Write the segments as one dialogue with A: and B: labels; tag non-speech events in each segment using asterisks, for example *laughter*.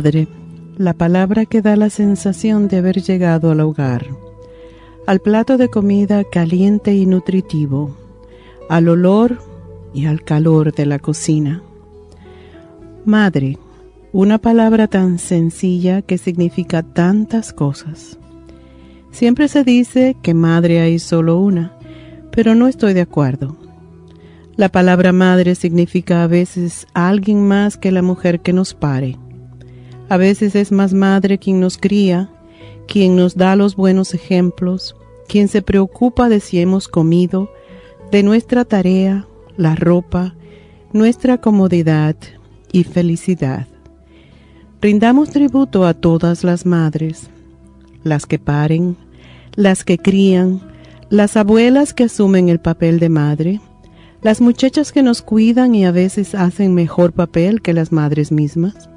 A: Madre, la palabra que da la sensación de haber llegado al hogar, al plato de comida caliente y nutritivo, al olor y al calor de la cocina. Madre, una palabra tan sencilla que significa tantas cosas. Siempre se dice que madre hay solo una, pero no estoy de acuerdo. La palabra madre significa a veces alguien más que la mujer que nos pare a veces es más madre quien nos cría, quien nos da los buenos ejemplos, quien se preocupa de si hemos comido, de nuestra tarea, la ropa, nuestra comodidad y felicidad. Brindamos tributo a todas las madres, las que paren, las que crían, las abuelas que asumen el papel de madre, las muchachas que nos cuidan y a veces hacen mejor papel que las madres mismas,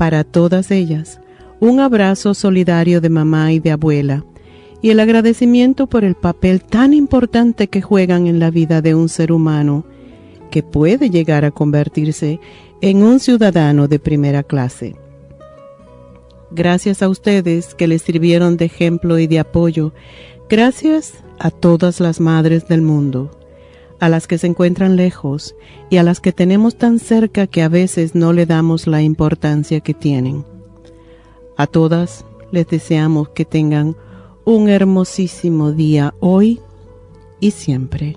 A: para todas ellas, un abrazo solidario de mamá y de abuela, y el agradecimiento por el papel tan importante que juegan en la vida de un ser humano, que puede llegar a convertirse en un ciudadano de primera clase. Gracias a ustedes que les sirvieron de ejemplo y de apoyo, gracias a todas las madres del mundo a las que se encuentran lejos y a las que tenemos tan cerca que a veces no le damos la importancia que tienen. A todas les deseamos que tengan un hermosísimo día hoy y siempre.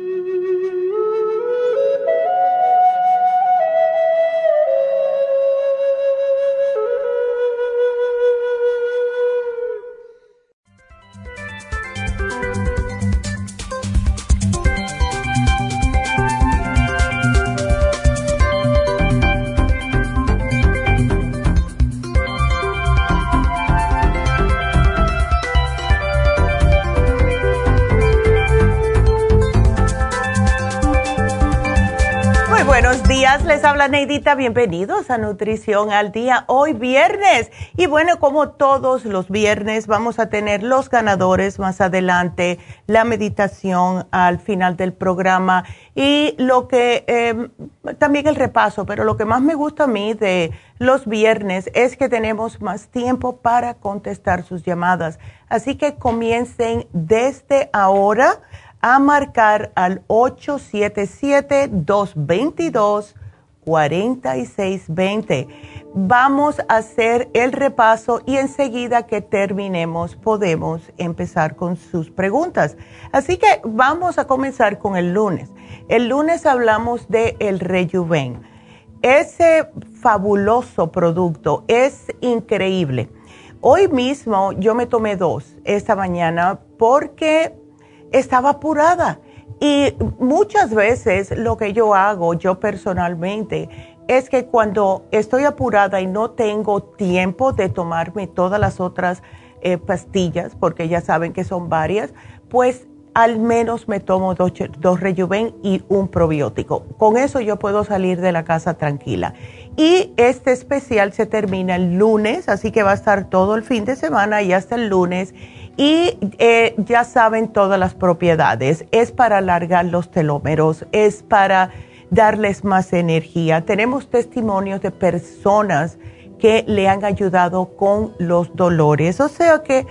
B: Neidita, bienvenidos a Nutrición al Día, hoy viernes. Y bueno, como todos los viernes, vamos a tener los ganadores más adelante, la meditación al final del programa y lo que, em, también el repaso, pero lo que más me gusta a mí de los viernes es que tenemos más tiempo para contestar sus llamadas. Así que comiencen desde ahora a marcar al 877-222-4620. Vamos a hacer el repaso y enseguida que terminemos podemos empezar con sus preguntas. Así que vamos a comenzar con el lunes. El lunes hablamos de el Rejuven. Ese fabuloso producto es increíble. Hoy mismo yo me tomé dos esta mañana porque estaba apurada. Y muchas veces lo que yo hago, yo personalmente, es que cuando estoy apurada y no tengo tiempo de tomarme todas las otras eh, pastillas, porque ya saben que son varias, pues al menos me tomo dos, dos rejuven y un probiótico. Con eso yo puedo salir de la casa tranquila. Y este especial se termina el lunes, así que va a estar todo el fin de semana y hasta el lunes y eh, ya saben todas las propiedades. Es para alargar los telómeros, es para darles más energía. Tenemos testimonios de personas que le han ayudado con los dolores. O sea que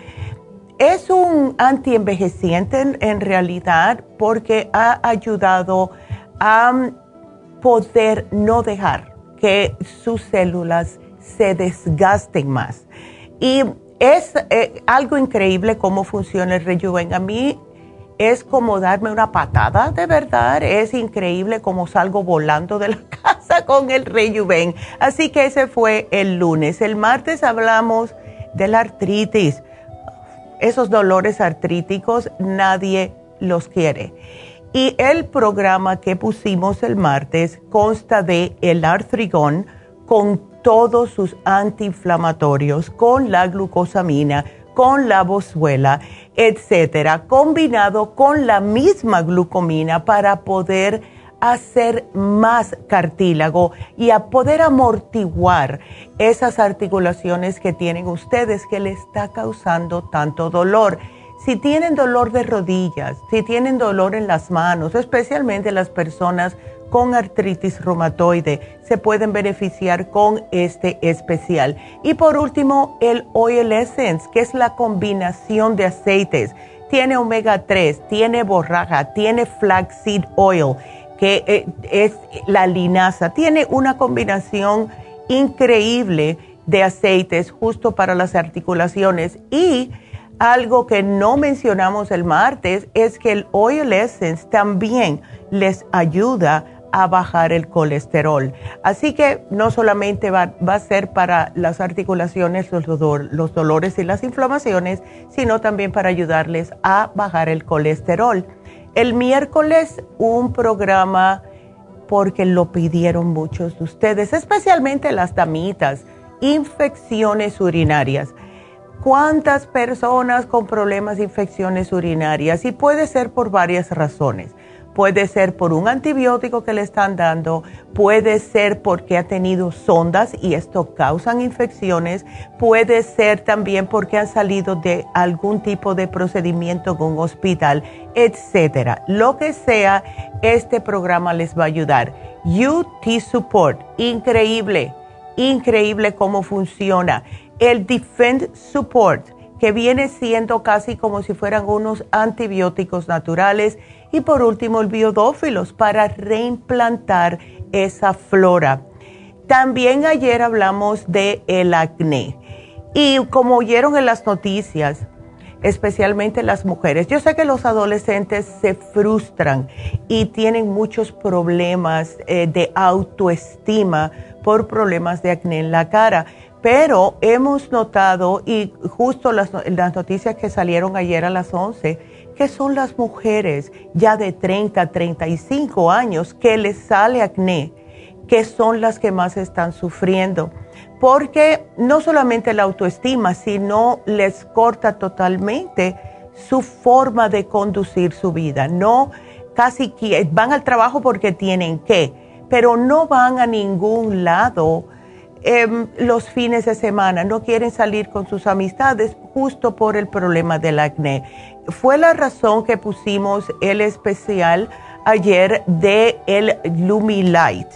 B: es un antienvejeciente en, en realidad porque ha ayudado a poder no dejar que sus células se desgasten más. Y es eh, algo increíble cómo funciona el rejuven. A mí es como darme una patada, de verdad. Es increíble cómo salgo volando de la *laughs* casa con el rejuven. Así que ese fue el lunes. El martes hablamos de la artritis. Esos dolores artríticos nadie los quiere. Y el programa que pusimos el martes consta de el artrigón con todos sus antiinflamatorios con la glucosamina, con la bozuela, etcétera, combinado con la misma glucomina para poder hacer más cartílago y a poder amortiguar esas articulaciones que tienen ustedes que le está causando tanto dolor. Si tienen dolor de rodillas, si tienen dolor en las manos, especialmente las personas con artritis reumatoide se pueden beneficiar con este especial. Y por último, el Oil Essence, que es la combinación de aceites. Tiene omega 3, tiene borraja, tiene flaxseed oil, que eh, es la linaza. Tiene una combinación increíble de aceites justo para las articulaciones y algo que no mencionamos el martes es que el Oil Essence también les ayuda a bajar el colesterol. Así que no solamente va, a ser para las articulaciones, los, los dolores y las inflamaciones, sino también para ayudarles a bajar el colesterol. El miércoles un programa porque lo pidieron muchos de ustedes, especialmente las damitas, infecciones urinarias. ¿Cuántas personas con problemas de infecciones urinarias? Y puede ser por varias razones puede ser por un antibiótico que le están dando, puede ser porque ha tenido sondas y esto causan infecciones, puede ser también porque han salido de algún tipo de procedimiento en un hospital, etcétera. Lo que sea, este programa les va a ayudar. UT Support, increíble, increíble cómo funciona. El Defend Support, que viene siendo casi como si fueran unos antibióticos naturales y por último, el biodófilos para reimplantar esa flora. También ayer hablamos de el acné. Y como oyeron en las noticias, especialmente las mujeres, yo sé que los adolescentes se frustran y tienen muchos problemas eh, de autoestima por problemas de acné en la cara. Pero hemos notado, y justo las, las noticias que salieron ayer a las 11, que son las mujeres ya de 30, 35 años que les sale acné, que son las que más están sufriendo. Porque no solamente la autoestima, sino les corta totalmente su forma de conducir su vida. No casi van al trabajo porque tienen que, pero no van a ningún lado em, los fines de semana, no quieren salir con sus amistades justo por el problema del acné. Fue la razón que pusimos el especial ayer de el Lumilight.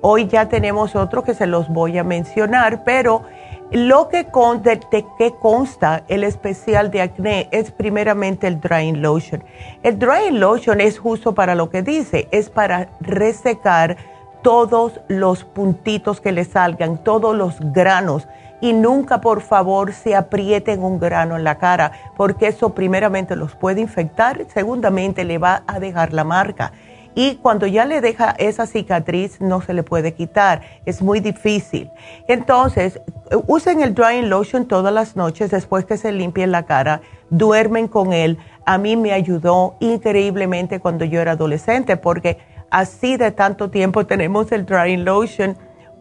B: Hoy ya tenemos otro que se los voy a mencionar, pero lo que de, que consta el especial de acné es primeramente el drying lotion. El drying lotion es justo para lo que dice, es para resecar todos los puntitos que le salgan, todos los granos. Y nunca, por favor, se aprieten un grano en la cara, porque eso primeramente los puede infectar, segundamente le va a dejar la marca y cuando ya le deja esa cicatriz no se le puede quitar, es muy difícil. Entonces, usen el drying lotion todas las noches después que se limpien la cara, duermen con él. A mí me ayudó increíblemente cuando yo era adolescente porque así de tanto tiempo *laughs* tenemos el drying lotion.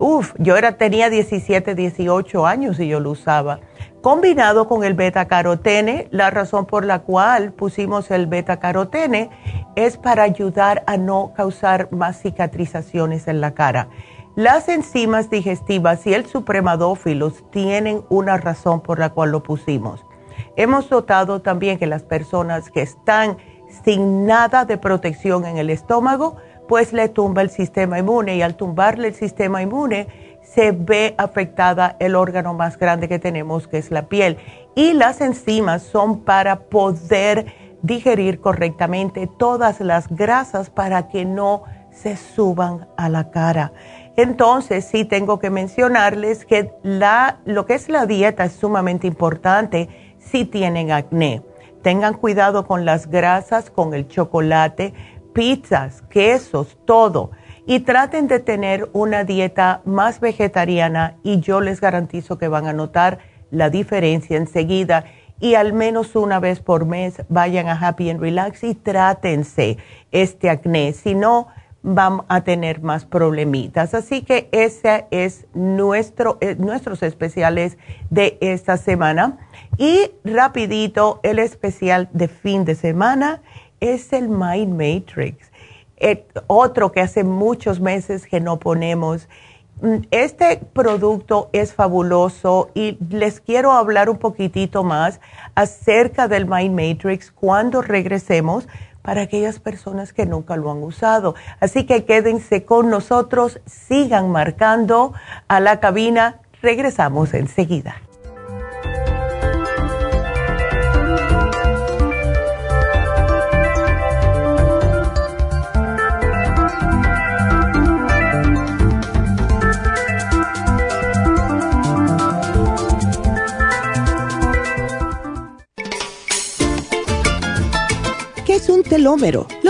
B: Uf, yo era, tenía 17, 18 años y yo lo usaba combinado con el beta carotene. La razón por la cual pusimos el beta carotene es para ayudar a no causar más cicatrizaciones en la cara. Las enzimas digestivas y el supremadófilos tienen una razón por la cual lo pusimos. Hemos notado también que las personas que están sin nada de protección en el estómago, pues le tumba el sistema inmune y al tumbarle el sistema inmune, se ve afectada el órgano más grande que tenemos, que es la piel. Y las enzimas son para poder digerir correctamente todas las grasas para que no se suban a la cara. Entonces, sí tengo que mencionarles que la, lo que es la dieta es sumamente importante si tienen acné. Tengan cuidado con las grasas, con el chocolate, pizzas, quesos, todo y traten de tener una dieta más vegetariana y yo les garantizo que van a notar la diferencia enseguida y al menos una vez por mes vayan a Happy and Relax y trátense este acné, si no van a tener más problemitas. Así que ese es nuestro, eh, nuestros especiales de esta semana. Y rapidito, el especial de fin de semana es el Mind Matrix otro que hace muchos meses que no ponemos. Mm, este producto es fabuloso y les quiero hablar un poquitito más acerca del Mind Matrix cuando regresemos para aquellas personas que nunca lo han usado. Así que quédense con nosotros, sigan marcando a la cabina. Regresamos enseguida.
C: Telómero.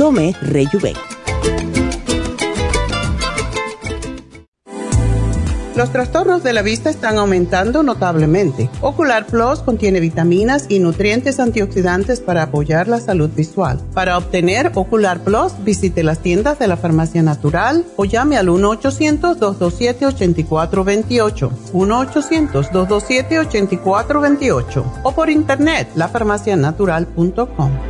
C: Tome Rejuven.
D: Los trastornos de la vista están aumentando notablemente. Ocular Plus contiene vitaminas y nutrientes antioxidantes para apoyar la salud visual. Para obtener Ocular Plus, visite las tiendas de la Farmacia Natural o llame al 1-800-227-8428. 1-800-227-8428 o por internet lafarmacianatural.com.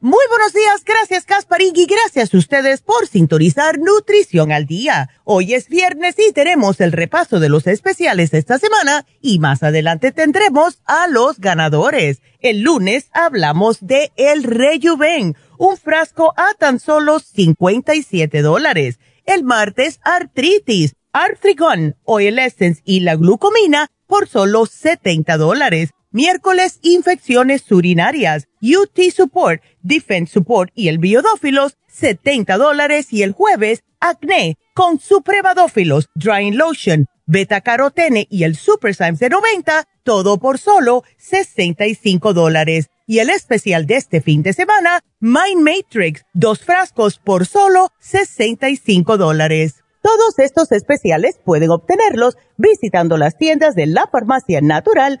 E: Muy buenos días, gracias Casparín y gracias a ustedes por sintonizar Nutrición al Día. Hoy es viernes y tenemos el repaso de los especiales de esta semana y más adelante tendremos a los ganadores. El lunes hablamos de El Rejuven, un frasco a tan solo 57 dólares. El martes, artritis, Artrigon, Oil Essence y la glucomina por solo 70 dólares. Miércoles, infecciones urinarias, UT Support, Defense Support y el Biodófilos, 70 dólares. Y el jueves, acné con Suprevadófilos, Drying Lotion, Beta Carotene y el Super Symes de 90, todo por solo 65 dólares. Y el especial de este fin de semana, Mind Matrix, dos frascos por solo 65 dólares. Todos estos especiales pueden obtenerlos visitando las tiendas de la farmacia natural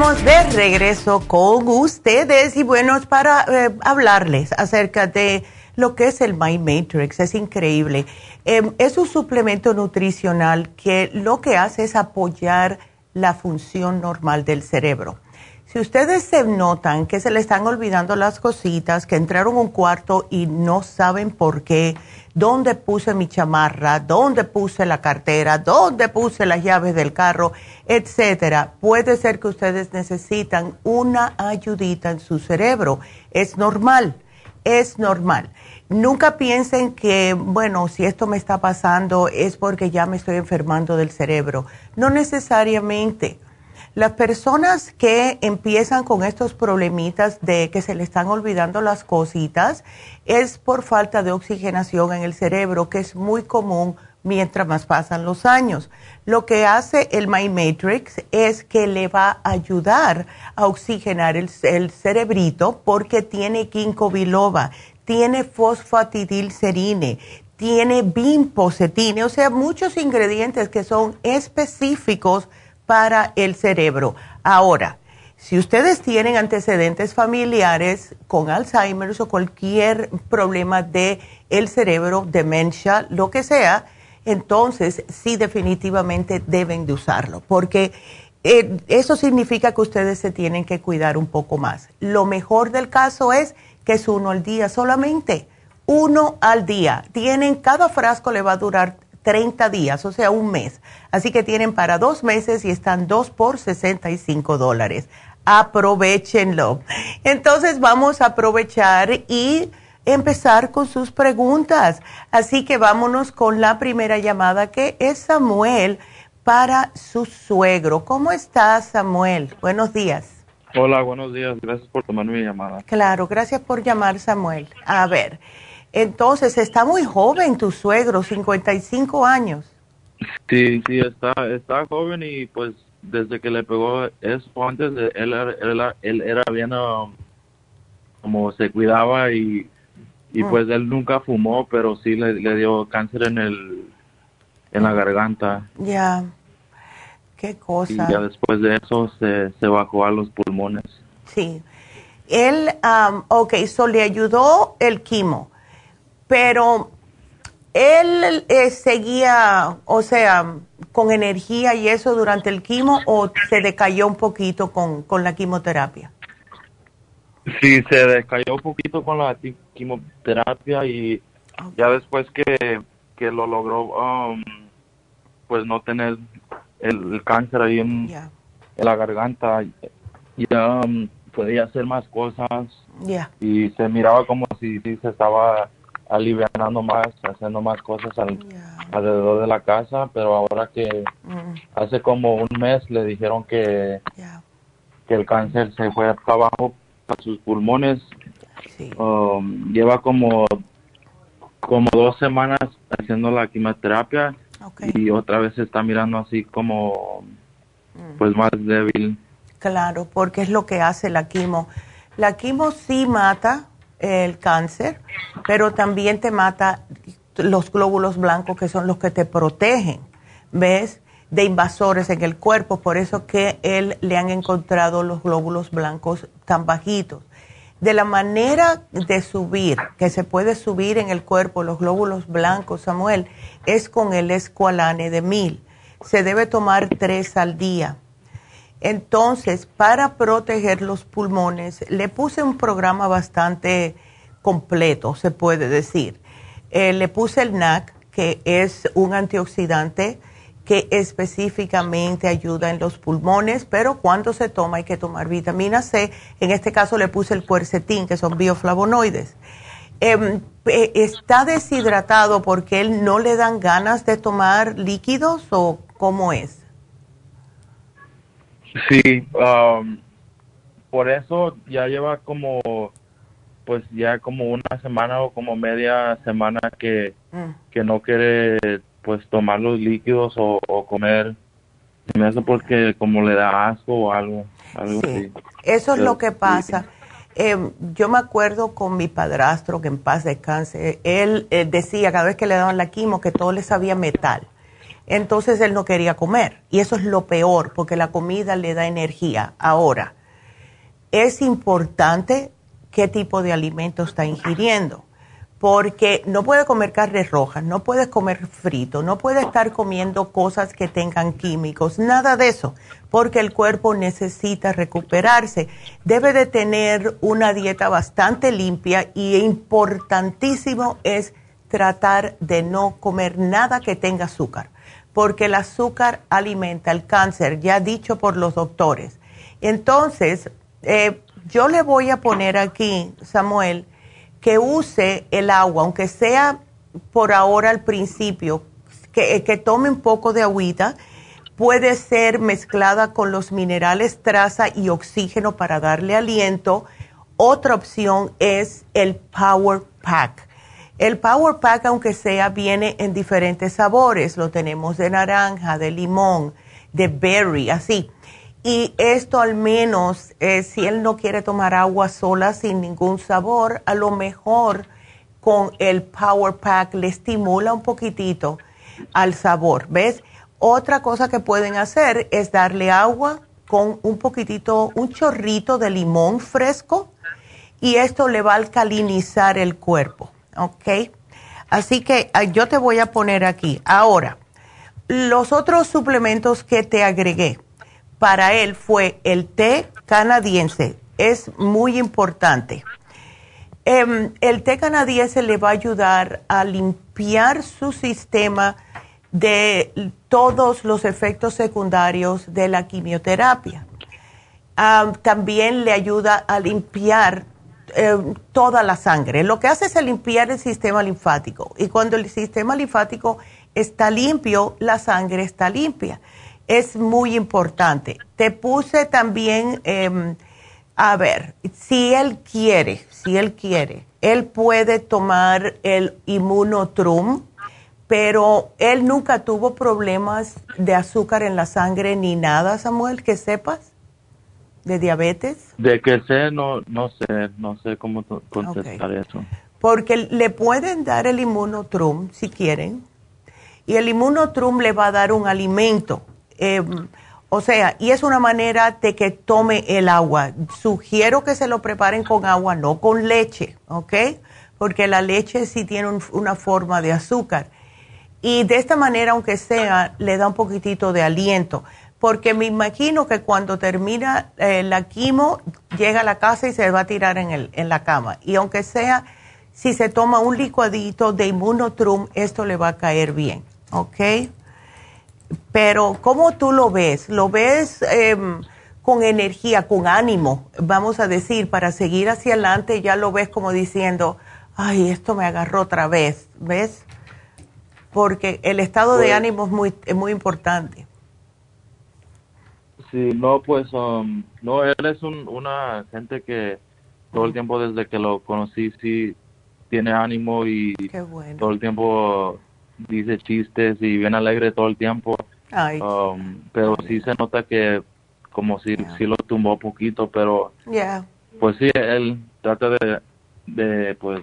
B: Estamos de regreso con ustedes y bueno, es para eh, hablarles acerca de lo que es el My Matrix. Es increíble. Em, es un suplemento nutricional que lo que hace es apoyar la función normal del cerebro. Si ustedes se notan que se le están olvidando las cositas, que entraron a un cuarto y no saben por qué, dónde puse mi chamarra, dónde puse la cartera, dónde puse las llaves del carro, etcétera, puede ser que ustedes necesitan una ayudita en su cerebro. Es normal, es normal. Nunca piensen que, bueno, si esto me está pasando es porque ya me estoy enfermando del cerebro. No necesariamente las personas que empiezan con estos problemitas de que se le están olvidando las cositas es por falta de oxigenación en el cerebro, que es muy común mientras más pasan los años. Lo que hace el My Matrix es que le va a ayudar a oxigenar el, cerebrito porque tiene ginkgo biloba, tiene fosfatidilcerine, tiene bimposetine, o sea, muchos ingredientes que son específicos para el cerebro. Ahora, si ustedes tienen antecedentes familiares con Alzheimer o cualquier problema de el cerebro, demencia, lo que sea, entonces sí definitivamente deben de usarlo, porque eh, eso significa que ustedes se tienen que cuidar un poco más. Lo mejor del caso es que es uno al día solamente, uno al día. Tienen, cada frasco le va a durar 30 días, o sea, un mes. Así que tienen para dos meses y están dos por 65 dólares. Aprovechenlo. Entonces vamos a aprovechar y empezar con sus preguntas. Así que vámonos con la primera llamada que es Samuel para su suegro. ¿Cómo estás, Samuel? Buenos días.
F: Hola, buenos días. Gracias por tomar mi llamada.
B: Claro, gracias por llamar, Samuel. A ver. Entonces, está muy joven tu suegro, 55 años.
F: Sí, sí, está, está joven y pues desde que le pegó eso antes, él, él, él era bien um, como se cuidaba y, y mm. pues él nunca fumó, pero sí le, le, dio cáncer en el en la garganta.
B: Ya, qué cosa.
F: Y ya después de eso se, se bajó a los pulmones.
B: Sí. Él, um, ok, so le ayudó el quimo pero él eh, seguía, o sea, con energía y eso durante el quimo o se decayó un poquito con, con la quimioterapia?
F: Sí, se decayó un poquito con la quimioterapia y ya después que, que lo logró, um, pues no tener el, cáncer ahí en, la garganta, ya um, podía hacer más cosas y se miraba como si, si se estaba aliviando más, haciendo más cosas alrededor de la casa, pero ahora que mm. hace como un mes le dijeron que, que el cáncer se fue hasta abajo a sus pulmones Um, lleva como, como dos semanas haciendo la quimioterapia y otra vez se está mirando así como mm. pues más débil.
B: Claro, porque es lo que hace la quimo. La quimo sí mata el cáncer, pero también te mata los glóbulos blancos que son los que te protegen, ¿ves? De invasores en el cuerpo, por eso que él le han encontrado los glóbulos blancos tan bajitos. De la manera de subir, que se puede subir en el cuerpo los glóbulos blancos, Samuel, es con el escualane de mil. Se debe tomar tres al día. Entonces, para proteger los pulmones, le puse un programa bastante completo, se puede decir. Eh, le puse el NAC, que es un antioxidante que específicamente ayuda en los pulmones, pero cuando se toma hay que tomar vitamina C. En este caso le puse el cuercetín, que son bioflavonoides. Em, ¿Está deshidratado porque él no le dan ganas de tomar líquidos o cómo es?
F: Sí, um, por eso ya lleva como pues ya como una semana o como media semana que, mm. que no quiere pues tomar los líquidos o, comer. me hace porque como le da asco o algo. algo
B: sí. Eso es lo que pasa. Eh, yo me acuerdo con mi padrastro que en paz descanse, él eh, decía cada vez que le daban la quimo que todo le sabía metal. Entonces él no quería comer. Y eso es lo peor, porque la comida le da energía. Ahora, es importante qué tipo de alimento está ingiriendo. Porque no puede comer carnes rojas, no puede comer frito, no puede estar comiendo cosas que tengan químicos, nada de eso, porque el cuerpo necesita recuperarse. Debe de tener una dieta bastante limpia y importantísimo es tratar de no comer nada que tenga azúcar, porque el azúcar alimenta el cáncer, ya dicho por los doctores. Entonces, eh, yo le voy a poner aquí, Samuel, que use el agua, aunque sea por ahora al principio, que, que tome un poco de agüita, puede ser mezclada con los minerales traza y oxígeno para darle aliento. Otra opción es el Power Pack. El Power Pack, aunque sea, viene en diferentes sabores. Lo tenemos de naranja, de limón, de berry, así. Y esto al menos, eh, si él no quiere tomar agua sola sin ningún sabor, a lo mejor con el Power Pack le estimula un poquitito al sabor. ¿Ves? Otra cosa que pueden hacer es darle agua con un poquitito, un chorrito de limón fresco y esto le va a alcalinizar el cuerpo. ¿Ok? Así que yo te voy a poner aquí. Ahora, los otros suplementos que te agregué para él fue el té canadiense. Es muy importante. Em, el té canadiense le va a ayudar a limpiar su sistema de todos los efectos secundarios de la quimioterapia. también le ayuda a limpiar em, toda la sangre. Lo que hace es limpiar el sistema linfático. Y cuando el sistema linfático está limpio, la sangre está limpia es muy importante. Te puse también, em, a ver, si él quiere, si él quiere, él puede tomar el inmunotrum, pero él nunca tuvo problemas de azúcar en la sangre ni nada, Samuel, que sepas, de diabetes.
F: De que sé, no, no sé, no sé cómo contestar eso.
B: Porque le pueden dar el inmunotrum si quieren, y el inmunotrum le va a dar un alimento Em, o sea, y es una manera de que tome el agua. Sugiero que se lo preparen con agua, no con leche, ¿ok? Porque la leche sí tiene una forma de azúcar. Y de esta manera, aunque sea, le da un poquitito de aliento. Porque me imagino que cuando termina eh, la quimo, llega a la casa y se va a tirar en, el, en la cama. Y aunque sea, si se toma un licuadito de inmunotrum, esto le va a caer bien, ¿ok? Pero ¿cómo tú lo ves? ¿Lo ves em, con energía, con ánimo, vamos a decir, para seguir hacia adelante? Ya lo ves como diciendo, ay, esto me agarró otra vez, ¿ves? Porque el estado de pues ánimo es muy, es muy importante.
F: Sí, no, pues, um, no, él es una gente que, todo el tiempo desde que lo conocí sí tiene ánimo y todo el tiempo dice chistes y bien alegre todo el tiempo. Um, pero sí se nota que como si, si lo tumbó poquito, pero pues sí, él trata de, de pues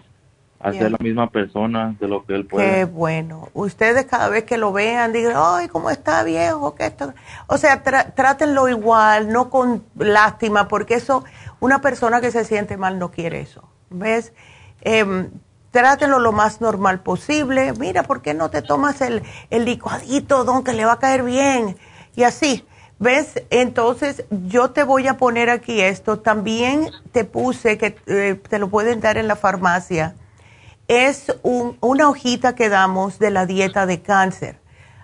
F: hacer la misma persona de lo que él puede.
B: Qué bueno. Ustedes cada vez que lo vean digan, ay, ¿cómo está viejo? ¿Qué esto? O sea, trátenlo igual, no con lástima, porque eso, una persona que se siente mal no quiere eso. ¿Ves? Eh, trátenlo lo más normal posible. Mira, ¿por qué no te tomas el, el licuadito, don, que le va a caer bien? Y así. ¿Ves? Entonces, yo te voy a poner aquí esto. También te puse que eh, te lo pueden dar en la farmacia es una hojita que damos de la dieta de cáncer.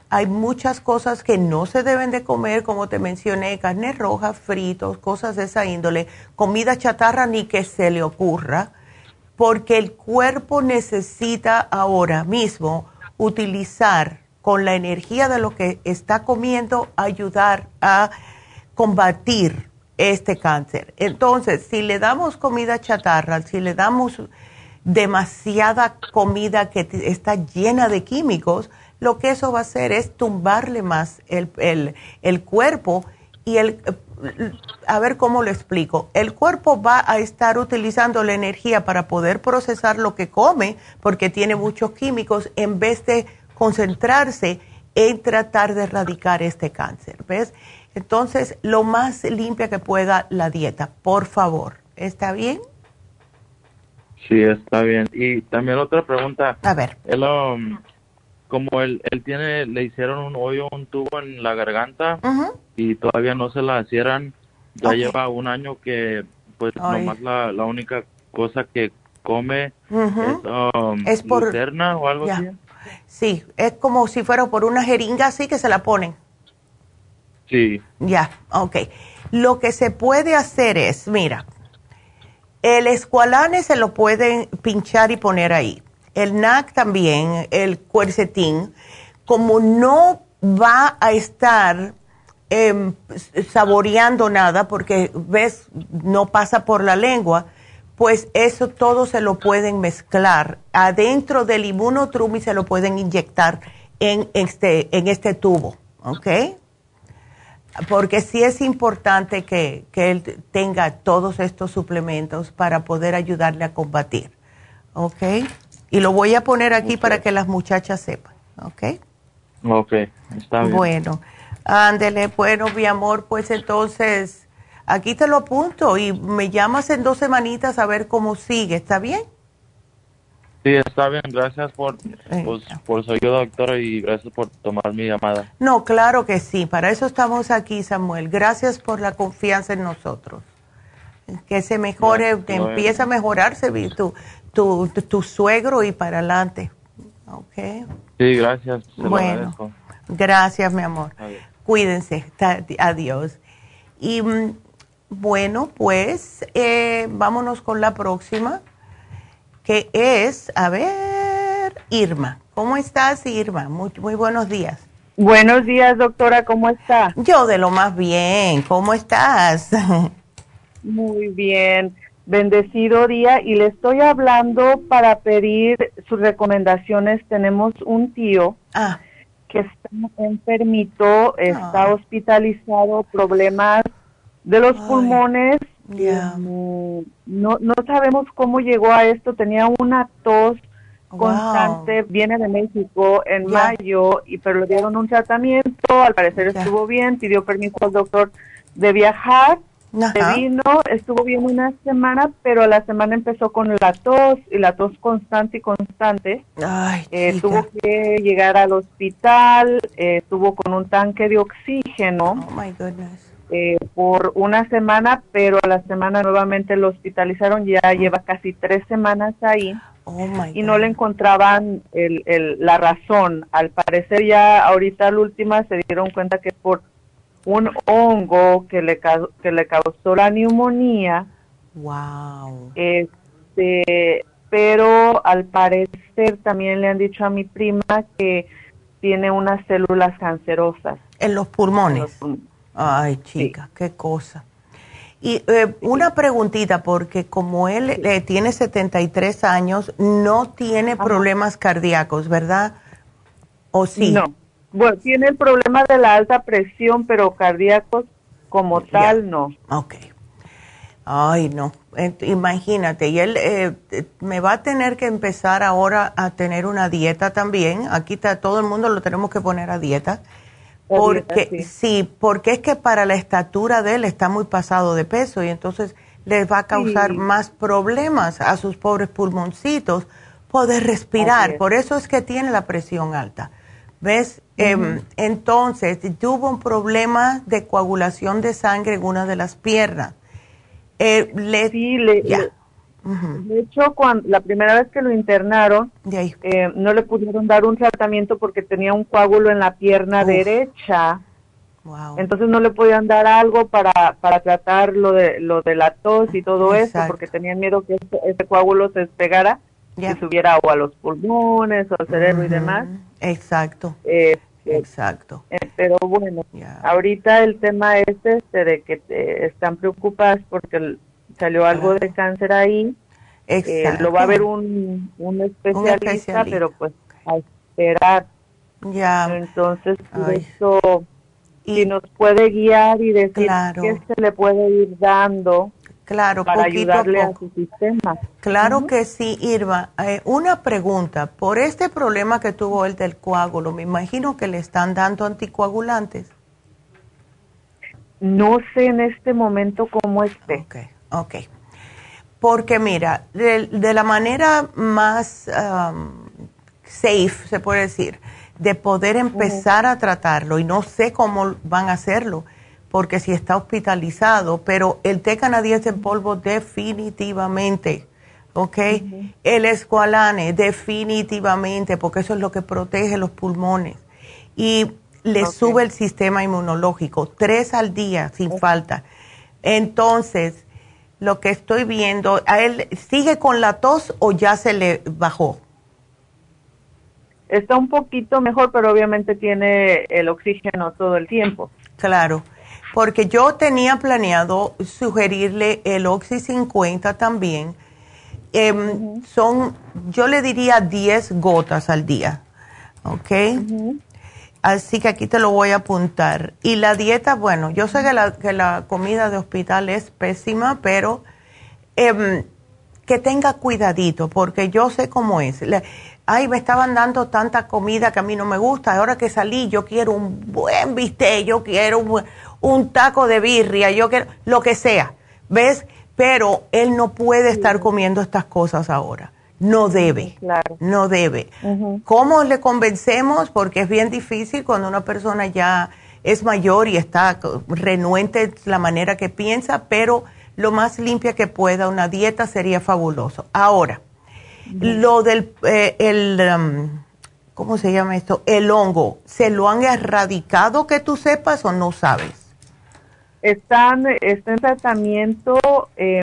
B: Hay muchas cosas que no se deben de comer, como te mencioné, carne roja, fritos, cosas de esa índole, comida chatarra ni que se le ocurra, porque el cuerpo necesita ahora mismo utilizar con la energía de lo que está comiendo, ayudar a combatir este cáncer. Entonces, si le damos comida chatarra, si le damos demasiada comida que está llena de químicos, lo que eso va a hacer es tumbarle más el, el, cuerpo y el, a ver cómo lo explico, el cuerpo va a estar utilizando la energía para poder procesar lo que come porque tiene muchos químicos en vez de concentrarse en tratar de erradicar este cáncer, ¿ves? Entonces, lo más limpia que pueda la dieta, por favor. ¿Está bien?
F: Sí, está bien. Y también otra pregunta.
B: A ver.
F: Él, um, como él, él tiene, le hicieron un hoyo, un tubo en la garganta y todavía no se la cierran. Ya lleva un año que, pues, nomás la, la única cosa que come es, um,
B: es por
F: o algo así.
B: Sí, es como si fuera por una jeringa así que se la ponen.
F: Sí.
B: Ya, ok. Lo que se puede hacer es, mira, el escualane se lo pueden pinchar y poner ahí. El NAC también, el cuercetín, como no va a estar em, saboreando nada porque ves, no pasa por la lengua, pues eso todo se lo pueden mezclar adentro del inmunotrum y se lo pueden inyectar en este, en este tubo, ¿ok? Porque sí es importante que, él tenga todos estos suplementos para poder ayudarle a combatir. ¿Ok? Y lo voy a poner aquí para que las muchachas sepan. ¿Ok?
F: Ok, está bien.
B: Bueno, ándele, bueno, mi amor, pues entonces aquí te lo apunto y me llamas en dos semanitas a ver cómo sigue. ¿Está bien?
F: Sí, está bien. Gracias por, pues, por su ayuda, doctora, y gracias por tomar mi llamada.
B: No, claro que sí. Para eso estamos aquí, Samuel. Gracias por la confianza en nosotros. Que se mejore, que empiece a mejorarse tu, tu, tu, suegro y para adelante. ¿Ok?
F: Sí, gracias.
B: bueno, gracias, mi amor. Cuídense. Adiós. Y mm, bueno, pues eh, vámonos con la próxima que es, a ver, Irma. ¿Cómo estás, Irma? Muy, muy buenos días.
G: Buenos días, doctora, ¿cómo está?
B: Yo de lo más bien, ¿cómo estás? *laughs*
G: Muy bien, bendecido día y le estoy hablando para pedir sus recomendaciones. Tenemos un tío ah. que está enfermito, está ah. hospitalizado, problemas de los pulmones no, no sabemos cómo llegó a esto. Tenía una tos constante, viene de México en mayo, y pero le dieron un tratamiento, al parecer estuvo bien, pidió permiso al doctor de viajar, se vino, estuvo bien una semana, pero la semana empezó con la tos y la tos constante y constante. eh, tuvo que llegar al hospital, eh, estuvo con un tanque de oxígeno.
B: Oh my goodness
G: eh, por una semana, pero a la semana nuevamente lo hospitalizaron, ya lleva casi tres semanas ahí.
B: Oh,
G: y no le encontraban el, el, la razón. Al parecer ya ahorita la última se dieron cuenta que por un hongo que le, que le causó la neumonía.
B: Wow.
G: Este, pero al parecer también le han dicho a mi prima que tiene unas células cancerosas.
B: En los pulmones. Ay, chica, qué cosa. Y eh, una preguntita, porque como él eh, tiene 73 años, no tiene problemas cardíacos, ¿verdad? ¿O sí?
G: No. Bueno, tiene el problema de la alta presión, pero cardíacos como tal no.
B: Ok. Ay, no. Imagínate, y él eh, me va a tener que empezar ahora a tener una dieta también. Aquí está, todo el mundo lo tenemos que poner a dieta porque sí. porque es que para la estatura de él está muy pasado de peso y entonces les va a causar más problemas a sus pobres pulmoncitos poder respirar. Por eso es que tiene la presión alta. ¿Ves? Em, entonces, tuvo un problema de coagulación de sangre en una de las piernas.
G: Eh, le, sí, le, de hecho, cuando, la primera vez que lo internaron, eh, no le pudieron dar un tratamiento porque tenía un coágulo en la pierna derecha. Entonces no le podían dar algo para, para tratar lo de, lo de la tos y todo eso, porque tenían miedo que ese, coágulo se despegara y subiera o a los pulmones o al cerebro y demás.
B: Exacto.
G: Eh,
B: Exacto.
G: Eh, pero bueno, ahorita el tema es este de que están preocupadas porque salió algo de cáncer ahí. Eh, lo va a ver un, un, especialista, pero pues a esperar.
B: Ya.
G: Entonces, eso, y, si nos puede guiar y decir qué se le puede ir dando
B: claro,
G: para ayudarle a, su sistema.
B: Claro que sí, Irma. Eh, una pregunta, por este problema que tuvo el del coágulo, me imagino que le están dando anticoagulantes.
G: No sé en este momento cómo esté.
B: Okay. Ok. Porque mira, de, la manera más um, safe, se puede decir, de poder empezar a tratarlo, y no sé cómo van a hacerlo, porque si está hospitalizado, pero el té canadiense en polvo definitivamente, ¿ok? El escualane definitivamente, porque eso es lo que protege los pulmones. Y le sube el sistema inmunológico, tres al día sin falta. Entonces, lo que estoy viendo, ¿a él sigue con la tos o ya se le bajó?
G: Está un poquito mejor, pero obviamente tiene el oxígeno todo el tiempo.
B: Claro, porque yo tenía planeado sugerirle el Oxy 50 también. Em, son, yo le diría 10 gotas al día, ¿ok? Así que aquí te lo voy a apuntar. Y la dieta, bueno, yo sé que la, que la comida de hospital es pésima, pero em, que tenga cuidadito, porque yo sé cómo es. ay, me estaban dando tanta comida que a mí no me gusta. Ahora que salí, yo quiero un buen bistec, yo quiero un, un taco de birria, yo quiero lo que sea. ¿Ves? Pero él no puede estar comiendo estas cosas ahora no debe, no debe. ¿Cómo le convencemos? Porque es bien difícil cuando una persona ya es mayor y está renuente la manera que piensa, pero lo más limpia que pueda, una dieta sería fabuloso. Ahora, lo del, eh, el, um, ¿cómo se llama esto? El hongo, ¿se lo han erradicado que tú sepas o no sabes?
G: Están, está en tratamiento. Eh,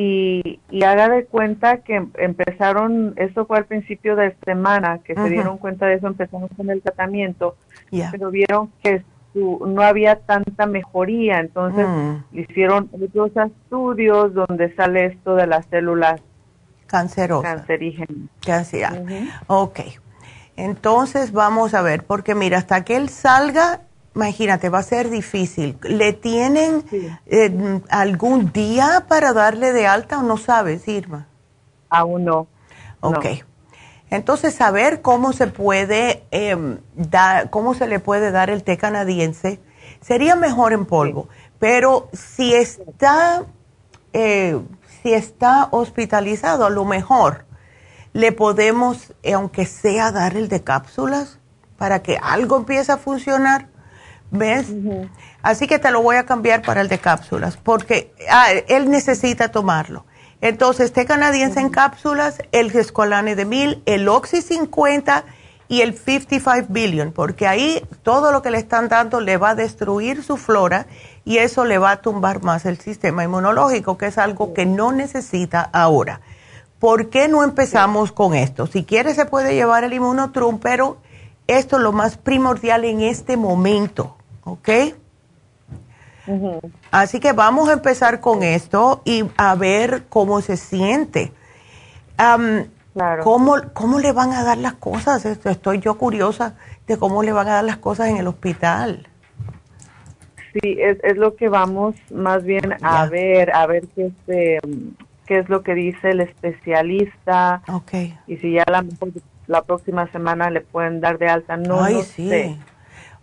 G: y, haga de cuenta que empezaron, eso fue al principio de semana, que se dieron cuenta de eso, empezamos con el tratamiento, pero vieron que no había tanta mejoría, entonces mm. hicieron otros estudios donde sale esto de las células
B: cancerosas.
G: Cancerígenas.
B: Ok. Entonces vamos a ver, porque mira, hasta que él salga, Imagínate, va a ser difícil. ¿Le tienen eh, algún día para darle de alta o no sabes, Irma?
G: Aún no.
B: Ok. Entonces, saber cómo se puede em, dar, cómo se le puede dar el té canadiense sería mejor en polvo. Pero si está, eh, si está hospitalizado, a lo mejor le podemos, eh, aunque sea, dar el de cápsulas para que algo empiece a funcionar. ¿Ves? Así que te lo voy a cambiar para el de cápsulas, porque ah, él necesita tomarlo. Entonces, té canadiense en cápsulas, el Escolane de mil, el Oxy 50 y el 55 billion, porque ahí todo lo que le están dando le va a destruir su flora y eso le va a tumbar más el sistema inmunológico, que es algo que no necesita ahora. ¿Por qué no empezamos con esto? Si quiere se puede llevar el inmunotrum, pero esto es lo más primordial en este momento. ¿Ok? Así que vamos a empezar con esto y a ver cómo se siente. ¿cómo, ¿Cómo le van a dar las cosas? Estoy yo curiosa de cómo le van a dar las cosas en el hospital.
G: Sí, es, es lo que vamos más bien a ver, a ver qué, este, qué es lo que dice el especialista.
B: Okay.
G: Y si ya la, la próxima semana le pueden dar de alta, no
B: Ay,
G: lo
B: sí.
G: sé.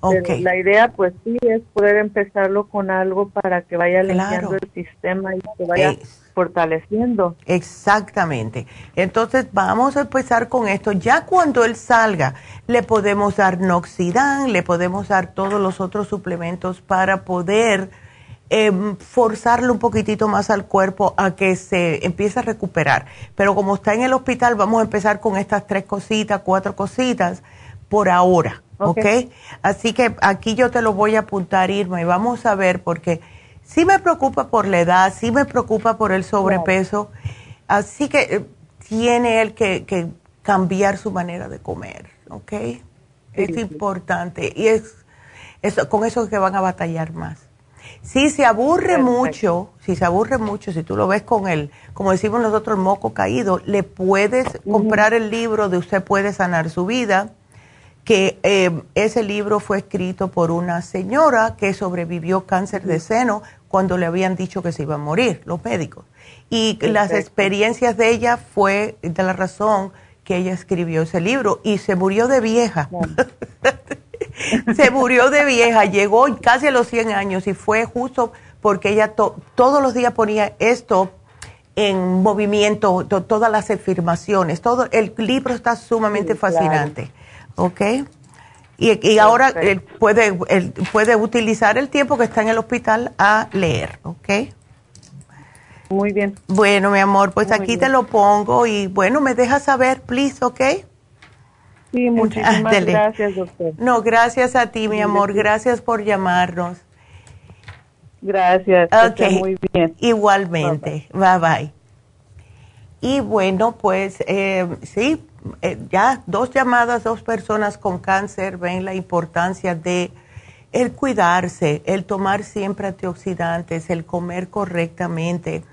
B: Okay.
G: La idea, pues sí, es poder empezarlo con algo para que vaya limpiando el sistema y que vaya fortaleciendo.
B: Exactamente. Entonces vamos a empezar con esto. Ya cuando él salga, le podemos dar Noxidan, le podemos dar todos los otros suplementos para poder eh, forzarlo un poquitito más al cuerpo a que se empiece a recuperar. Pero como está en el hospital, vamos a empezar con estas tres cositas, cuatro cositas por ahora. ¿Ok? Así que aquí yo te lo voy a apuntar, Irma, y vamos a ver, porque sí me preocupa por la edad, sí me preocupa por el sobrepeso, así que eh, tiene él que, que, cambiar su manera de comer, ¿ok? es importante, y es, es, con eso que van a batallar más. Si se aburre Perfecto. mucho, si se aburre mucho, si tú lo ves con el, como decimos nosotros, el moco caído, le puedes uh -huh. comprar el libro de Usted puede sanar su vida, que eh, ese libro fue escrito por una señora que sobrevivió cáncer de seno cuando le habían dicho que se iba a morir, los médicos. Y Perfecto. las experiencias de ella fue de la razón que ella escribió ese libro y se murió de vieja. *laughs* Se murió de vieja, llegó casi a los 100 años y fue justo porque ella to todos los días ponía esto en movimiento, to todas las afirmaciones, todo el libro está sumamente sí, fascinante. Claro. ¿Ok? Y, y ahora él puede, él puede utilizar el tiempo que está en el hospital a leer, ¿ok?
G: Muy bien.
B: Bueno, mi amor, pues Muy aquí bien. te lo pongo y bueno, me dejas saber, please, ¿ok?
G: Sí, *laughs* muchísimas Dele. gracias, doctor.
B: No, gracias a ti, mi amor, gracias por llamarnos.
G: Gracias,
B: okay.
G: muy bien.
B: Igualmente, bye bye. bye. Y bueno, pues eh, sí, eh, ya dos llamadas, dos personas con cáncer ven la importancia de el cuidarse, el tomar siempre antioxidantes, el comer correctamente.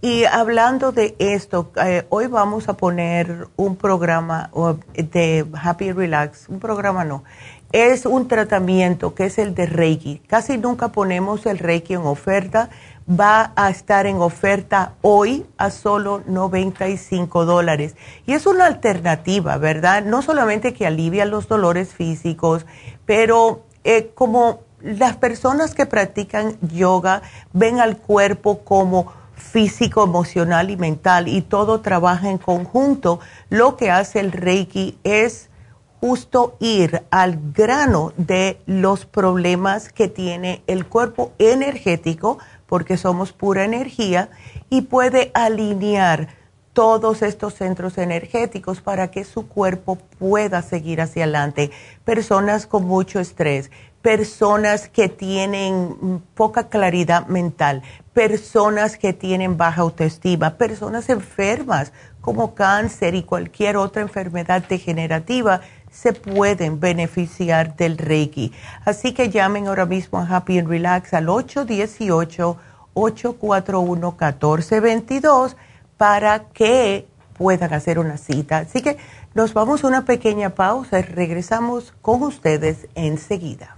B: Y hablando de esto, eh, hoy vamos a poner un programa de Happy Relax, un programa no, es un tratamiento que es el de Reiki. Casi nunca ponemos el Reiki en oferta, va a estar en oferta hoy a solo 95 dólares. Y es una alternativa, ¿verdad? No solamente que alivia los dolores físicos, pero eh, como las personas que practican yoga ven al cuerpo como físico, emocional y mental y todo trabaja en conjunto, lo que hace el Reiki es justo ir al grano de los problemas que tiene el cuerpo energético, porque somos pura energía, y puede alinear todos estos centros energéticos para que su cuerpo pueda seguir hacia adelante. Personas con mucho estrés, personas que tienen poca claridad mental, personas que tienen baja autoestima, personas enfermas como cáncer y cualquier otra enfermedad degenerativa se pueden beneficiar del Reiki. Así que llamen ahora mismo a Happy and Relax al 818-841-1422 para que puedan hacer una cita. Así que nos vamos a una pequeña pausa y regresamos con ustedes enseguida.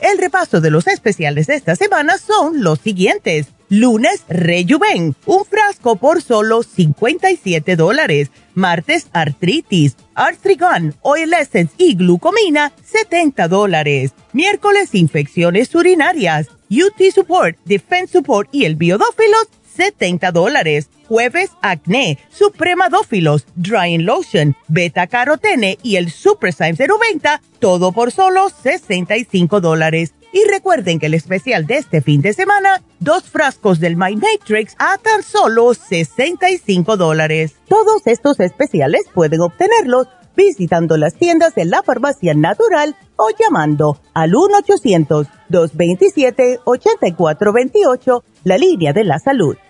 E: El repaso de los especiales de esta semana son los siguientes. Lunes, Rejuven, un frasco por solo 57 dólares. Martes, Artritis, Artrigan, Oil Essence y Glucomina, 70 dólares. Miércoles, Infecciones urinarias, UT Support, Defense Support y el Biodófilos, 70 dólares. Jueves, acné, supremadófilos, drying lotion, beta carotene y el Super Syme 090, todo por solo 65 dólares. Y recuerden que el especial de este fin de semana, dos frascos del My Matrix a tan solo 65 dólares. Todos estos especiales pueden obtenerlos visitando las tiendas de la farmacia natural o llamando al 1-800-227-8428, la línea de la salud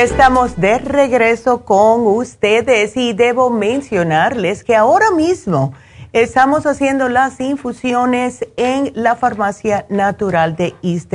B: Estamos de regreso con ustedes y debo mencionarles que ahora mismo estamos haciendo las infusiones en la farmacia natural de East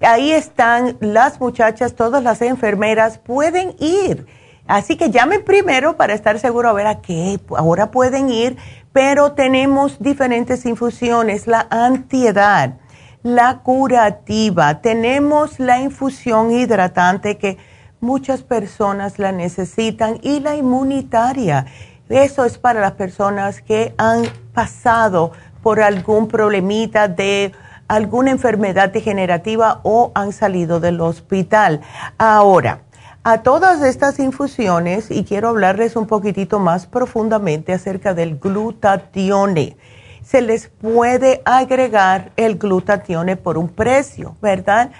B: Ahí están las muchachas, todas las enfermeras pueden ir. Así que llamen primero para estar seguro a ver a qué ahora pueden ir, pero tenemos diferentes infusiones, la antiedad, la curativa, tenemos la infusión hidratante que muchas personas la necesitan y la inmunitaria. Eso es para las personas que han pasado por algún problemita de alguna enfermedad degenerativa o han salido del hospital. Ahora, a todas estas infusiones, y quiero hablarles un poquitito más profundamente acerca del glutatione, se les puede agregar el glutatione por un precio, ¿verdad?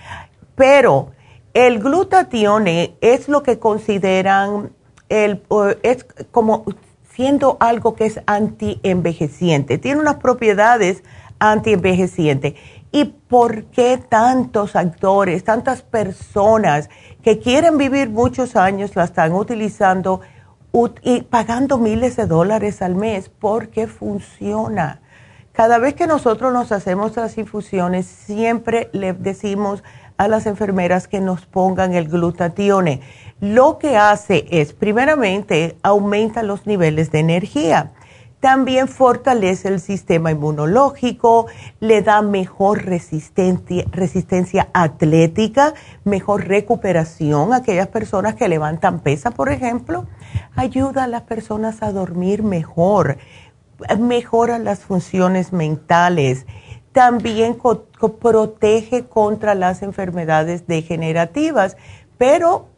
B: Pero el glutatione es lo que consideran, el, es como siendo algo que es antienvejeciente. Tiene unas propiedades antienvejecientes. ¿Y por qué tantos actores, tantas personas que quieren vivir muchos años la están utilizando y pagando miles de dólares al mes? Porque funciona. Cada vez que nosotros nos hacemos las infusiones, siempre le decimos a las enfermeras que nos pongan el glutatione. Lo que hace es, primeramente, aumenta los niveles de energía. También fortalece el sistema inmunológico, le da mejor resistencia, resistencia atlética, mejor recuperación a aquellas personas que levantan pesa, por ejemplo. Ayuda a las personas a dormir mejor, mejora las funciones mentales también protege contra las enfermedades degenerativas, pero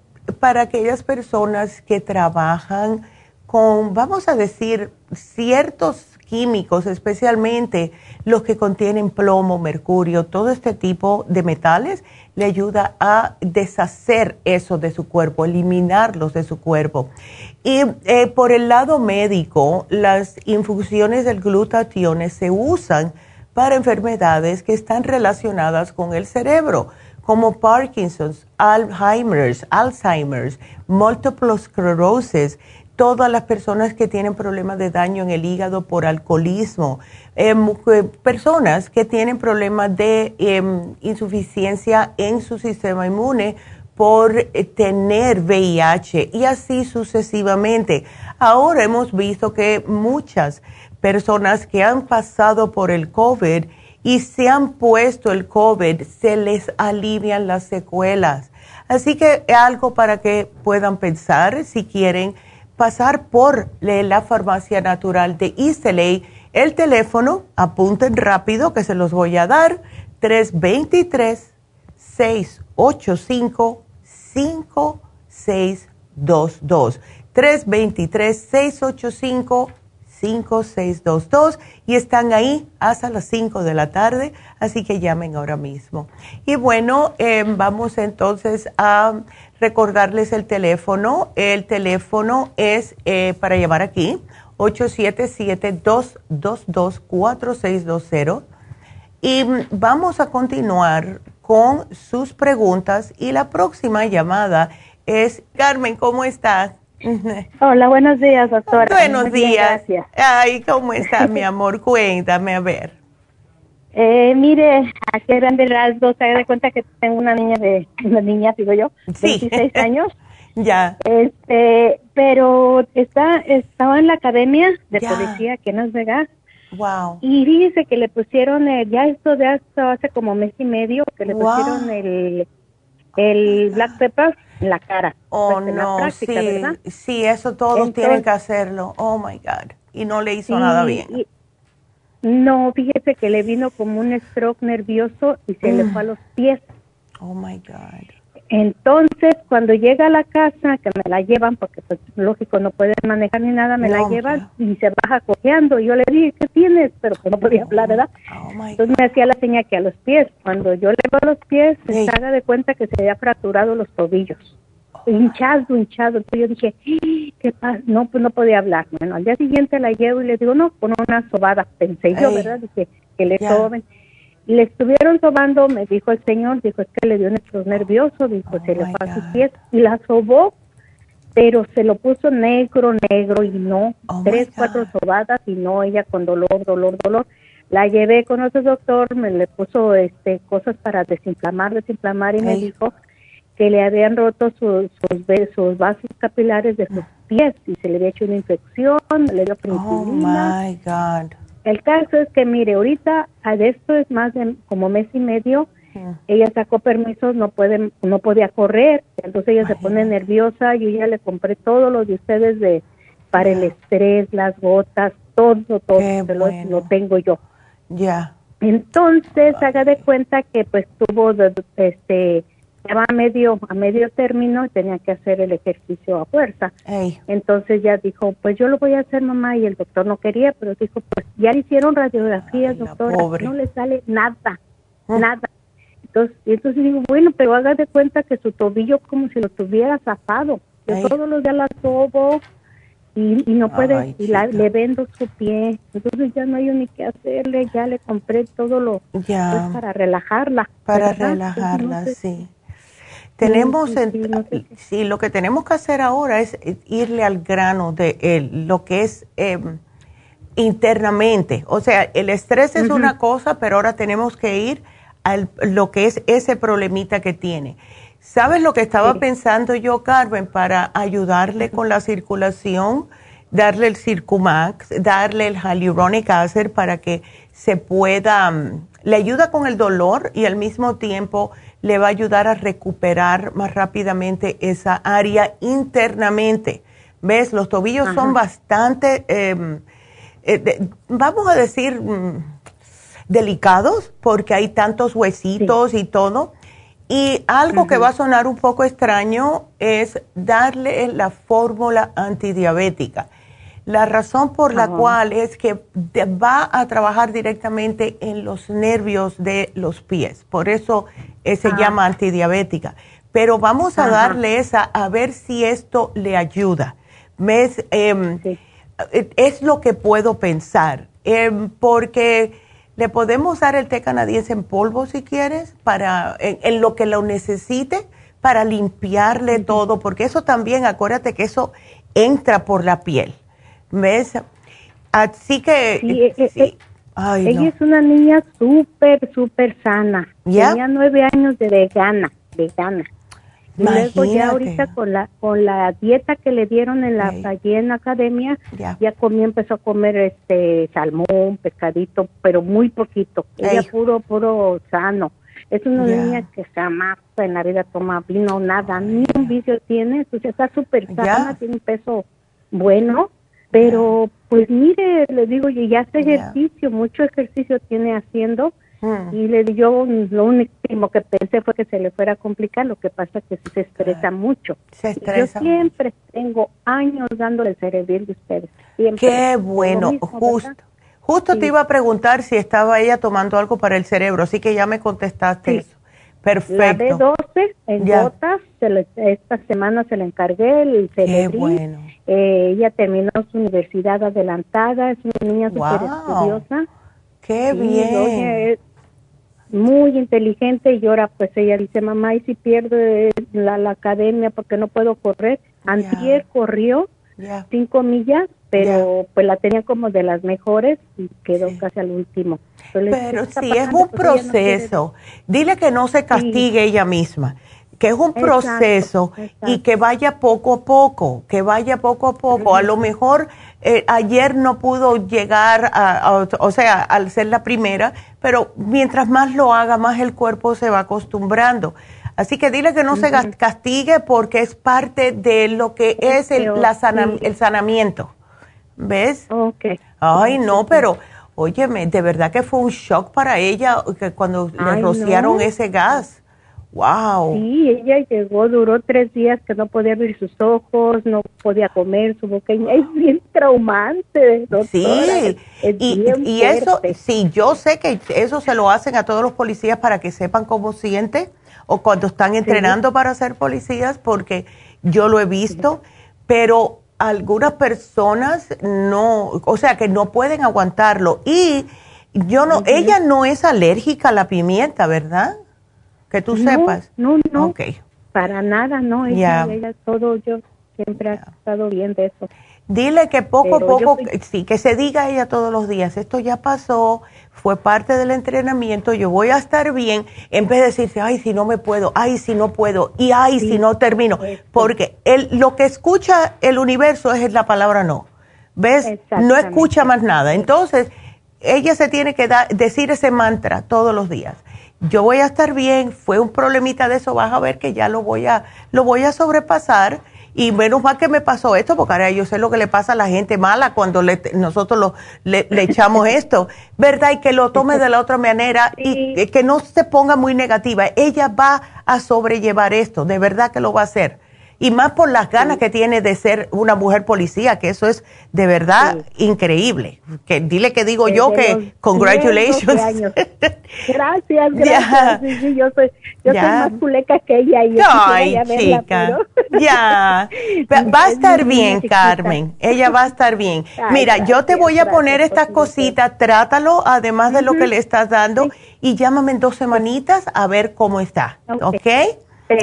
B: para aquellas personas que trabajan con, vamos a decir, ciertos químicos, especialmente los que contienen plomo, mercurio, todo este tipo de metales, le ayuda a deshacer eso de su cuerpo, eliminarlos de su cuerpo. Y eh, por el lado médico, las infusiones del glutatión se usan para enfermedades que están relacionadas con el cerebro, como Parkinson's, Alzheimer's, Alzheimer's, multiple sclerosis, todas las personas que tienen problemas de daño en el hígado por alcoholismo, em, personas que tienen problemas de em, insuficiencia en su sistema inmune por eh, tener VIH y así sucesivamente. Ahora hemos visto que muchas personas que han pasado por el COVID y se han puesto el COVID, se les alivian las secuelas. Así que algo para que puedan pensar si quieren pasar por la farmacia natural de Islay. El teléfono, apunten rápido que se los voy a dar, 323 323-685-5622. 323-685-5622 y están ahí hasta las 5 de la tarde, así que llamen ahora mismo. Y bueno, em, vamos entonces a recordarles el teléfono. El teléfono es eh, para llamar aquí, 877-222-4620. Y vamos a continuar con sus preguntas y la próxima llamada es Carmen, ¿cómo estás? *laughs*
H: Hola, buenos días, doctora.
B: Buenos días. gracias. Ay, ¿cómo está, mi *laughs* amor? Cuéntame, a ver.
H: Eh, mire, a qué grande rasgo se da cuenta que tengo una niña de, *laughs* una niña, digo yo, sí. 16 años.
B: ya.
H: Este, pero está, estaba en la academia de policía aquí en Las Vegas.
B: Wow.
H: Y dice que le pusieron, ya esto de hace como mes y medio, que le pusieron el, el black pepper en la cara.
B: Oh, pues, no, sí, sí, eso todos tienen que hacerlo. Oh, my God. Y no le hizo nada bien.
H: no, fíjese que le vino como un stroke nervioso y se le mm. fue a los pies.
B: Oh, my God.
H: Entonces, cuando llega a la casa, que me la llevan, porque pues lógico no puede manejar ni nada, me la llevan y se baja cojeando. Y yo le dije, ¿qué tienes? Pero pues no podía hablar, ¿verdad? Oh, Entonces me hacía la seña que a los pies. Cuando yo le veo los pies, se haga de cuenta que se había fracturado los tobillos. Oh, hinchado, hinchado. Entonces yo dije, ¿qué pasa? No, pues no podía hablar. Bueno, al día siguiente la llevo y le digo, no, con una sobada. Pensé yo, ¿verdad? Dije, que le soben le estuvieron sobando, me dijo el señor, dijo, es que le dio un nervioso, dijo, se le fue a sus pies y la sobó, pero se lo puso negro, negro y no, oh tres, cuatro sobadas y no, ella con dolor, dolor, dolor. La llevé con otro doctor, me le puso este cosas para desinflamar, desinflamar y me dijo que le habían roto sus, sus, vasos capilares de sus pies y se le había hecho una infección, le dio
B: Oh my God.
H: El caso es que, mire, ahorita de esto es más de como mes y medio. Ella sacó permisos, no puede, no podía correr, entonces ella se pone nerviosa. Yo ya le compré todo lo de ustedes de para el estrés, las gotas, todo, todo, lo, tengo yo.
B: Ya.
H: Entonces, haga de cuenta que pues tuvo este estaba a medio, a medio término y tenía que hacer el ejercicio a fuerza. Entonces ya dijo, pues yo lo voy a hacer mamá y el doctor no quería, pero dijo, pues ya le hicieron radiografías, doctor, no le sale nada, ah. nada. Entonces, y entonces digo, bueno, pero haga de cuenta que su tobillo como si lo tuviera zafado. Yo todos los días la sobo y, y no puede, y le vendo su pie. Entonces ya no hay ni qué hacerle, ya le compré todo lo
B: ya.
H: Pues, para relajarla.
B: Para relajarla, sí. Tenemos, sí, lo que tenemos que hacer ahora es irle al grano de lo que es em, internamente. O sea, el estrés es una cosa, pero ahora tenemos que ir a lo que es ese problemita que tiene. ¿Sabes lo que estaba pensando yo, Carmen, para ayudarle con la circulación? Darle el Circumax, darle el Hyaluronic Acid para que se pueda, mm, le ayuda con el dolor y al mismo tiempo le va a ayudar a recuperar más rápidamente esa área internamente. ¿Ves? Los tobillos son bastante, em, eh, vamos a decir, mm, delicados porque hay tantos huesitos y todo. Y algo que va a sonar un poco extraño es darle la fórmula antidiabética. La razón por la cual es que va a trabajar directamente en los nervios de los pies. Por eso eh, se ah. llama antidiabética. Pero vamos a darle esa a ver si esto le ayuda. Em, eh, es lo que puedo pensar. Em, porque le podemos dar el té canadiense en polvo si quieres, para, en, lo que lo necesite, para limpiarle todo, porque eso también, acuérdate que eso entra por la piel. ¿Ves? Así que...
H: Sí, eh, ella es una niña súper, súper sana. Tenía nueve años de vegana, vegana. Y luego ya ahorita con la con la dieta que le dieron en la allí en la academia, ya. comió, empezó a comer este salmón, pescadito, pero muy poquito. Ella puro, puro sano. Es una niña que ama en la vida, toma vino, nada, ni un vicio tiene, o está súper sana, tiene un peso bueno pero pues mire, le digo, y ya hace ejercicio, mucho ejercicio tiene haciendo Hmm. Y le yo lo último que pensé fue que se le fuera a complicar, lo que pasa es que se estresa mucho.
B: Se estresa.
H: Yo siempre tengo años dándole cerebral de ustedes.
B: Qué bueno, justo. Justo te iba a preguntar si estaba ella tomando algo para el cerebro, así que ya me contestaste eso. Perfecto. La
H: B12 en gotas, esta semana se la encargué, el
B: Qué bueno.
H: Eh, ella terminó su universidad adelantada, es una niña súper estudiosa.
B: Qué bien.
H: es muy inteligente y ahora pues ella dice, mamá, ¿y si pierde la, academia porque no puedo correr? Antier corrió cinco millas pero pues la tenía como de las mejores y quedó casi al último.
B: Pero sí, es un proceso. Dile que no se castigue ella misma, que es un proceso y que vaya poco a poco, que vaya poco a poco. A lo mejor eh, ayer no pudo llegar, a, o sea, al ser la primera, pero mientras más lo haga, más el cuerpo se va acostumbrando. Así que dile que no se castigue porque es parte de lo que es el, la el sanamiento. ¿Ves?
H: Ok.
B: Ay, no, pero óyeme, de verdad que fue un shock para ella que cuando le rociaron ese gas. Wow.
H: Sí, ella llegó, duró tres días que no podía abrir sus ojos, no podía comer, su boca es bien traumante.
B: sí, y, y eso, sí, yo sé que eso se lo hacen a todos los policías para que sepan cómo siente o cuando están entrenando para ser policías, porque yo lo he visto, pero algunas personas no, o sea, que no pueden aguantarlo. Y yo no, ella no es alérgica a la pimienta, ¿verdad? Que tú sepas.
H: No, no. Para nada, no. Ella, todo, yo siempre ha estado bien de eso.
B: Dile que poco a poco, sí, que se diga ella todos los días, esto ya pasó, fue parte del entrenamiento, yo voy a estar bien, en vez de decirse, ay, si no me puedo, ay, si no puedo, y ay, si no termino, porque el, lo que escucha el universo es la palabra no, ¿ves? No escucha más nada. Entonces, ella se tiene que decir ese mantra todos los días. Yo voy a estar bien, fue un problemita de eso, vas a ver que ya lo voy a, lo voy a sobrepasar y menos mal que me pasó esto, porque ahora yo sé lo que le pasa a la gente mala cuando le, nosotros lo, le, echamos esto, ¿verdad? Y que lo tome de la otra manera y que no se ponga muy negativa. Ella va a sobrellevar esto, de verdad que lo va a hacer y más por las ganas que tiene de ser una mujer policía, que eso es de verdad increíble. Que dile que digo yo que congratulations. *laughs*
H: Gracias, gracias. yo soy yo soy más culeca que ella y
B: Ay, chica. *laughs* ya. Va a estar bien, Carmen. Ella va a estar bien. *laughs* Mira, yo te voy a poner estas cositas, trátalo además de lo que le estás dando y llámame en dos semanitas a ver cómo está. ¿Ok?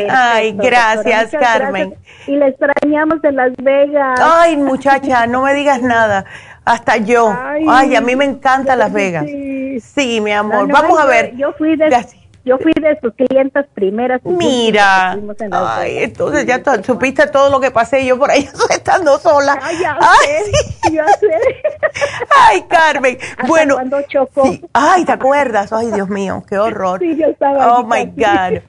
B: Ay, gracias, Carmen.
H: Y le extrañamos de Las Vegas.
B: Ay, muchacha, no me digas nada. Hasta yo. Ay, a mí me encanta Las Vegas. Sí, mi amor. Vamos a ver.
H: Yo fui de yo fui de sus clientas primeras.
B: Mira. Ay, entonces ya supiste todo lo que pasé yo por ahí *laughs* estando sola.
H: Ay, ya Ay, ya sé. *laughs*
B: Ay, Carmen. *laughs* bueno.
H: Cuando chocó.
B: Ay, ¿te acuerdas? Ay, Dios mío, qué horror.
H: Sí, yo estaba.
B: Oh, my God.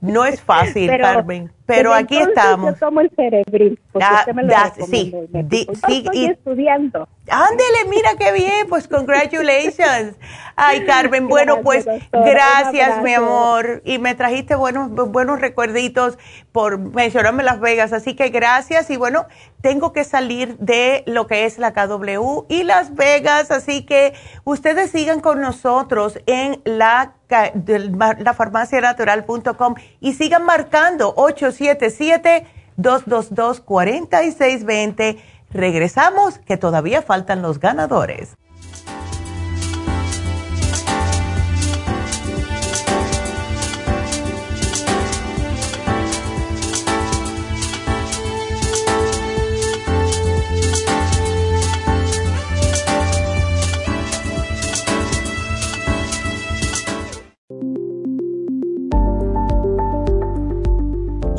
B: No es fácil, Carmen, pero aquí estamos.
H: Yo tomo el cerebril, porque
B: ah,
H: me lo sí, sí, estoy estudiando.
B: Ándele, mira qué bien, pues congratulations. Ay, Carmen, bueno, pues gracias, mi amor. Y me trajiste buenos, buenos recuerditos por mencionarme Las Vegas, así que gracias. Y bueno, tengo que salir de lo que es la KW y Las Vegas, así que ustedes sigan con nosotros en la, la farmacianatural.com y sigan marcando 877-222-4620. Regresamos, que todavía faltan los ganadores.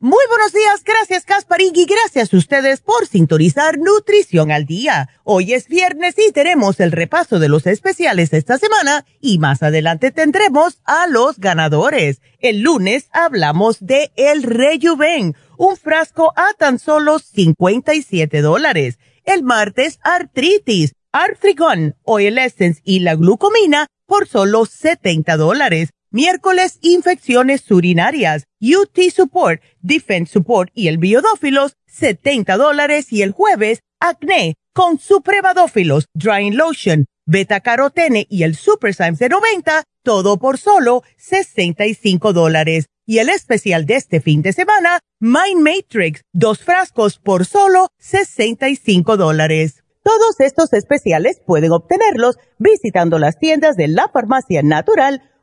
B: Muy buenos días, gracias Casparín y gracias a ustedes por sintonizar Nutrición al Día. Hoy es viernes y tenemos el repaso de los especiales esta semana y más adelante tendremos a los ganadores. El lunes hablamos de El Rejuven, un frasco a tan solo 57 dólares. El martes, artritis, Arthrigon, Oil Essence y la glucomina por solo 70 dólares. Miércoles, infecciones urinarias, UT Support, Defense Support y el Biodófilos, 70 dólares. Y el jueves, acné con Suprevadófilos, Drying Lotion, Beta Carotene y el Super Symes de 90, todo por solo 65 dólares. Y el especial de este fin de semana, Mind Matrix, dos frascos por solo 65 dólares. Todos estos especiales pueden obtenerlos visitando las tiendas de la farmacia natural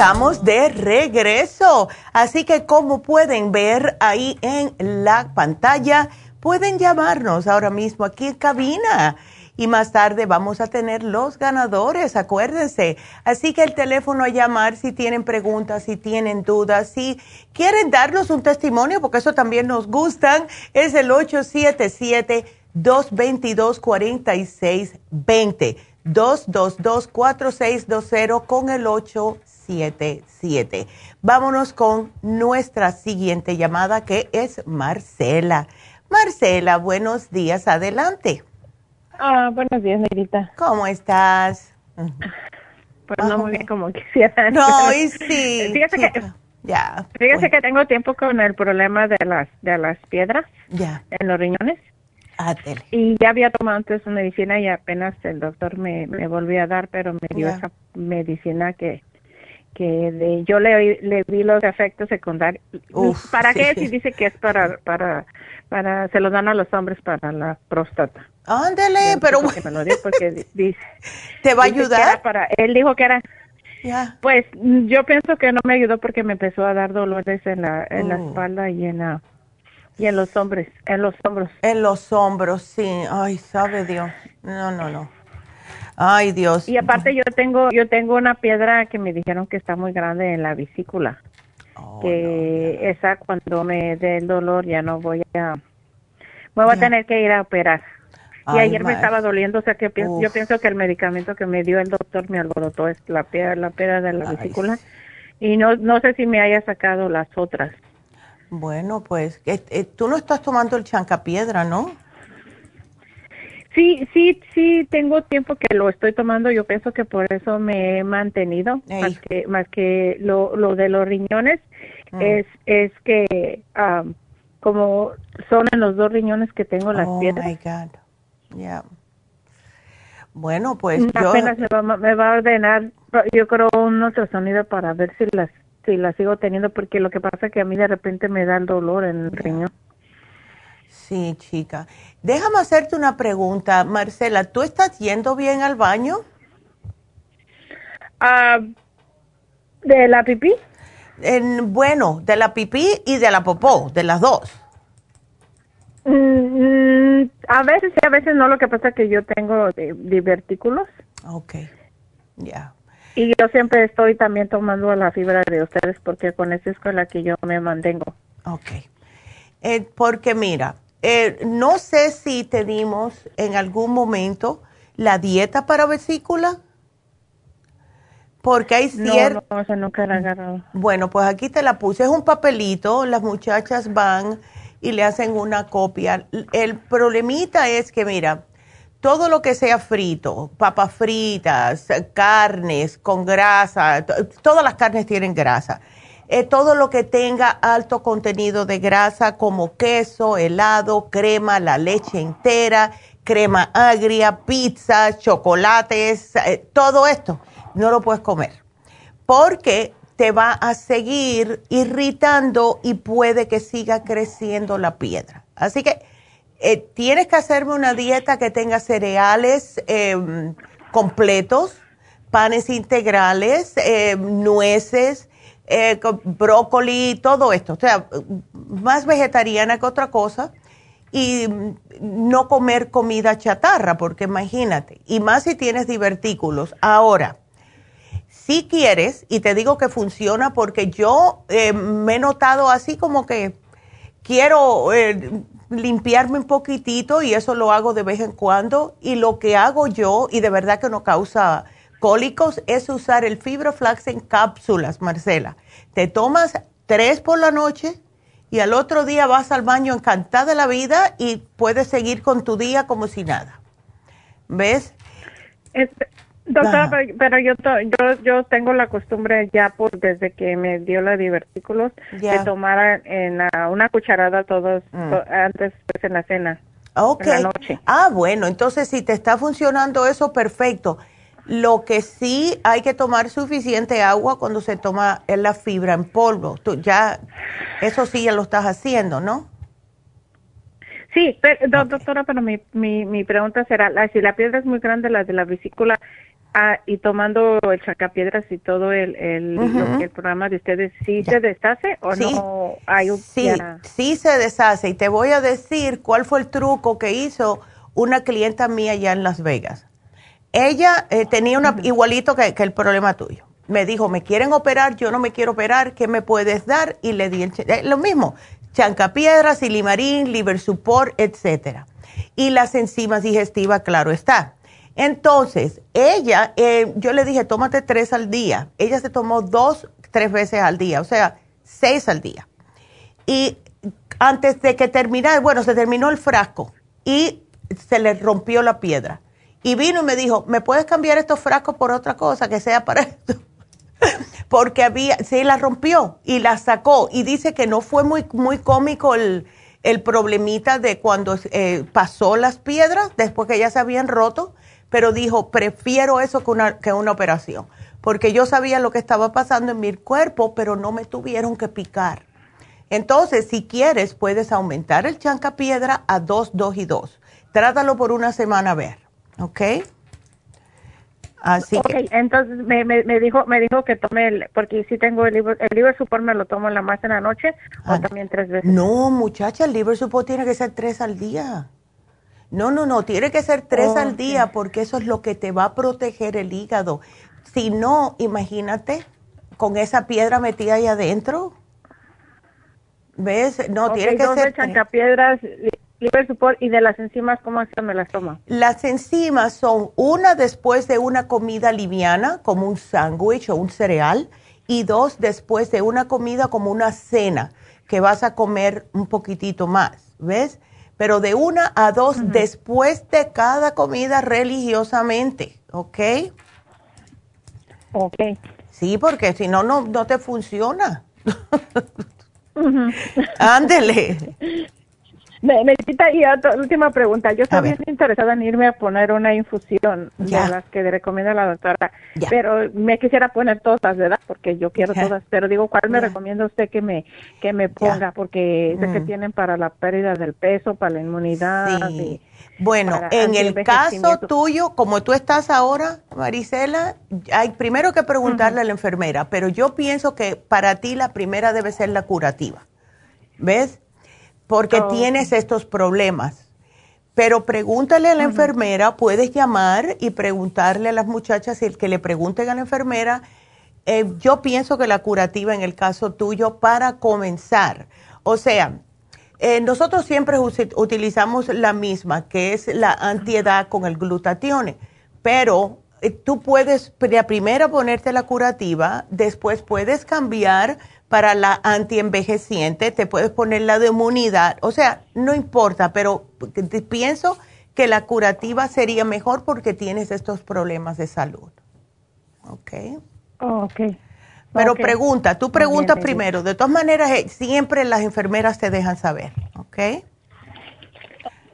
B: estamos de regreso. Así que como pueden ver ahí en la pantalla, pueden llamarnos ahora mismo aquí en cabina. Y más tarde vamos a tener los ganadores, acuérdense. Así que el teléfono a llamar si tienen preguntas, si tienen dudas, si quieren darnos un testimonio, porque eso también nos gustan, es el 877-222-4620. 222-4620 con el 877. 777. Vámonos con nuestra siguiente llamada que es Marcela. Marcela, buenos días, adelante.
I: Ah, buenos días, Negrita.
B: ¿Cómo estás?
I: Pues no muy bien como quisiera.
B: No, *laughs* y sí.
I: Fíjate que, fíjese pues. que tengo tiempo con el problema de las, de las piedras
B: ya.
I: en los riñones.
B: Ah,
I: y ya había tomado antes una medicina y apenas el doctor me, me volvió a dar, pero me dio esa medicina que que de, yo le, le vi los efectos secundarios. ¿Para qué? Si dice que es para, para, para, se los dan a los hombres para la próstata.
B: Ándale, pero
I: me lo porque dice, *laughs*
B: ¿Te va a ayudar?
I: Para, él dijo que era, pues yo pienso que no me ayudó porque me empezó a dar dolores en la, en la oh. espalda y en la, y en los hombros, en los hombros.
B: En los hombros, sí. Ay, sabe Dios. No, no, no. Ay, Dios.
I: Y aparte yo tengo yo tengo una piedra que me dijeron que está muy grande en la vesícula. oh, que esa cuando me dé el dolor ya no voy a, me voy a tener que ir a operar. Y ayer me estaba doliendo, o sea que yo pienso que el medicamento que me dio el doctor me alborotó, es la piedra, la piedra de la vesícula. Y no, no sé si me haya sacado las otras.
B: Bueno, pues eh, eh, tú no estás tomando el chancapiedra, ¿no?
I: Sí, sí, sí, tengo tiempo que lo estoy tomando. Yo pienso que por eso me he mantenido, más que, más que lo, lo de los riñones, mm. es, es que como son en los dos riñones que tengo las oh piedras. My God.
B: Yeah. Bueno, pues
I: yo... Apenas me va, me va a ordenar, yo creo, un ultrasonido para ver si las si las sigo teniendo, porque lo que pasa es que a mí de repente me da el dolor en el riñón.
B: Sí, chica. Déjame hacerte una pregunta, Marcela. ¿Tú estás yendo bien al baño?
I: Ah, ¿De la pipí?
B: En, bueno, de la pipí y de la popó, de las dos.
I: Mm, mm, a veces sí, a veces no. Lo que pasa es que yo tengo divertículos.
B: Ok, ya.
I: Y yo siempre estoy también tomando la fibra de ustedes porque con esa es con la que yo me mantengo.
B: Ok. Eh, porque mira, eh, no sé si te dimos en algún momento la dieta para vesícula. Porque hay cierto...
I: No, no, nunca la agarrado.
B: Bueno, pues aquí te la puse. Es un papelito, las muchachas van y le hacen una copia. El problemita es que, mira, todo lo que sea frito, papas fritas, carnes con grasa, todas las carnes tienen grasa. Eh, todo lo que tenga alto contenido de grasa como queso, helado, crema, la leche entera, crema agria, pizza, chocolates, eh, todo esto no lo puedes comer porque te va a seguir irritando y puede que siga creciendo la piedra. Así que eh, tienes que hacerme una dieta que tenga cereales em, completos, panes integrales, em, nueces, eh, brócoli, todo esto. O sea, más vegetariana que otra cosa. Y no comer comida chatarra, porque imagínate. Y más si tienes divertículos. Ahora, si quieres, y te digo que funciona porque yo eh, me he notado así como que quiero eh, limpiarme un poquitito y eso lo hago de vez en cuando. Y lo que hago yo, y de verdad que no causa cólicos es usar el fibroflax en cápsulas, Marcela. Te tomas tres por la noche y al otro día vas al baño encantada de la vida y puedes seguir con tu día como si nada. ¿Ves?
I: doctora, pero, yo, yo, yo tengo la costumbre ya por desde que me dio la divertículos de tomar en una cucharada todos mm. antes pues, en la cena. En la noche.
B: Ah, bueno, entonces si te está funcionando eso, perfecto. Lo que sí hay que tomar suficiente agua cuando se toma la fibra en polvo. Tú ya, eso sí ya lo estás haciendo, ¿no?
I: Sí, pero, doctora, pero mi, mi, mi pregunta será, si la piedra es muy grande, la de la vesícula, ah, y tomando el chacapiedras y todo el, el, el programa de ustedes, ¿sí se deshace o no hay un...
B: Sí, sí se deshace. Y te voy a decir cuál fue el truco que hizo una clienta mía allá en Las Vegas. Ella eh, tenía una, igualito que, el problema tuyo. Me dijo, me quieren operar, yo no me quiero operar, ¿qué me puedes dar? Y le di eh, lo mismo, chancapiedra, silimarín, liver support, etcétera. Y las enzimas digestivas, claro está. Entonces, ella, eh, yo le dije, tómate tres al día. Ella se tomó dos, tres veces al día, o sea, seis al día. Y antes de que terminara, bueno, se terminó el frasco y se le rompió la piedra. Y vino y me dijo, ¿me puedes cambiar estos frascos por otra cosa que sea para esto? *laughs* Porque había, se la rompió y la sacó. Y dice que no fue muy, muy cómico el, el problemita de cuando eh, pasó las piedras, después que ya se habían roto, pero dijo, prefiero eso que una, que una operación. Porque yo sabía lo que estaba pasando en mi cuerpo, pero no me tuvieron que picar. Entonces, si quieres, puedes aumentar el chanca piedra a 2, 2 y 2. Trátalo por una semana a ver. ¿Ok? Así
I: okay, entonces me, me, dijo me dijo que tome el, porque si tengo el liver, el liver support me lo tomo en la más en la noche o ah, también tres veces.
B: No, muchacha, el liver support tiene que ser tres al día. No, no, no, tiene que ser tres al día porque eso es lo que te va a proteger el hígado. Si no, imagínate con esa piedra metida ahí adentro. ¿Ves? No, tiene que
I: dos
B: ser...
I: de chancapiedras, liver support y de las enzimas, ¿cómo se me las toma?
B: Las enzimas son una después de una comida liviana, como un sándwich o un cereal, y dos después de una comida como una cena, que vas a comer un poquitito más, ¿ves? Pero de una a dos después de cada comida religiosamente, ¿ok?
I: Ok.
B: Sí, porque si no, no te funciona. *laughs* Ándele. *laughs*
I: Me, me y otra última pregunta. Yo estoy bien interesada en irme a poner una infusión de las que recomienda la doctora, pero me quisiera poner todas, ¿verdad? Porque yo quiero todas. Pero digo, ¿cuál me recomienda usted que me que me ponga? Porque sé que mm. tienen para la pérdida del peso, para la inmunidad.
B: bueno, en el caso tuyo, como tú estás ahora, Marisela, hay primero que preguntarle a la enfermera, pero yo pienso que para ti la primera debe ser la curativa. ¿Ves? Porque tienes estos problemas. Pero pregúntale a la enfermera, puedes llamar y preguntarle a las muchachas y que le pregunten a la enfermera. Eh, yo pienso que la curativa en el caso tuyo para comenzar. O sea, eh, nosotros siempre utilizamos la misma, que es la antiedad con el glutatión, pero eh, tú puedes primero ponerte la curativa, después puedes cambiar para la antienvejeciente, te puedes poner la de inmunidad, o sea, no importa, pero pienso que la curativa sería mejor porque tienes estos problemas de salud. ¿Ok?
I: ok.
B: Pero pregunta, tú preguntas primero. De todas maneras, eh, siempre las enfermeras te dejan saber, ¿ok?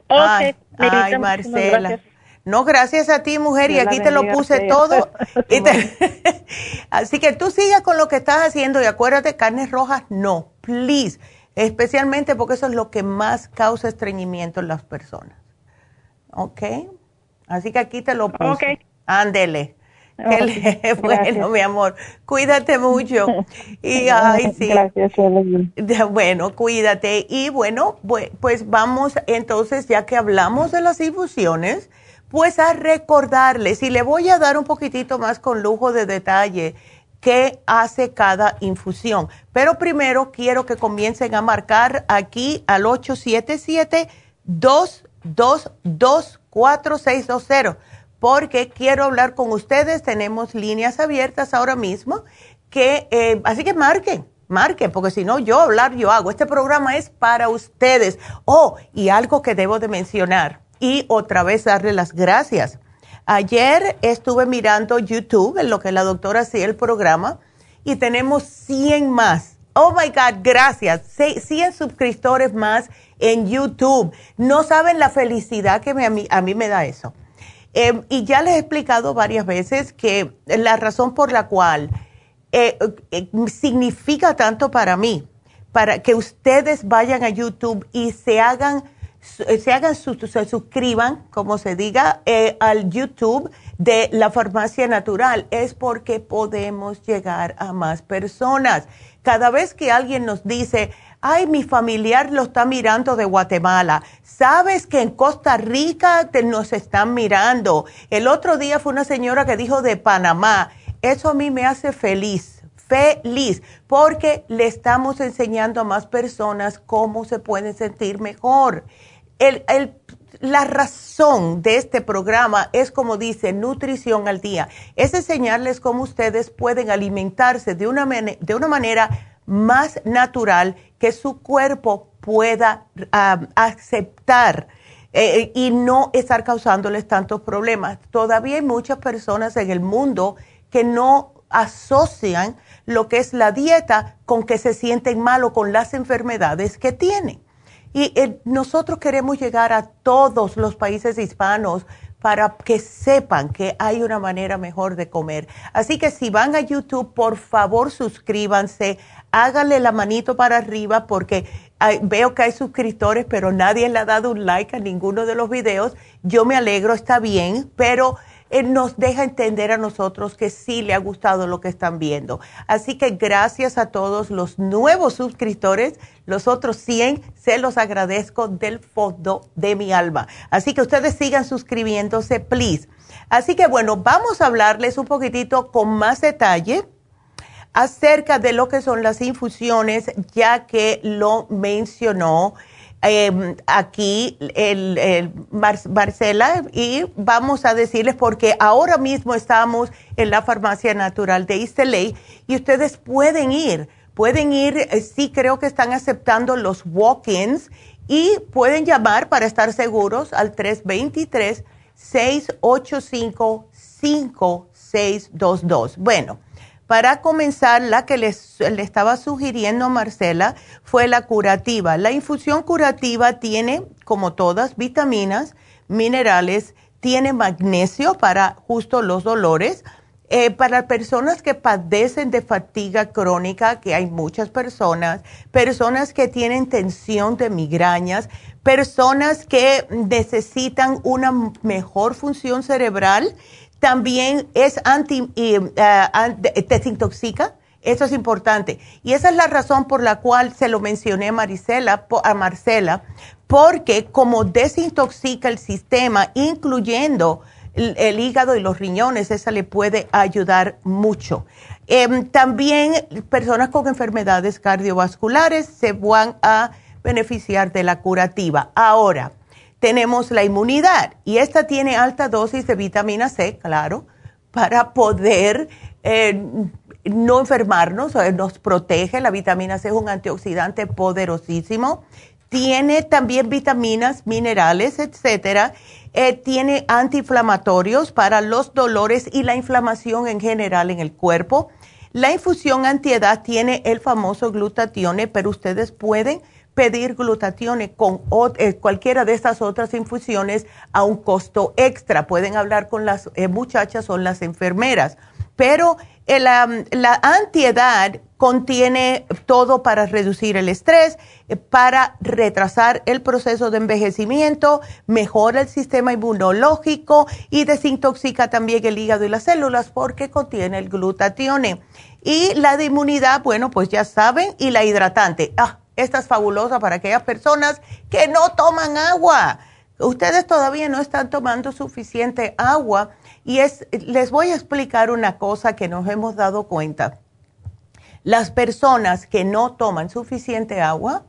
I: Ay,
B: ay Marcela. No, gracias a ti, mujer, y aquí te lo puse todo. *laughs* *laughs* Así que tú sigas con lo que estás haciendo y acuérdate, carnes rojas, no, please. Especialmente porque eso es lo que más causa estreñimiento en las personas. ¿Ok? Así que aquí te lo puse. Ok. Ándele. *laughs* bueno, mi amor, cuídate mucho. Y ay, sí.
I: Gracias,
B: Bueno, cuídate. Y bueno, pues vamos entonces, ya que hablamos de las infusiones, pues a recordarles, y le voy a dar un poquitito más con lujo de detalle, qué hace cada infusión. Pero primero quiero que comiencen a marcar aquí al 877-222-4620, porque quiero hablar con ustedes. Tenemos líneas abiertas ahora mismo, que, eh, así que marquen. Marquen, porque si no, yo hablar, yo hago. Este programa es para ustedes. Oh, y algo que debo de mencionar y otra vez darle las gracias. Ayer estuve mirando YouTube en lo que la doctora hacía el programa y tenemos 100 más. Oh my God, gracias. 100 suscriptores más en YouTube. No saben la felicidad que a, mí, me da eso. Em, y ya les he explicado varias veces que la razón por la cual eh, eh, significa tanto para mí, para que ustedes vayan a YouTube y se hagan se hagan se suscriban, como se diga, eh, al YouTube de la farmacia natural, es porque podemos llegar a más personas. Cada vez que alguien nos dice, ay, mi familiar lo está mirando de Guatemala, sabes que en Costa Rica te, nos están mirando. El otro día fue una señora que dijo de Panamá, eso a mí me hace feliz feliz porque le estamos enseñando a más personas cómo se pueden sentir mejor el, la razón de este programa es, como dice, nutrición al día. Es enseñarles cómo ustedes pueden alimentarse de una, de una manera más natural que su cuerpo pueda aceptar eh, y no estar causándoles tantos problemas. Todavía hay muchas personas en el mundo que no asocian lo que es la dieta con que se sienten mal o con las enfermedades que tienen. Y eh, nosotros queremos llegar a todos los países hispanos para que sepan que hay una manera mejor de comer. Así que si van a YouTube, por favor suscríbanse, háganle la manito para arriba porque veo que hay suscriptores, pero nadie le ha dado un like a ninguno de los videos. Yo me alegro, está bien, pero él nos deja entender a nosotros que sí le ha gustado lo que están viendo. Así que gracias a todos los nuevos suscriptores, los otros 100, se los agradezco del fondo de mi alma. Así que ustedes sigan suscribiéndose, please. Así que bueno, vamos a hablarles un poquitito con más detalle acerca de lo que son las infusiones, ya que lo mencionó em, aquí el, Marcela y vamos a decirles porque ahora mismo estamos en la farmacia natural de Isteley y ustedes pueden ir, pueden ir, eh, sí creo que están aceptando los walk-ins y pueden llamar para estar seguros al 323 685 5622. Bueno, para comenzar, la que les, le estaba sugiriendo Marcela fue la curativa. La infusión curativa tiene, como todas, vitaminas, minerales, tiene magnesio para justo los dolores. Eh, para personas que padecen de fatiga crónica, que hay muchas personas, personas que tienen tensión de migrañas, personas que necesitan una mejor función cerebral, también es anti, uh, desintoxica. Eso es importante. Y esa es la razón por la cual se lo mencioné a, Maricela, a Marcela, porque como desintoxica el sistema, incluyendo el, hígado y los riñones, esa le puede ayudar mucho. Em, también personas con enfermedades cardiovasculares se van a beneficiar de la curativa. Ahora, tenemos la inmunidad y esta tiene alta dosis de vitamina C, claro, para poder eh, no enfermarnos, nos protege. La vitamina C es un antioxidante poderosísimo. Tiene también vitaminas, minerales, etcétera. Eh, tiene antiinflamatorios para los dolores y la inflamación en general en el cuerpo. La infusión antiedad tiene el famoso glutatione, pero ustedes pueden pedir glutatión con eh, cualquiera de estas otras infusiones a un costo extra. Pueden hablar con las eh, muchachas o las enfermeras. Pero eh, la antiedad contiene todo para reducir el estrés, para retrasar el proceso de envejecimiento, mejora el sistema inmunológico y desintoxica también el hígado y las células porque contiene el glutatione. Y la de inmunidad, bueno, pues ya saben, y la hidratante. Ah, esta es fabulosa para aquellas personas que no toman agua. Ustedes todavía no están tomando suficiente agua y es, les voy a explicar una cosa que nos hemos dado cuenta. Las personas que no toman suficiente agua,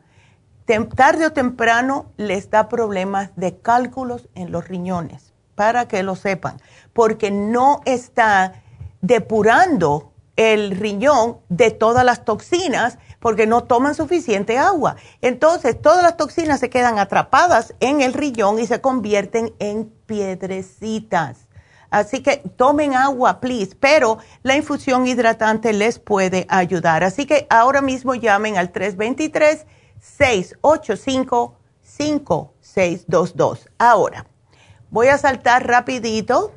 B: tarde o temprano les da problemas de cálculos en los riñones, para que lo sepan, porque no está depurando el riñón de todas las toxinas porque no toman suficiente agua. Entonces, todas las toxinas se quedan atrapadas en el riñón y se convierten en piedrecitas. Así que tomen agua, please, pero la infusión hidratante les puede ayudar. Así que ahora mismo llamen al 323-685-5622. Ahora, voy a saltar rapidito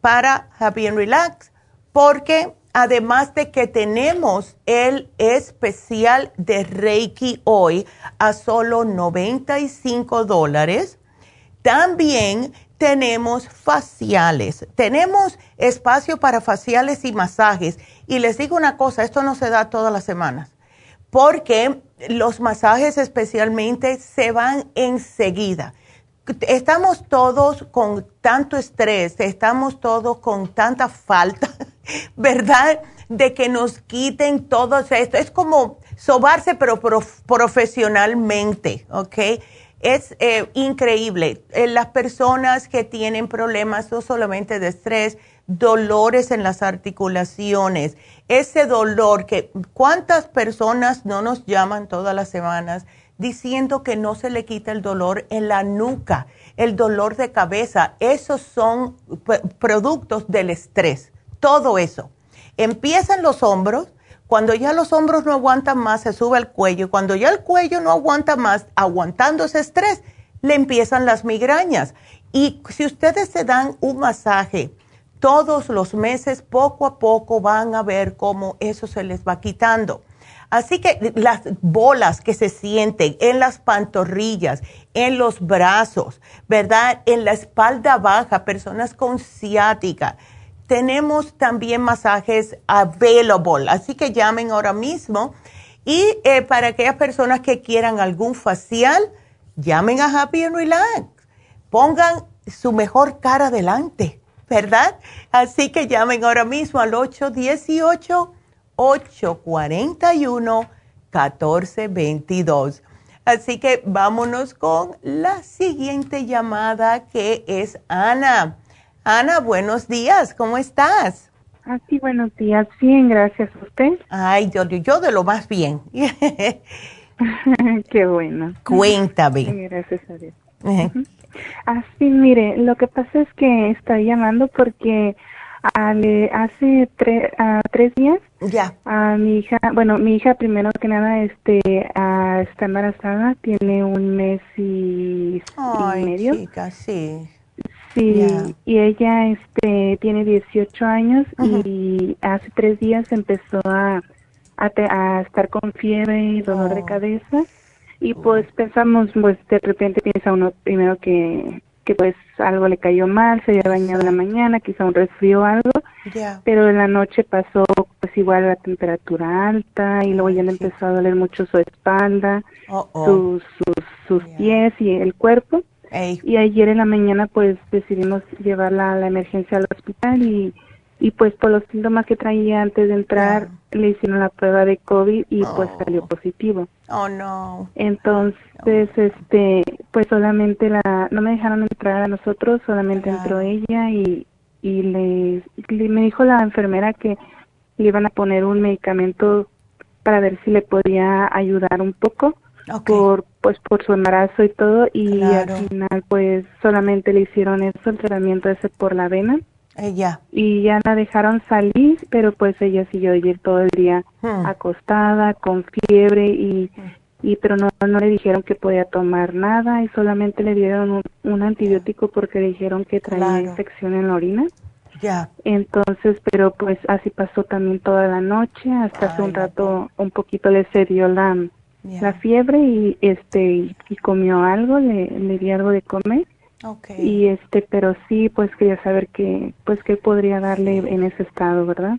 B: para Happy and Relax porque además de que tenemos el especial de Reiki hoy a solo 95 dólares, también tenemos faciales. Tenemos espacio para faciales y masajes. Y les digo una cosa, esto no se da todas las semanas, porque los masajes especialmente se van enseguida. Estamos todos con tanto estrés, estamos todos con tanta falta *laughs* ¿verdad? De que nos quiten todo esto. Es como sobarse, pero profesionalmente, ¿ok? Es eh, increíble. Eh, las personas que tienen problemas no solamente de estrés, dolores en las articulaciones, ese dolor que cuántas personas no nos llaman todas las semanas diciendo que no se le quita el dolor en la nuca, el dolor de cabeza, esos son productos del estrés todo eso. Empiezan los hombros, cuando ya los hombros no aguantan más, se sube al cuello, cuando ya el cuello no aguanta más, aguantando ese estrés, le empiezan las migrañas. Y si ustedes se dan un masaje todos los meses, poco a poco van a ver cómo eso se les va quitando. Así que las bolas que se sienten en las pantorrillas, en los brazos, ¿verdad? En la espalda baja, personas con ciática, tenemos también masajes available, así que llamen ahora mismo. Y eh, para aquellas personas que quieran algún facial, llamen a Happy and Relax. Pongan su mejor cara adelante, ¿verdad? Así que llamen ahora mismo al 818 1-841-1422. Así que vámonos con la siguiente llamada que es Ana. Ana, buenos días, ¿cómo estás?
J: Ah, sí, buenos días. Bien, gracias a usted.
B: Ay, yo, yo de lo más bien. *laughs*
J: Qué bueno.
B: Cuéntame.
J: Gracias a Dios. Ah, sí, mire, lo que pasa es que estoy llamando porque hace tres días
B: ya
J: a mi hija, bueno, mi hija primero que nada este está embarazada, tiene un mes y,
B: Ay,
J: medio.
B: Chica, sí.
J: Sí, y ella este tiene 18 años y hace tres días empezó a, a, estar con fiebre y dolor de oh. cabeza y pues pensamos, pues de repente piensa uno primero que, que pues algo le cayó mal, se había bañado en la mañana, quizá un resfrío o algo, pero en la noche pasó pues igual la temperatura alta y luego ya le empezó a doler mucho su espalda, sus, sus, pies y el cuerpo. Y ayer en la mañana pues decidimos llevarla a la emergencia al hospital y, y pues por los síntomas que traía antes de entrar le hicieron la prueba de COVID y pues oh. salió positivo.
B: Oh no.
J: Entonces este pues solamente la no me dejaron entrar a nosotros, solamente entró ella y y le, me dijo la enfermera que le iban a poner un medicamento para ver si le podía ayudar un poco por pues por su embarazo y todo y al final pues solamente le hicieron eso el tratamiento ese por la vena
B: ella
J: y ya la dejaron salir pero pues ella siguió ir todo el día hmm. acostada con fiebre y hmm. y pero no no le dijeron que podía tomar nada y solamente le dieron un, antibiótico porque le dijeron que traía infección en la orina
B: ya
J: entonces pero pues así pasó también toda la noche hasta hace un rato un poquito le cedió la la fiebre y este y, comió algo, le, le, di algo de comer.
B: Okay.
J: Y este, pero sí, pues quería saber qué, pues qué podría darle en ese estado, ¿verdad?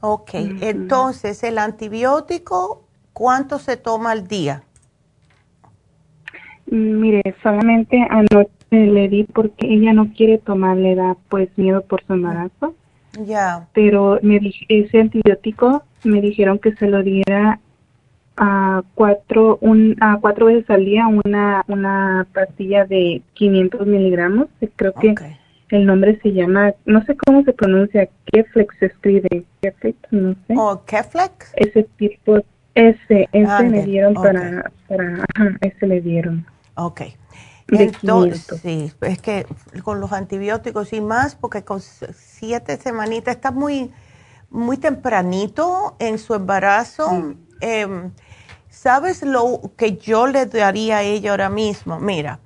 B: Ok, entonces el antibiótico, ¿cuánto se toma al día?
J: Mm, mire, solamente anoche le di porque ella no quiere tomar, le da pues miedo por su embarazo.
B: Ya.
J: Pero me ese antibiótico me dijeron que se lo diera a cuatro, un, a cuatro veces al día una, una pastilla de 500 miligramos. Creo que el nombre se llama, no sé cómo se pronuncia, Keflex se escribe, Keflex, no sé.
B: ¿O Keflex?
J: Ese tipo, ese, ese me dieron para, para, ese le dieron.
B: Ok. Entonces, sí, es que con los antibióticos y más, porque con siete semanitas está muy, muy tempranito en su embarazo. Em, ¿Sabes lo que yo le daría a ella ahora mismo? Mira,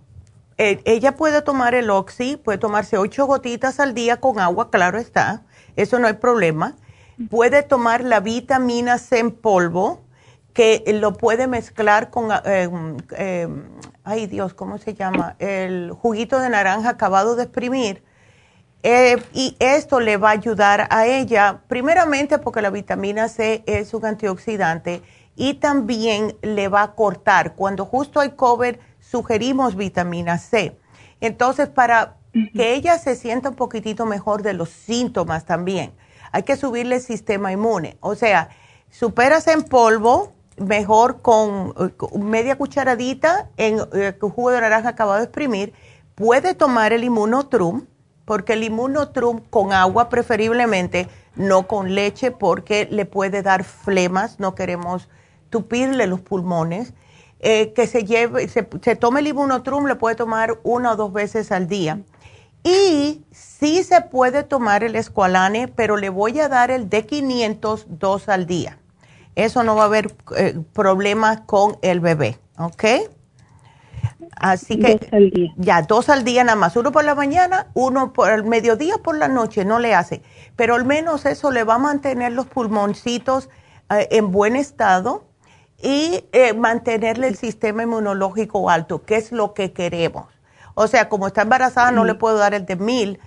B: eh, ella puede tomar el Oxy, puede tomarse ocho gotitas al día con agua, claro está, eso no hay problema. Puede tomar la vitamina C en polvo, que lo puede mezclar con, eh, eh, ay Dios, ¿cómo se llama? El juguito de naranja acabado de exprimir. y esto le va a ayudar a ella, primeramente porque la vitamina C es un antioxidante y también le va a cortar. Cuando justo hay COVID, sugerimos vitamina C. Entonces, para que ella se sienta un poquitito mejor de los síntomas también, hay que subirle el sistema inmune. O sea, superas en polvo, mejor con, media cucharadita en eh, jugo de naranja acabado de exprimir. Puede tomar el inmunotrum, porque el inmunotrum con agua preferiblemente, no con leche, porque le puede dar flemas, no queremos tupirle los pulmones, eh, que se lleve, se, tome el ibunotrum, le puede tomar una o dos veces al día. Y sí se puede tomar el escualane, pero le voy a dar el de 500 dos al día. Eso no va a haber eh, problemas con el bebé, ¿ok? Así que ya dos al día nada más, uno por la mañana, uno por el mediodía, por la noche, no le hace, pero al menos eso le va a mantener los pulmoncitos eh, en buen estado y eh, mantenerle el sistema inmunológico alto, que es lo que queremos. O sea, como está embarazada, no le puedo dar el de mil,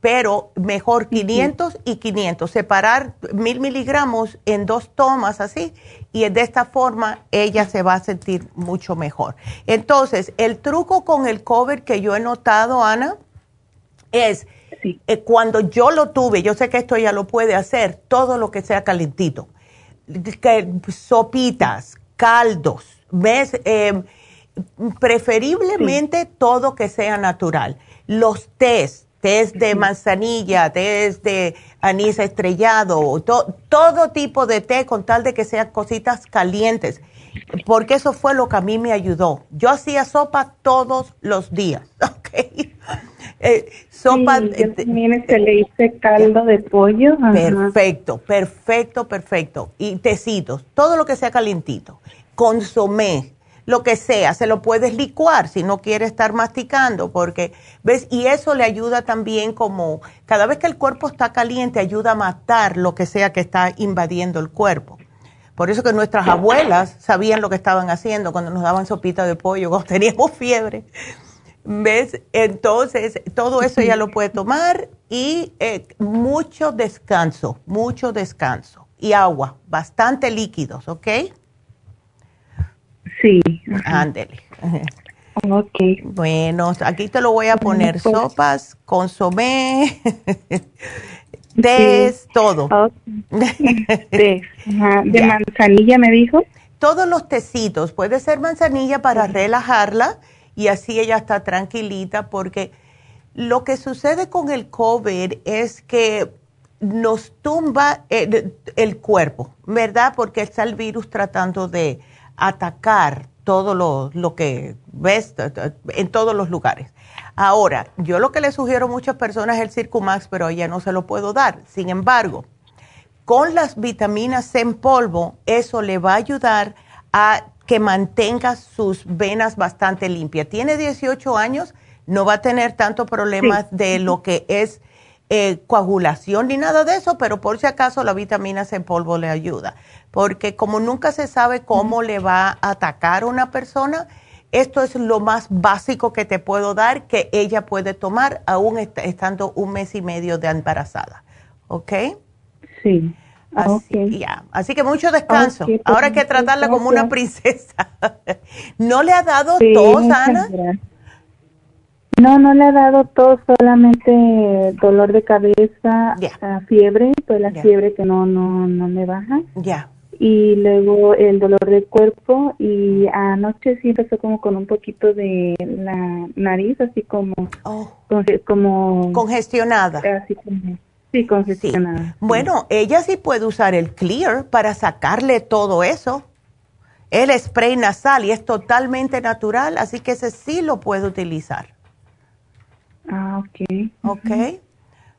B: pero mejor 500 y 500. Separar mil miligramos en dos tomas así, y de esta forma ella se va a sentir mucho mejor. Entonces, el truco con el cover que yo he notado, Ana, es eh, cuando yo lo tuve, yo sé que esto ya lo puede hacer, todo lo que sea calentito sopitas, caldos, ¿ves? Eh, preferiblemente todo que sea natural. Los tés, tés de manzanilla, tés de anís estrellado, todo tipo de té con tal de que sean cositas calientes, porque eso fue lo que a mí me ayudó. Yo hacía sopa todos los días, *laughs* ¿ok?
J: Eh, sopa. también se le hice caldo de pollo.
B: Perfecto, perfecto, perfecto. Y tecitos, todo lo que sea calientito. Consomé, lo que sea, se lo puedes licuar si no quieres estar masticando, porque, ¿ves? Y eso le ayuda también como, cada vez que el cuerpo está caliente, ayuda a matar lo que sea que está invadiendo el cuerpo. Por eso que nuestras abuelas sabían lo que estaban haciendo cuando nos daban sopita de pollo, cuando *laughs* teníamos fiebre. ¿Ves? Entonces, todo eso ya lo puede tomar y eh, mucho descanso, mucho descanso. Y agua, bastante líquidos, ¿ok?
J: Sí.
B: Ándele. *laughs*
J: Ok.
B: Bueno, aquí te lo voy a poner pues. sopas, consomé, *laughs* tés, todo.
J: ¿De *laughs* manzanilla me dijo?
B: Todos los tecitos. Puede ser manzanilla para relajarla y así ella está tranquilita porque lo que sucede con el COVID es que nos tumba el, el cuerpo, ¿verdad? Porque está el virus tratando de atacar todo lo, que ves en todos los lugares. Ahora, yo lo que le sugiero a muchas personas es el Circumax, pero ella no se lo puedo dar. Sin embargo, con las vitaminas en polvo, eso le va a ayudar a que mantenga sus venas bastante limpias. Tiene 18 años, no va a tener tanto problemas de lo que es eh, coagulación ni nada de eso, pero por si acaso la vitamina C en polvo le ayuda. Porque como nunca se sabe cómo le va a atacar una persona, esto es lo más básico que te puedo dar que ella puede tomar aún estando un mes y medio de embarazada. ¿Ok?
J: Sí.
B: Así, Así que mucho descanso. Ahora hay que tratarla como una princesa. *laughs* ¿No le ha dado tos, Ana?
J: No, no le ha dado tos, solamente dolor de cabeza, ah, fiebre, pues la fiebre que no, no, no me baja.
B: Ya.
J: Y luego el dolor de cuerpo y anoche sí empezó como con un poquito de la nariz, así como,
B: oh.
J: como
B: congestionada.
J: Así como, sí, congestionada.
B: Bueno, ella sí puede usar el Clear para sacarle todo eso. El spray nasal y es totalmente natural, así que ese sí lo puede utilizar.
J: Ah, ok.
B: Ok.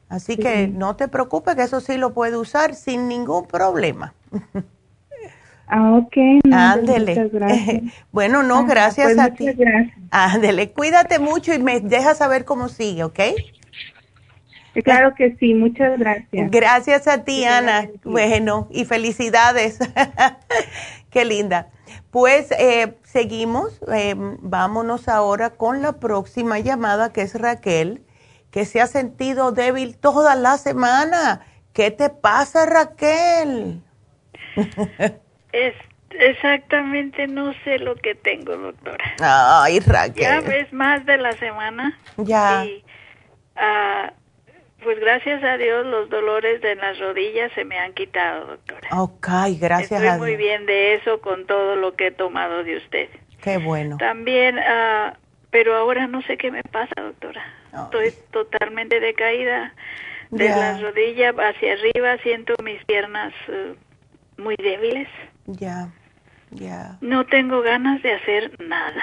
B: Así que no te preocupes, que eso sí lo puede usar sin ningún problema. *laughs*
J: Ah, ok.
B: Ándele. *laughs* bueno, no, gracias
J: pues
B: a ti.
J: Gracias.
B: Ándele, cuídate mucho y me dejas saber cómo sigue, ¿ok?
J: Claro que sí, muchas gracias.
B: Gracias a ti, Ana. Bueno, y felicidades. *laughs* Qué linda. Pues eh, seguimos, eh, vámonos ahora con la próxima llamada que es Raquel, que se ha sentido débil toda la semana. ¿Qué te pasa, Raquel? *laughs*
K: es, exactamente no sé lo que tengo, doctora.
B: Ay, Raquel.
K: Ya ves más de la semana.
B: Ya.
K: Y, uh, pues gracias a Dios los dolores de las rodillas se me han quitado, doctora.
B: Ok, gracias
K: Estoy
B: a Dios.
K: muy bien de eso con todo lo que he tomado de usted.
B: Qué bueno.
K: También, uh, pero ahora no sé qué me pasa, doctora. Estoy totalmente decaída de las rodillas hacia arriba, siento mis piernas uh, muy débiles.
B: Ya, ya.
K: No tengo ganas de hacer nada.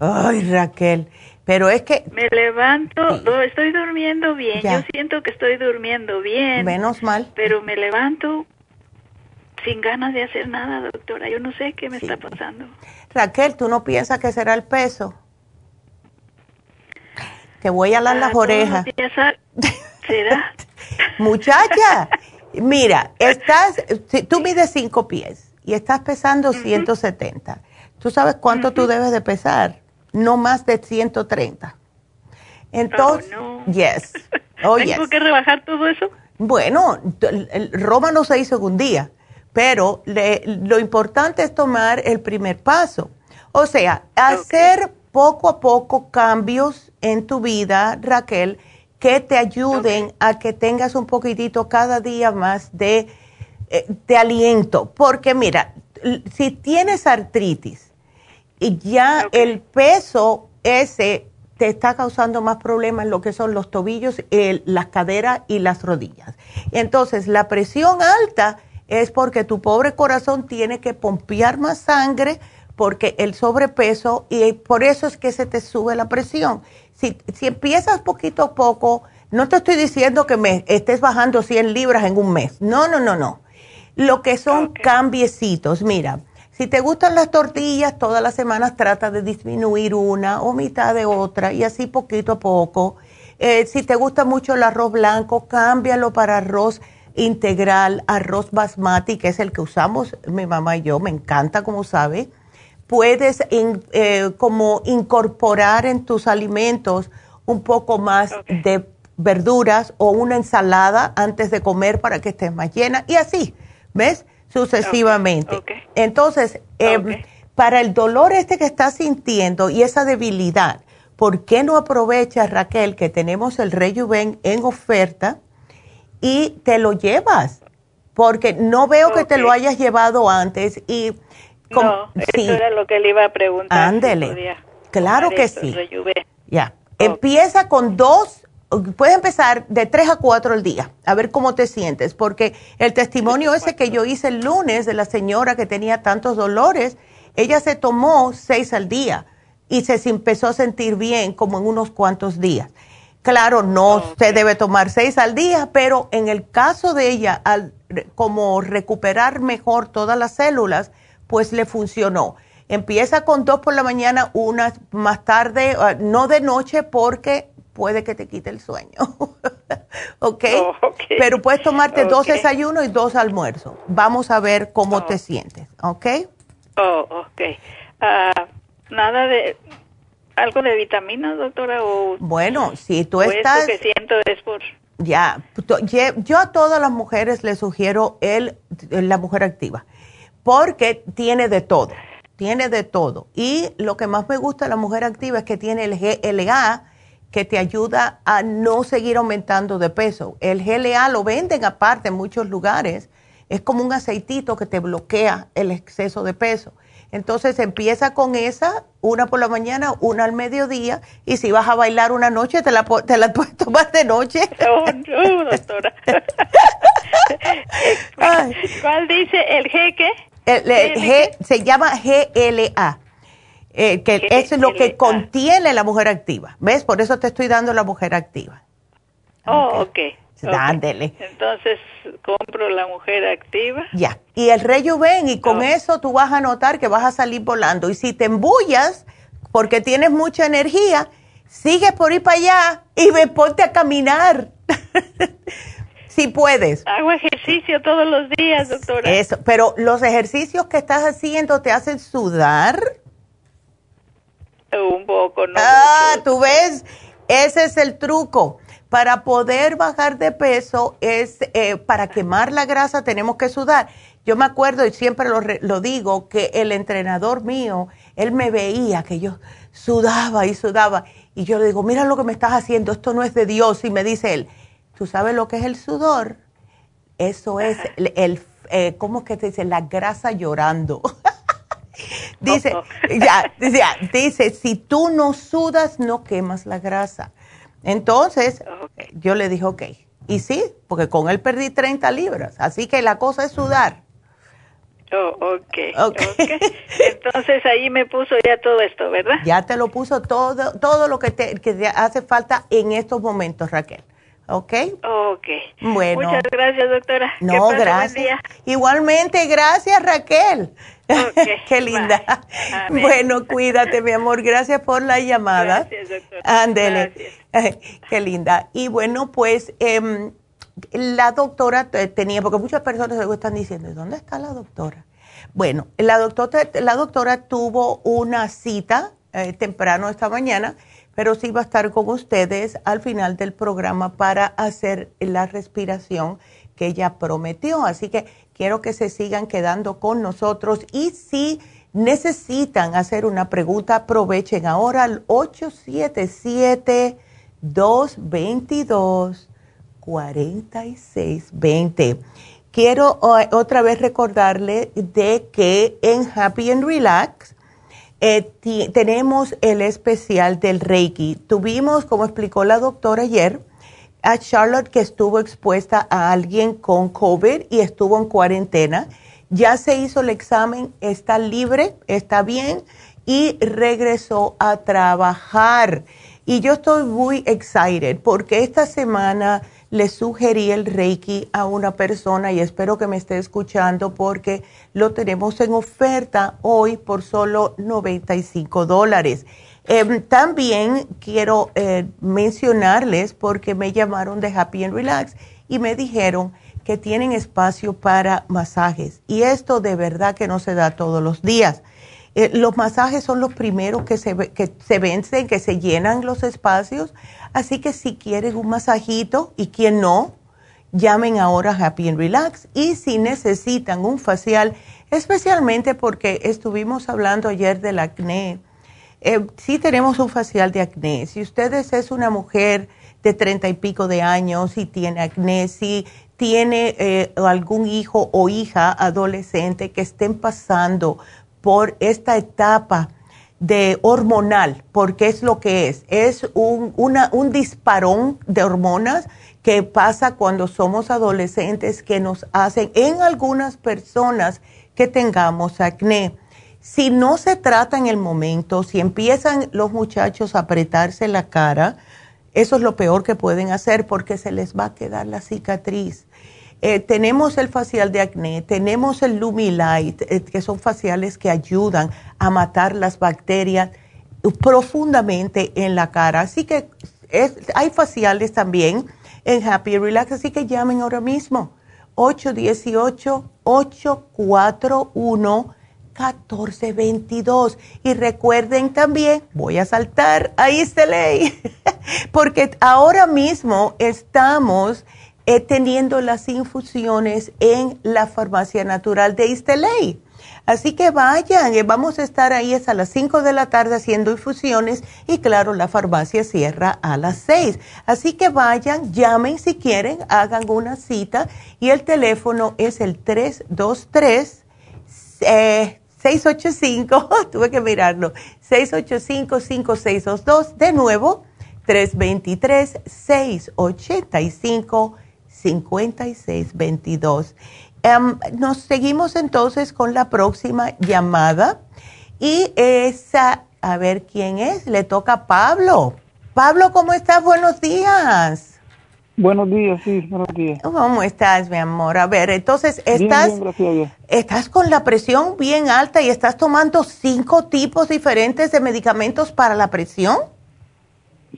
B: Ay, Raquel. Pero es que...
K: Me levanto, estoy durmiendo bien, yo siento que estoy durmiendo bien.
B: Menos mal.
K: Pero me levanto sin ganas de hacer nada, doctora. Yo no sé qué me está pasando.
B: Raquel, ¿tú no piensas que será el peso? Te voy a dar las
K: Ah,
B: orejas. *laughs*
K: ¿Será?
B: Muchacha, mira, estás, tú mides cinco pies y estás pesando 170. ¿Tú sabes cuánto tú debes de pesar? No más de 130. Entonces,
K: Oh,
B: yes. *laughs* Oh,
K: ¿Tengo
B: yes.
K: que rebajar todo eso?
B: Bueno, Roma no se hizo en un día, pero le- lo importante es tomar el primer paso. O sea, hacer poco a poco cambios en tu vida, Raquel, que te ayuden a que tengas un poquitito cada día más de eh, te aliento, porque mira, si tienes artritis y ya el peso ese te está causando más problemas lo que son los tobillos, las caderas y las rodillas. Entonces, la presión alta es porque tu pobre corazón tiene que pompear más sangre porque el sobrepeso y por eso es que se te sube la presión. Si, si empiezas poquito a poco, no te estoy diciendo que me estés bajando 100 libras en un mes. No, no, no, no. Lo que son cambiecitos, mira, si te gustan las tortillas, todas las semanas trata de disminuir una o mitad de otra y así poquito a poco. Eh, si te gusta mucho el arroz blanco, cámbialo para arroz integral, arroz basmati, que es el que usamos mi mamá y yo, me encanta como sabe. Puedes eh, como incorporar en tus alimentos un poco más de verduras o una ensalada antes de comer para que estés más llena y así, ¿ves? sucesivamente. Entonces, em, para el dolor este que estás sintiendo y esa debilidad, ¿por qué no aprovechas, Raquel, que tenemos el Rejuven en oferta y te lo llevas? Porque no veo que te lo hayas llevado antes y...
K: no, eso era lo que le iba a preguntar.
B: Ándele. Claro que sí. Ya. Empieza con dos puedes empezar de 3 a 4 al día, a ver cómo te sientes, porque el testimonio ese que yo hice el lunes de la señora que tenía tantos dolores, ella se tomó 6 al día y se empezó a sentir bien como en unos cuantos días. Claro, no se debe tomar 6 al día, pero en el caso de ella, al como recuperar mejor todas las células, pues le funcionó. Empieza con dos por la mañana, una más tarde, ah, no de noche porque puede que te quite el sueño. *laughs* ¿Okay? Oh, ¿Ok? Pero puedes tomarte dos desayunos y dos almuerzos. Vamos a ver cómo oh. te sientes. ¿Ok?
K: Oh, ok. Ah, nada de. ¿Algo de vitaminas, doctora? O,
B: bueno, si tú estás.
K: que siento es por.
B: Ya, yo a todas las mujeres les sugiero el, la mujer activa, porque tiene de todo, tiene de todo. Y lo que más me gusta de la mujer activa es que tiene el GLA, que te ayuda a no seguir aumentando de peso. El GLA lo venden aparte en muchos lugares. Es como un aceitito que te bloquea el exceso de peso. Entonces empieza con esa, una por la mañana, una al mediodía, y si vas a bailar una noche, te la, te la *laughs* puedes tomar de noche.
K: Oh, no, doctora. *laughs* ¿Cuál dice el G qué?
B: El, el G se llama GLA. Eh, que eso es lo que contiene la mujer activa. ¿Ves? Por eso te estoy dando la mujer activa.
K: Oh, ok.
B: Dándele.
K: Entonces, compro la mujer activa.
B: Ya. Y el ven y con eso tú vas a notar que vas a salir volando. Y si te embullas, porque tienes mucha energía, sigue por ir para allá y me ponte a caminar. *laughs* si puedes.
K: Hago ejercicio todos los días, doctora.
B: Eso, pero los ejercicios que estás haciendo te hacen sudar. *laughs*
K: Un poco, ¿no?
B: Ah, tú ves, ese es el truco. Para poder bajar de peso es, eh, para quemar la grasa tenemos que sudar. Yo me acuerdo y siempre lo, lo digo, que el entrenador mío, él me veía que yo sudaba y sudaba. Y yo le digo, mira lo que me estás haciendo, esto no es de Dios. Y me dice él, ¿tú sabes lo que es el sudor? Eso es el, el eh, ¿cómo es que te dice? La grasa llorando. *laughs* *laughs* *laughs* dice, ya, dice, si tú no sudas, no quemas la grasa. Entonces, yo le dije, ok. Y sí, porque con él perdí 30 libras. Así que la cosa es sudar.
K: Oh, okay. ok. Entonces ahí me puso ya todo esto, ¿verdad?
B: Ya te lo puso todo, todo lo que te, que te hace falta en estos momentos, Raquel. ¿Ok?
K: Ok.
B: Bueno.
K: Muchas gracias, doctora.
B: No, gracias. Igualmente, gracias, Raquel. *laughs* Qué linda. Bueno, cuídate, mi amor. Gracias por la llamada.
K: Gracias, doctora.
B: Ándele. *laughs* Qué linda. Y bueno, pues em, la doctora tenía, porque muchas personas están diciendo, ¿dónde está la doctora? Bueno, la doctora, la doctora tuvo una cita eh, temprano esta mañana pero sí va a estar con ustedes al final del programa para hacer la respiración que ella prometió. Así que quiero que se sigan quedando con nosotros y si necesitan hacer una pregunta, aprovechen ahora al 877 222 4620. Quiero otra vez recordarle de que en Happy and Relax eh, tenemos el especial del Reiki. Tuvimos, como explicó la doctora ayer, a Charlotte que estuvo expuesta a alguien con COVID y estuvo en cuarentena. Ya se hizo el examen, está libre, está bien y regresó a trabajar. Y yo estoy muy excited porque esta semana le sugerí el Reiki a una persona y espero que me esté escuchando porque lo tenemos en oferta hoy por solo 95 dólares. Em, también quiero eh, mencionarles porque me llamaron de Happy and Relax y me dijeron que tienen espacio para masajes. Y esto de verdad que no se da todos los días. Eh, los masajes son los primeros que se, que se vencen, que se llenan los espacios, así que si quieren un masajito y quien no, llamen ahora Happy and Relax. Y si necesitan un facial, especialmente porque estuvimos hablando ayer del acné eh, sí tenemos un facial de acné. Si ustedes es una mujer de treinta y pico de años y tiene acné, si tiene eh, algún hijo o hija adolescente que estén pasando por esta etapa de hormonal, porque es lo que es, es un, una, un disparón de hormonas que pasa cuando somos adolescentes que nos hacen en algunas personas que tengamos acné. Si no se trata en el momento, si empiezan los muchachos a apretarse la cara, eso es lo peor que pueden hacer porque se les va a quedar la cicatriz. Eh, tenemos el facial de acné, tenemos el Lumilight, eh, que son faciales que ayudan a matar las bacterias profundamente en la cara. Así que hay faciales también en Happy Relax, así que llamen ahora mismo 818-841. 1422. Y recuerden también, voy a saltar a ley *laughs* porque ahora mismo estamos eh, teniendo las infusiones en la farmacia natural de Isteley. Así que vayan, eh, vamos a estar ahí hasta las 5 de la tarde haciendo infusiones y claro, la farmacia cierra a las 6. Así que vayan, llamen si quieren, hagan una cita y el teléfono es el 323 eh, 685, *laughs* tuve que mirarlo, 685-5622, de nuevo, 323-685-5622. Em, nos seguimos entonces con la próxima llamada y esa, a ver quién es, le toca a Pablo. Pablo, ¿cómo estás? Buenos días.
L: Buenos días, sí, buenos días.
B: ¿Cómo estás, mi amor? A ver, entonces, ¿estás, estás con la presión bien alta y estás tomando cinco tipos diferentes de medicamentos para la presión?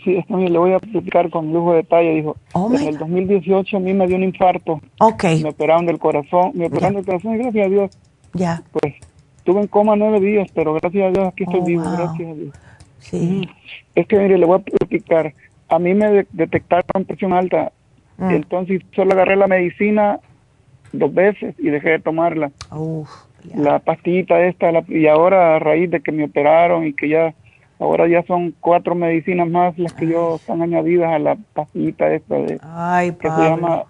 L: Sí, esto le voy a explicar con lujo de detalle. Dijo, oh en el 2018 a mí me dio un infarto.
B: Ok.
L: Me operaron del corazón, me operaron del corazón y gracias a Dios.
B: Ya.
L: Pues, estuve en coma nueve días, pero gracias a Dios aquí estoy oh, vivo, gracias a Dios.
B: Sí.
L: Es que, mire, le voy a explicar a mí me detectaron presión alta, mm. entonces solo agarré la medicina dos veces y dejé de tomarla. La pastillita esta, y ahora a raíz de que me operaron y que ya, ahora ya son cuatro medicinas más las que yo están añadidas a la pastillita esta de, que se llama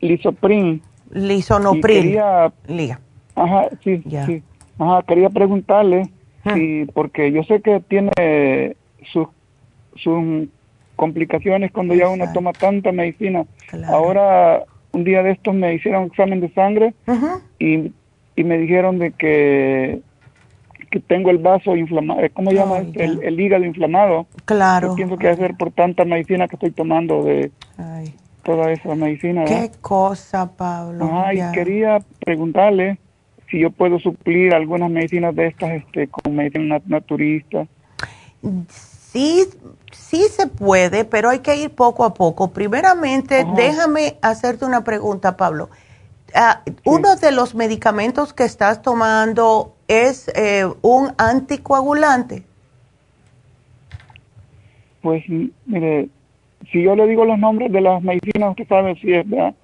L: lisoprin.
B: Lisonoprin.
L: Quería, Ajá, sí, sí. Ajá, quería preguntarle, si, porque yo sé que tiene sus su complicaciones cuando ya uno toma tanta medicina. Ahora, un día de estos me hicieron un examen de sangre y, y, me dijeron de que, que tengo el vaso inflamado, eh, ¿cómo se llama? el, hígado inflamado.
B: Claro.
L: Yo pienso que ser por tanta medicina que estoy tomando de toda esa medicina.
B: Qué cosa, Pablo.
L: Ay, quería preguntarle si yo puedo suplir algunas medicinas de estas este, con medicina naturista.
B: Sí, sí se puede, pero hay que ir poco a poco. Primeramente, déjame hacerte una pregunta, Pablo. Ah, uno de los medicamentos que estás tomando es eh, un anticoagulante.
L: Pues, mire, si yo le digo los nombres de las medicinas, usted sabe si es verdad.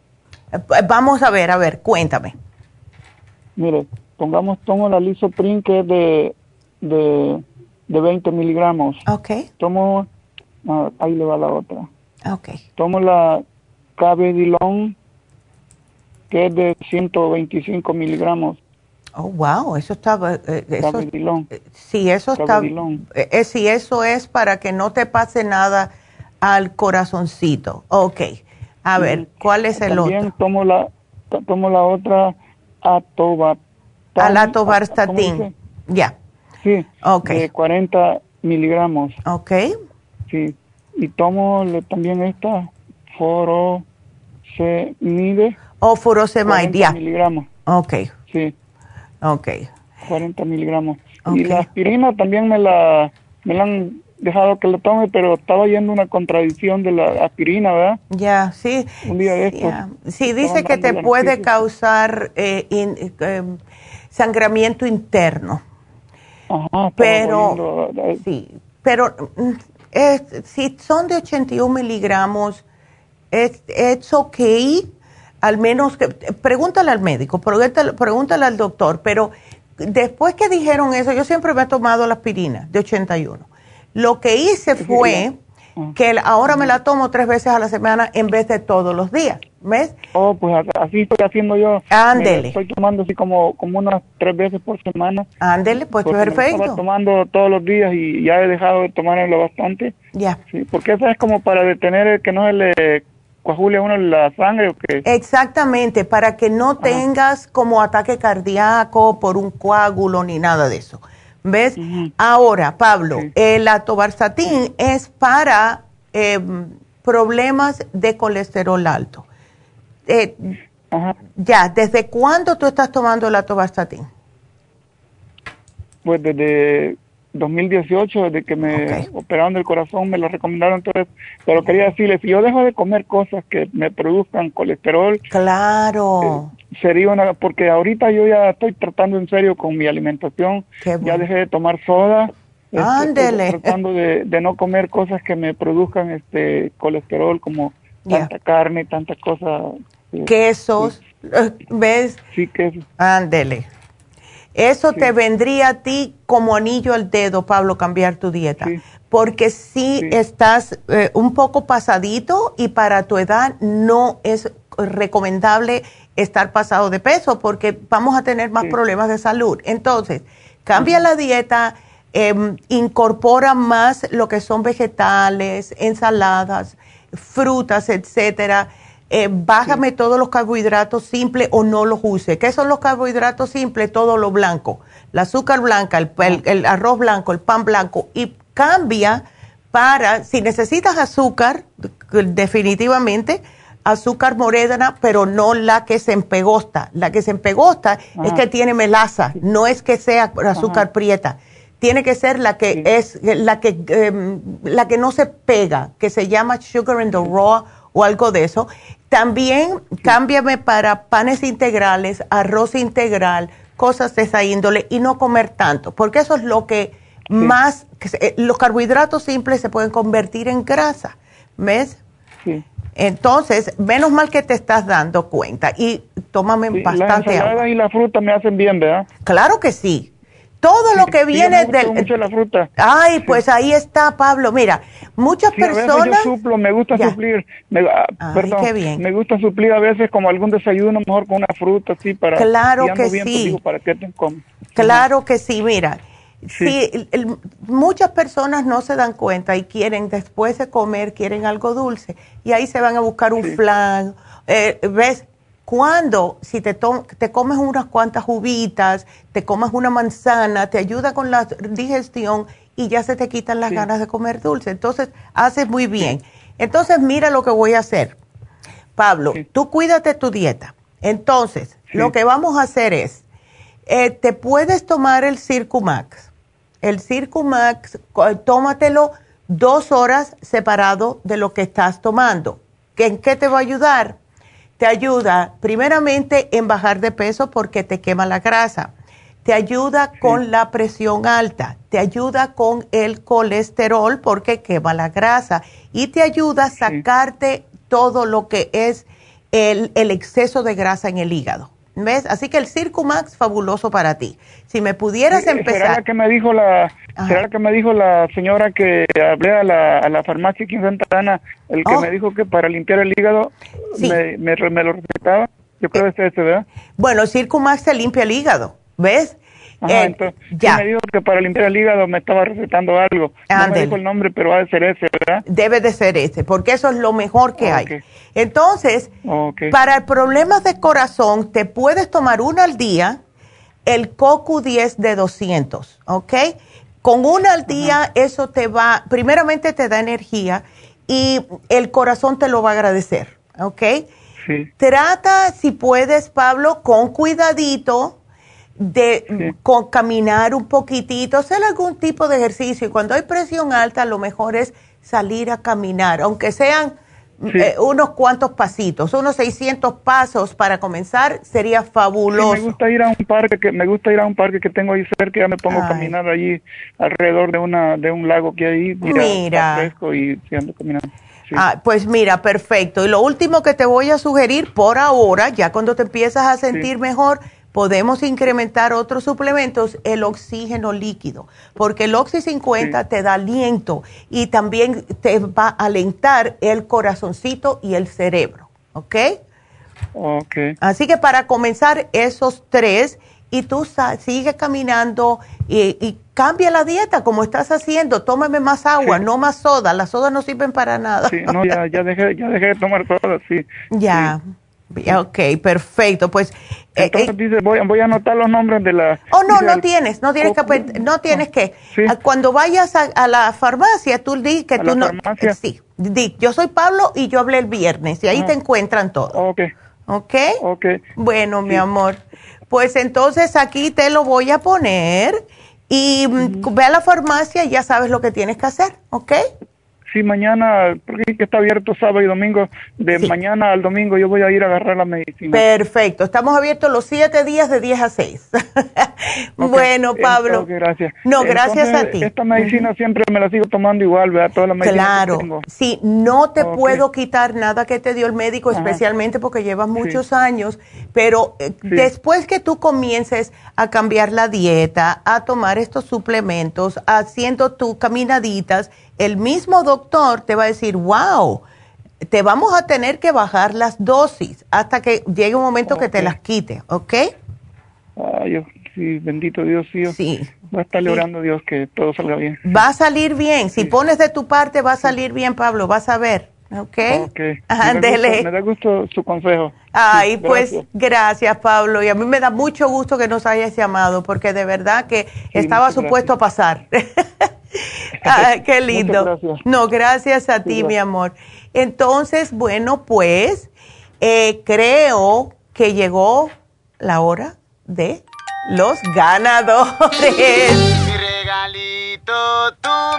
B: Eh, vamos a ver, a ver, cuéntame.
L: Mire, pongamos, tomo la lisoprin que es de, de de 20 miligramos.
B: Ok.
L: Tomo, ahí le va la otra.
B: Ok.
L: Tomo la cabedilón, que es de 125 miligramos.
B: Oh, wow, eso está... Eh, eso,
L: cabedilón.
B: Eh, sí, eso está... Eh, sí, eso es para que no te pase nada al corazoncito. Ok. A ver, ¿cuál es el
L: También
B: otro?
L: tomo la, tomo la otra atobarstatin.
B: Al atobarstatin. Ya.
L: Sí.
B: Ok.
L: De 40 miligramos.
B: Ok.
L: Sí. Y tomo también esta furosemide.
B: O furosemide, ya.
L: miligramos.
B: Ok.
L: Sí.
B: Ok.
L: 40 miligramos. Y la aspirina también me la, me la han dejado que la tome, pero estaba yendo una contradicción de la aspirina, ¿verdad?
B: Ya, sí.
L: Un día de estos.
B: Ya. Sí, dice que te puede
L: noticia.
B: causar eh, in- eh, sangramiento interno.
L: Ajá,
B: pero,
L: eh,
B: sí, pero mm, es- si son de 81 miligramos, es it's okay, al menos que, pregúntale al médico, pregúntale, pregúntale al doctor, pero después que dijeron eso, yo siempre me he tomado la aspirina de 81. Lo que hice fue que ahora me la tomo tres veces a la semana en vez de todos los días, ¿ves?
L: Oh, pues así estoy haciendo yo.
B: Ándele.
L: Estoy tomando así como, como unas tres veces por semana.
B: Ándele, pues perfecto.
L: estaba tomando todos los días y ya he dejado de tomármelo bastante.
B: Ya.
L: Sí, porque eso es como para detener el que no se le coagule a uno la sangre o que...
B: Exactamente, para que no tengas como ataque cardíaco por un coágulo ni nada de eso. ¿Ves? Ahora, Pablo, el atobarstatin es para eh, problemas de colesterol alto. Eh, ya, ¿desde cuándo tú estás tomando el atobarstatin?
L: Pues desde 2018, desde que me operaron del corazón, me lo recomendaron. Entonces, pero quería decirle, si yo dejo de comer cosas que me produzcan colesterol,
B: claro,
L: sería una, porque ahorita yo ya estoy tratando en serio con mi alimentación, ya dejé de tomar soda, este,
B: Ándele.
L: tratando de, de no comer cosas que me produzcan este colesterol como tanta carne, tanta cosa. sí.
B: quesos, eh, ¿ves?
L: Sí, queso.
B: Ándele. Eso te vendría a ti como anillo al dedo, Pablo, cambiar tu dieta. Porque si estás eh, un poco pasadito y para tu edad no es recomendable estar pasado de peso porque vamos a tener más problemas de salud. Entonces, cambia la dieta, em, incorpora más lo que son vegetales, ensaladas, frutas, etcétera. Eh, bájame todos los carbohidratos simples o no los use. ¿Qué son los carbohidratos simples? Todo lo blanco. El azúcar blanca, el, el- el arroz blanco, el pan blanco. Y cambia para, si necesitas azúcar, definitivamente, azúcar morena, pero no la que se empegosta. La que se empegosta es
M: Ajá.
B: que tiene melaza, no es que sea azúcar prieta. Tiene que ser la que es la que em, la que no se pega, que se llama sugar in the raw o algo de eso. También cámbiame para panes integrales, arroz integral, cosas de esa índole y no comer tanto, porque eso es lo que más eh, los carbohidratos simples se pueden convertir en grasa, ¿ves? Entonces, menos mal que te estás dando cuenta y tómame
L: La
B: bastante
L: ensalada
B: agua.
L: y la fruta me hacen bien, ¿verdad?
B: Claro que sí. Todo lo que
L: sí,
B: viene
L: me gusta
B: del...
L: mucho la fruta.
B: Ay, pues ahí está, Pablo. Mira, muchas
L: Sí, a veces
B: personas...
L: yo suplo, me gusta
B: Ya.
L: suplir, me, ah,
B: Ay,
L: perdón,
B: qué bien.
L: me gusta suplir a veces como algún desayuno mejor con una fruta así para
B: Claro que
L: bien,
B: sí.
L: digo, para qué te comes.
B: Claro que sí, mira. Sí, el- muchas personas no se dan cuenta y quieren después de comer, quieren algo dulce y ahí se van a buscar un flan. Eh, ¿Ves? Cuando, si te, te comes unas cuantas uvitas, te comes una manzana, te ayuda con la digestión y ya se te quitan las ganas de comer dulce. Entonces, haces muy bien. Entonces, mira lo que voy a hacer. Pablo, tú cuídate tu dieta. Entonces, lo que vamos a hacer es, eh, te puedes tomar el Circumax. El Circumax, tómatelo dos horas separado de lo que estás tomando. ¿Que- ¿En qué te va a ayudar? Te ayuda primeramente en bajar de peso porque te quema la grasa. Te ayuda con la presión alta. Te ayuda con el colesterol porque quema la grasa. Y te ayuda a sacarte todo lo que es el, el exceso de grasa en el hígado. ¿Ves? Así que el Circumax, fabuloso para ti. Si me pudieras empezar.
L: ¿Será que me dijo la, ¿será que me dijo la señora que hablé a la, a la farmacia aquí en Santa Ana, el que
B: Oh.
L: me dijo que para limpiar el hígado me, me, me lo recetaba? Yo creo que es ese, ¿verdad?
B: Bueno, Circumax te limpia el hígado, ¿ves?
L: Ajá,
B: Eh,
L: entonces, sí
B: ya.
L: me dijo que para limpiar el hígado me estaba recetando algo. No me dijo el nombre, pero va a ser ese, ¿verdad?
B: Debe de ser ese, porque eso es lo mejor que hay. Entonces, para problemas de corazón, te puedes tomar una al día, el CoQ 10 de 200, ¿ok? Con una al día, eso te va, primeramente te da energía y el corazón te lo va a agradecer, ¿ok?
L: Sí.
B: Trata, si puedes, Pablo, con cuidadito de con caminar un poquitito, hacer algún tipo de ejercicio. Y cuando hay presión alta, lo mejor es salir a caminar, aunque sean
L: Sí.
B: eh, unos cuantos pasitos, unos 600 pasos para comenzar, sería
L: Sí,
B: fabuloso.
L: me gusta ir a un parque que me gusta ir a un parque que tengo ahí cerca, ya me pongo a caminar allí alrededor de una de un lago que hay mira, fresco y ando caminando. Sí.
B: Ah, pues mira, perfecto. Y lo último que te voy a sugerir por ahora, ya cuando te empiezas a sentir mejor, podemos incrementar otros suplementos, el oxígeno líquido, porque el Oxy 50 te da aliento y también te va a alentar el corazoncito y el cerebro, ¿ok?
L: Ok.
B: Así que para comenzar esos tres, y tú sa- sigue caminando y, y cambia la dieta como estás haciendo, tómame más agua, no más soda, las sodas no sirven para nada.
L: Sí, no, ya, ya dejé, ya dejé de tomar todo, sí.
B: Ya, Ya, ok, perfecto. Pues, eh,
L: Entonces dice, voy, voy a anotar los nombres de la...
B: oh no, no
L: el-
B: tienes, no tienes que, no tienes que. Ah, Cuando vayas a, a la farmacia, tú di que
L: ¿A
B: tú
L: la
B: no.
L: farmacia?
B: Sí, di, yo soy Pablo y yo hablé el viernes y ahí
L: Ah.
B: te encuentran todo.
L: Ok.
B: ¿Ok?
L: Ok.
B: Bueno, mi amor. Pues entonces aquí te lo voy a poner y mm, ve a la farmacia y ya sabes lo que tienes que hacer, ¿ok?
L: Sí, mañana, porque está abierto sábado y domingo, de mañana al domingo yo voy a ir a agarrar la medicina.
B: Perfecto. Estamos abiertos los siete días de 10 a 6. *laughs* bueno, Pablo.
L: Gracias.
B: No, gracias
L: Entonces,
B: a ti.
L: Esta medicina siempre me la sigo tomando igual, ¿verdad? Toda la medicina
B: Claro,
L: que tengo.
B: sí, no te puedo quitar nada que te dio el médico,
L: Ajá.
B: especialmente porque llevas muchos años, pero eh,
L: Sí.
B: después que tú comiences a cambiar la dieta, a tomar estos suplementos, haciendo tus caminaditas, el mismo doctor te va a decir, wow, te vamos a tener que bajar las dosis hasta que llegue un momento que te las quite, ¿ok?
L: Ay, yo, sí, bendito Dios, sí. yo Voy a estarle
B: Sí.
L: orando Dios que todo salga bien.
B: Va a salir bien, si pones de tu parte va a salir bien, Pablo, vas a ver, ¿ok?
L: Ok. Me
B: Ándele.
L: da, gusto, me da gusto su consejo.
B: Ay,
L: Sí,
B: pues
L: gracias.
B: gracias, Pablo. Y a mí me da mucho gusto que nos hayas llamado, porque de verdad que estaba supuesto a pasar. *laughs* Ay, qué lindo.
L: Muchas gracias.
B: No, gracias a ti, mi amor. Entonces, bueno, pues eh, creo que llegó la hora de los ganadores.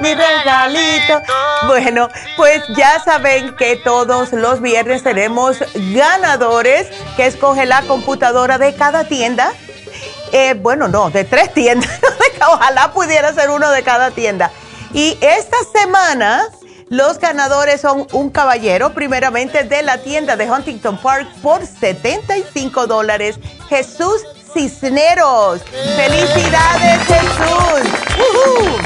B: Mi regalito. Bueno, pues ya saben que todos los viernes tenemos ganadores que escoge la computadora de cada tienda. Eh, bueno, no, de tres tiendas. *laughs* Ojalá pudiera ser uno de cada tienda. Y esta semana los ganadores son un caballero, primeramente de la tienda de Huntington Park por 75 dólares. Jesús Cisneros. ¡Felicidades, Jesús! ¡Uhú!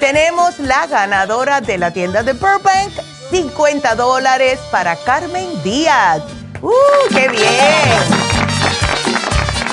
B: Tenemos la ganadora de la tienda de Burbank, 50 dólares para Carmen Díaz. ¡Uh, qué bien!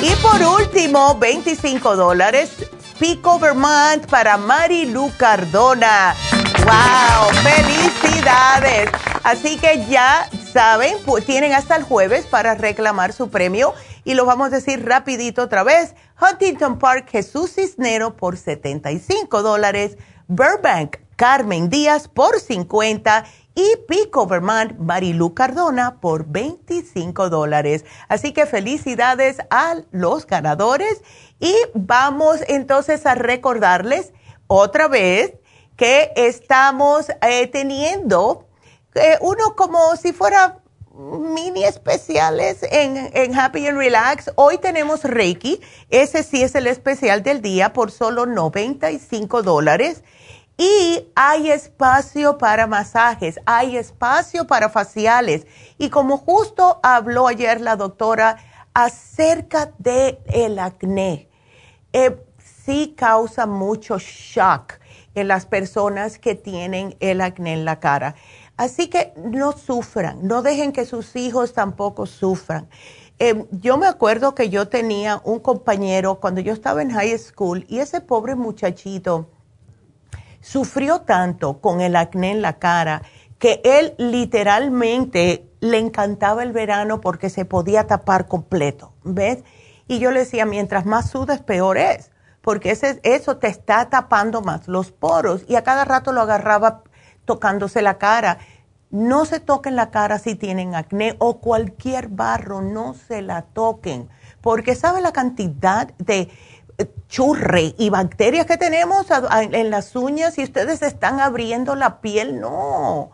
B: Y por último, 25 dólares, Pico Vermont para Marilu Cardona. ¡Wow! ¡Felicidades! Así que ya saben, tienen hasta el jueves para reclamar su premio. Y lo vamos a decir rapidito otra vez. Huntington Park Jesús Cisnero por 75 dólares. Burbank Carmen Díaz por 50 y Pico Vermont Marilu Cardona por 25 dólares. Así que felicidades a los ganadores y vamos entonces a recordarles otra vez que estamos eh, teniendo eh, uno como si fuera mini especiales en, en Happy and Relax. Hoy tenemos Reiki. Ese sí es el especial del día por solo 95 dólares. Y hay espacio para masajes, hay espacio para faciales. Y como justo habló ayer la doctora acerca del el acné. Eh, sí causa mucho shock en las personas que tienen el acné en la cara. Así que no sufran, no dejen que sus hijos tampoco sufran. Eh, yo me acuerdo que yo tenía un compañero cuando yo estaba en high school y ese pobre muchachito sufrió tanto con el acné en la cara que él literalmente le encantaba el verano porque se podía tapar completo, ¿ves? Y yo le decía, mientras más sudas, peor es, porque ese, eso te está tapando más los poros y a cada rato lo agarraba tocándose la cara. No se toquen la cara si tienen acné o cualquier barro, no se la toquen, porque sabe la cantidad de churre y bacterias que tenemos en las uñas y ustedes están abriendo la piel, no,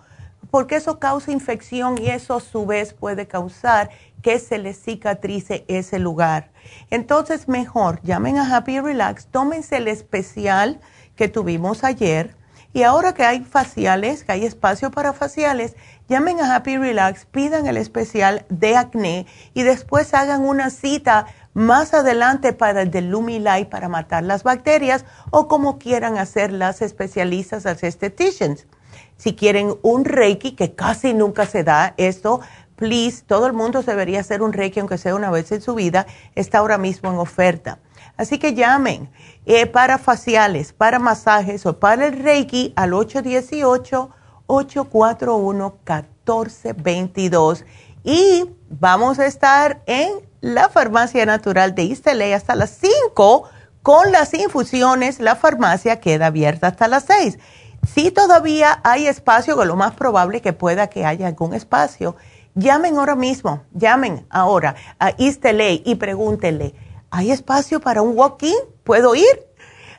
B: porque eso causa infección y eso a su vez puede causar que se les cicatrice ese lugar. Entonces, mejor llamen a Happy Relax, tómense el especial que tuvimos ayer y ahora que hay faciales, que hay espacio para faciales, llamen a Happy Relax, pidan el especial de acné y después hagan una cita más adelante para el de Lumilight para matar las bacterias o como quieran hacer las especialistas, las esteticians. Si quieren un Reiki, que casi nunca se da esto, please, todo el mundo debería hacer un Reiki aunque sea una vez en su vida, está ahora mismo en oferta. Así que llamen eh, para faciales, para masajes o para el Reiki al 818-841-1422. Y vamos a estar en la Farmacia Natural de Isteley hasta las 5 con las infusiones. La farmacia queda abierta hasta las 6. Si todavía hay espacio, que lo más probable que pueda que haya algún espacio, llamen ahora mismo, llamen ahora a Isteley y pregúntenle ¿hay espacio para un walk-in? ¿Puedo ir?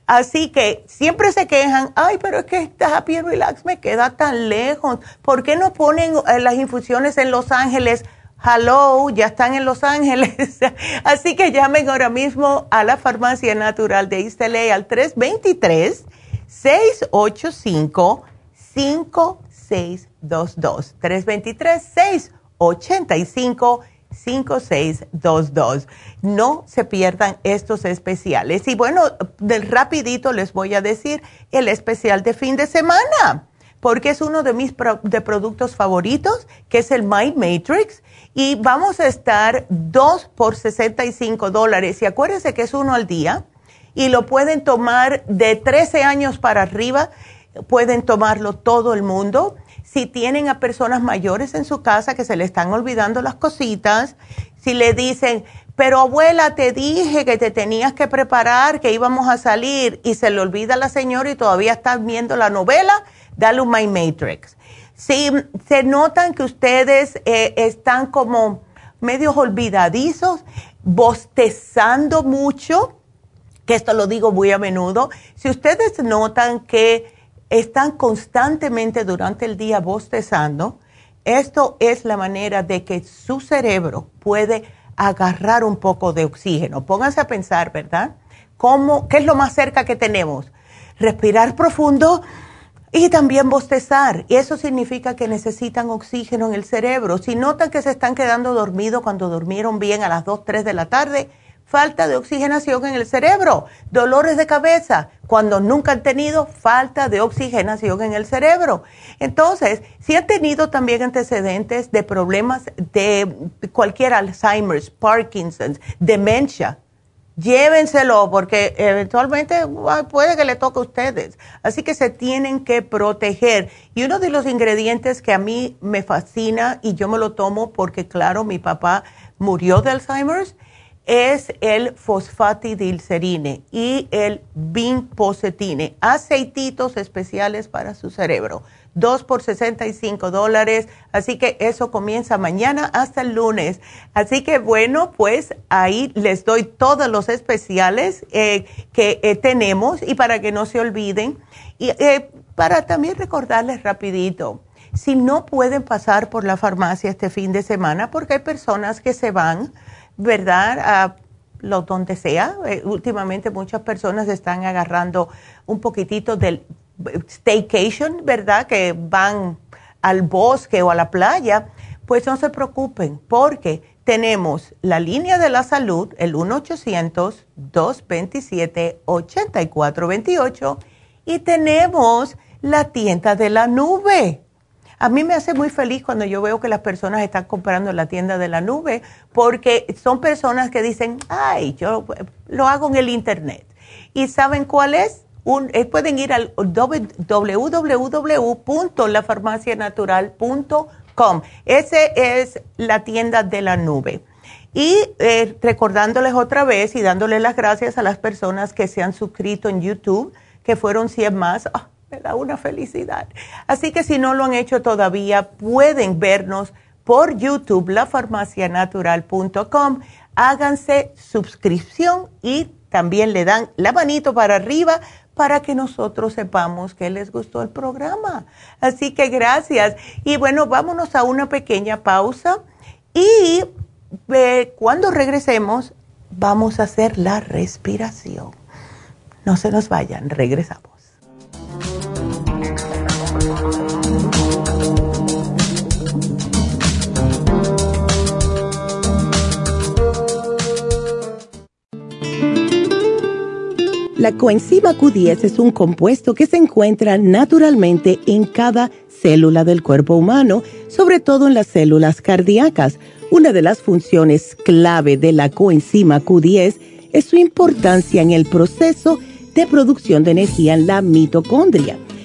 B: Así que siempre se quejan, ay, pero es que esta Happy Relax me queda tan lejos. ¿Por qué no ponen eh, las infusiones en Los Ángeles? Hello, ya están en Los Ángeles. *laughs* Así que llamen ahora mismo a la Farmacia Natural de East al 323 685 5622. 323 685 5622. No se pierdan estos especiales. Y bueno, del rapidito les voy a decir el especial de fin de semana, porque es uno de mis de productos favoritos, que es el My Matrix. Y vamos a estar dos por 65 dólares. Y acuérdense que es uno al día y lo pueden tomar de 13 años para arriba. Pueden tomarlo todo el mundo si tienen a personas mayores en su casa que se le están olvidando las cositas, si le dicen, pero abuela, te dije que te tenías que preparar, que íbamos a salir y se le olvida a la señora y todavía está viendo la novela, dale un My Matrix. Si se notan que ustedes eh, están como medios olvidadizos, bostezando mucho, que esto lo digo muy a menudo, si ustedes notan que están constantemente durante el día bostezando, esto es la manera de que su cerebro puede agarrar un poco de oxígeno. Pónganse a pensar, ¿verdad? ¿Cómo, ¿Qué es lo más cerca que tenemos? Respirar profundo y también bostezar. Y eso significa que necesitan oxígeno en el cerebro. Si notan que se están quedando dormidos cuando durmieron bien a las 2, 3 de la tarde, falta de oxigenación en el cerebro, dolores de cabeza, cuando nunca han tenido falta de oxigenación en el cerebro. Entonces, si han tenido también antecedentes de problemas de cualquier Alzheimer's, Parkinson's, demencia, llévenselo porque eventualmente puede que le toque a ustedes. Así que se tienen que proteger. Y uno de los ingredientes que a mí me fascina y yo me lo tomo porque, claro, mi papá murió de Alzheimer's, es el fosfatidilcerine y el vinposetine, aceititos especiales para su cerebro. Dos por 65 dólares, así que eso comienza mañana hasta el lunes. Así que bueno, pues ahí les doy todos los especiales eh, que eh, tenemos y para que no se olviden. Y eh, para también recordarles rapidito, si no pueden pasar por la farmacia este fin de semana, porque hay personas que se van, ¿verdad? A lo donde sea. Eh, últimamente muchas personas están agarrando un poquitito del staycation, ¿verdad? Que van al bosque o a la playa. Pues no se preocupen, porque tenemos la línea de la salud, el 1-800-227-8428, y tenemos la tienda de la nube. A mí me hace muy feliz cuando yo veo que las personas están comprando en la tienda de la nube, porque son personas que dicen, ay, yo lo hago en el Internet. ¿Y saben cuál es? Eh, pueden ir al www.lafarmacianatural.com. Esa es la tienda de la nube. Y eh, recordándoles otra vez y dándoles las gracias a las personas que se han suscrito en YouTube, que fueron 100 más. Ah, me da una felicidad. Así que si no lo han hecho todavía, pueden vernos por YouTube, lafarmacianatural.com. Háganse suscripción y también le dan la manito para arriba para que nosotros sepamos que les gustó el programa. Así que gracias. Y bueno, vámonos a una pequeña pausa y eh, cuando regresemos vamos a hacer la respiración. No se nos vayan, regresamos.
C: La coenzima Q10 es un compuesto que se encuentra naturalmente en cada célula del cuerpo humano, sobre todo en las células cardíacas. Una de las funciones clave de la coenzima Q10 es su importancia en el proceso de producción de energía en la mitocondria.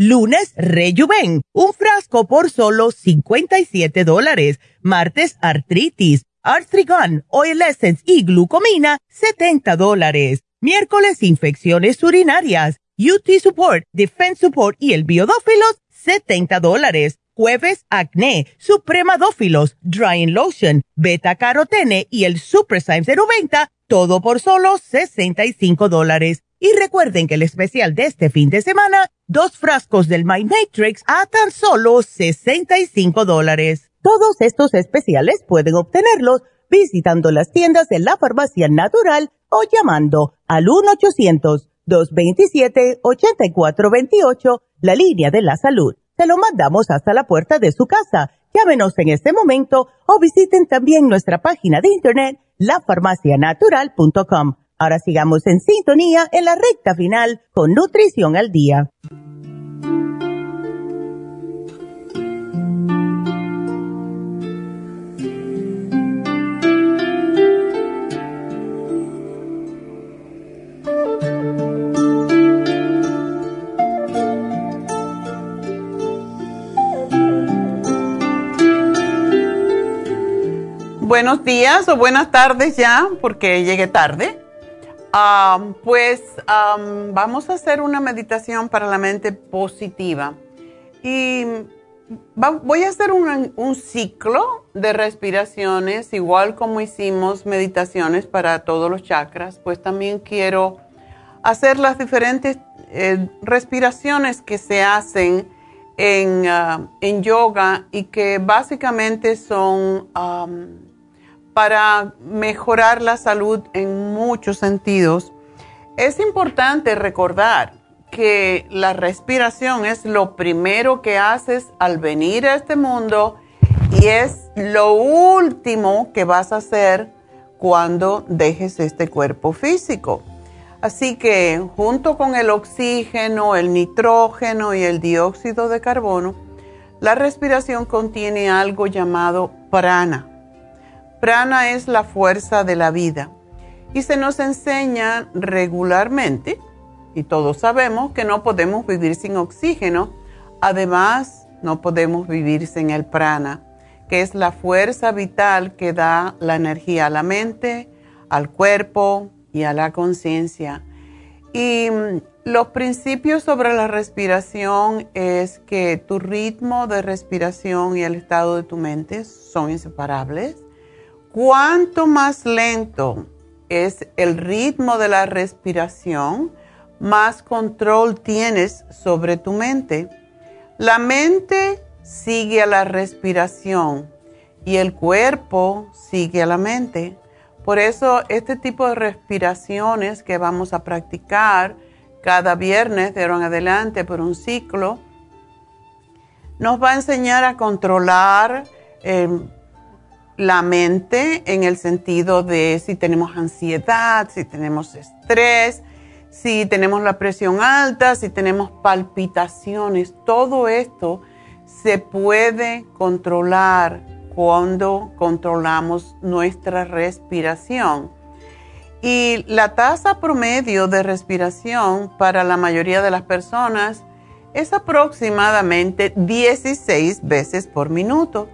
E: Lunes, Rejuven, un frasco por solo 57 dólares. Martes, Artritis, Artrigan, Oil Essence y Glucomina, 70 dólares. Miércoles, infecciones urinarias, UT Support, Defense Support y el Biodófilos, 70 dólares. Jueves, acné, supremadófilos, drying lotion, beta carotene y el Super Symes de 90, todo por solo 65 dólares. Y recuerden que el especial de este fin de semana, dos frascos del My Matrix a tan solo 65 dólares. Todos estos especiales pueden obtenerlos visitando las tiendas de la farmacia natural o llamando al 1-800-227-8428, la línea de la salud. Se lo mandamos hasta la puerta de su casa. Llámenos en este momento o visiten también nuestra página de internet, lafarmacianatural.com. Ahora sigamos en sintonía en la recta final con Nutrición al Día.
D: buenos días o buenas tardes ya, porque llegué tarde. Pues vamos a hacer una meditación para la mente positiva. Y voy a hacer un, ciclo de respiraciones, igual como hicimos meditaciones para todos los chakras, pues también quiero hacer las diferentes eh, respiraciones que se hacen en, ah, en, yoga y que básicamente son para mejorar la salud en muchos sentidos. Es importante recordar que la respiración es lo primero que haces al venir a este mundo y es lo último que vas a hacer cuando dejes este cuerpo físico. Así que junto con el oxígeno, el nitrógeno y el dióxido de carbono, la respiración contiene algo llamado prana. Prana es la fuerza de la vida y se nos enseña regularmente, y todos sabemos que no podemos vivir sin oxígeno, además no podemos vivir sin el prana que es la fuerza vital que da la energía a la mente, al cuerpo y a la conciencia. Y mm, los principios sobre la respiración es que tu ritmo de respiración y el estado de tu mente son inseparables. Cuanto más lento es el ritmo de la respiración, más control tienes sobre tu mente. La mente sigue a la respiración y el cuerpo sigue a la mente. Por eso este tipo de respiraciones que vamos a practicar cada viernes de ahora en adelante por un ciclo, nos va a enseñar a controlar em, la mente en el sentido de si tenemos ansiedad, si tenemos estrés, si tenemos la presión alta, si tenemos palpitaciones, todo esto se puede controlar cuando controlamos nuestra respiración. Y la tasa promedio de respiración para la mayoría de las personas es aproximadamente 16 veces por minuto.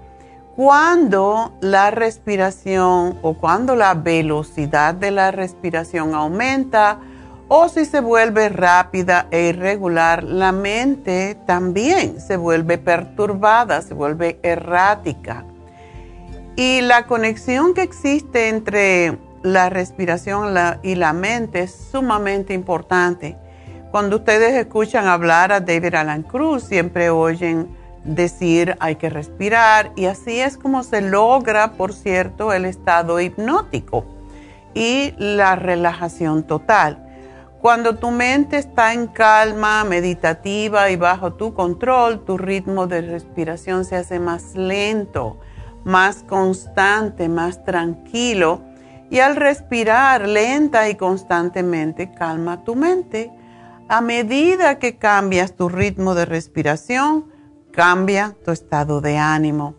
D: Cuando la respiración o cuando la velocidad de la respiración aumenta, o si se vuelve rápida e irregular, la mente también se vuelve perturbada, se vuelve errática. Y la conexión que existe entre la respiración y la mente es sumamente importante. Cuando ustedes escuchan hablar a David Alan Cruz, siempre oyen decir hay que respirar y así es como se logra, por cierto, el estado hipnótico y la relajación total. Cuando tu mente está en calma, meditativa y bajo tu control, tu ritmo de respiración se hace más lento, más constante, más tranquilo. Y al respirar lenta y constantemente, calma tu mente. A medida que cambias tu ritmo de respiración, cambia tu estado de ánimo.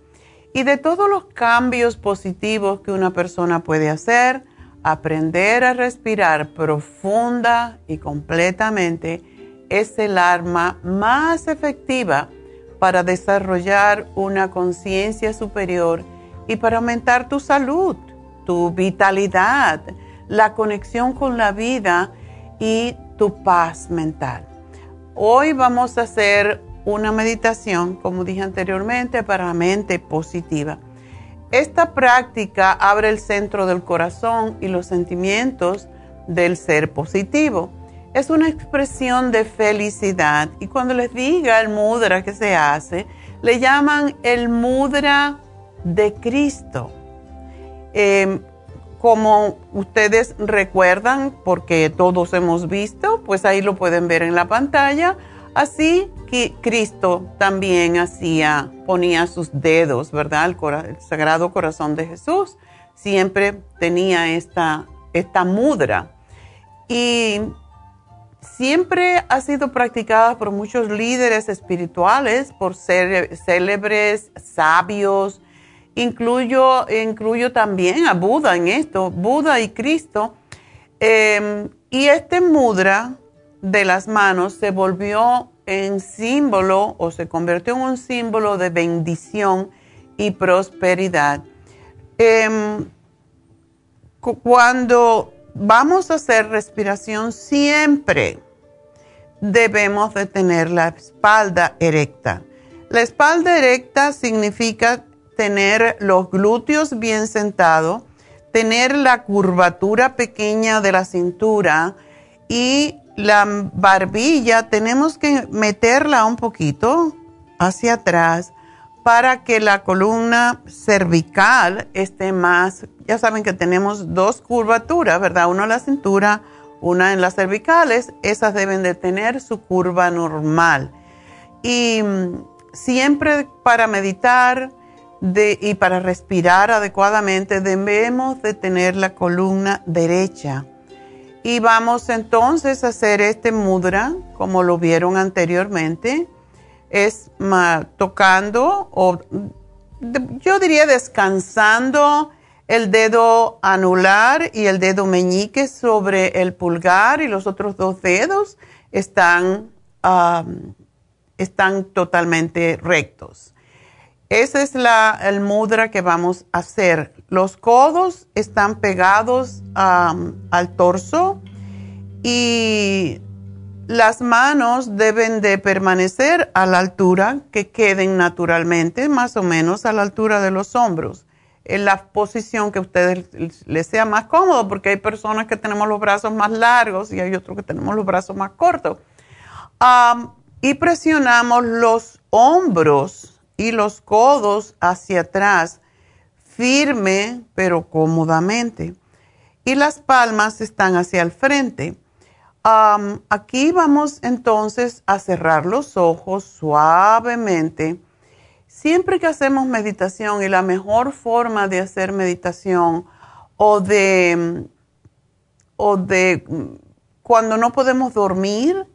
D: Y de todos los cambios positivos que una persona puede hacer, aprender a respirar profunda y completamente es el arma más efectiva para desarrollar una conciencia superior y para aumentar tu salud, tu vitalidad, la conexión con la vida y tu paz mental. Hoy vamos a hacer una meditación, como dije anteriormente, para la mente positiva. Esta práctica abre el centro del corazón y los sentimientos del ser positivo. Es una expresión de felicidad y cuando les diga el mudra que se hace, le llaman el mudra de Cristo. Em, como ustedes recuerdan, porque todos hemos visto, pues ahí lo pueden ver en la pantalla, así que Cristo también hacía, ponía sus dedos, ¿verdad? El, Sagrado Corazón de Jesús siempre tenía esta, esta mudra. Y siempre ha sido practicada por muchos líderes espirituales, por célebres, sabios. Incluyo, incluyo también a Buda en esto, Buda y Cristo. Em, y este mudra de las manos se volvió en símbolo o se convirtió en un símbolo de bendición y prosperidad. Em, cuando vamos a hacer respiración, siempre debemos de tener la espalda erecta. La espalda erecta significa tener los glúteos bien sentados, tener la curvatura pequeña de la cintura y la barbilla tenemos que meterla un poquito hacia atrás para que la columna cervical esté más, ya saben que tenemos dos curvaturas, ¿verdad? Uno la cintura, una en las cervicales, esas deben de tener su curva normal. Y mm, siempre para meditar y para respirar adecuadamente debemos de tener la columna derecha. Y vamos entonces a hacer este mudra, como lo vieron anteriormente, es tocando o yo diría descansando el dedo anular y el dedo meñique sobre el pulgar y los otros dos dedos están, están totalmente rectos. Ese es la, el mudra que vamos a hacer. Los codos están pegados al torso y las manos deben de permanecer a la altura que queden naturalmente, más o menos a la altura de los hombros, en la posición que a ustedes les sea más cómodo, porque hay personas que tenemos los brazos más largos y hay otros que tenemos los brazos más cortos. y presionamos los hombros y los codos hacia atrás, firme pero cómodamente. Y las palmas están hacia el frente aquí vamos entonces a cerrar los ojos suavemente. Siempre que hacemos meditación y la mejor forma de hacer meditación o de, o de cuando no podemos dormir,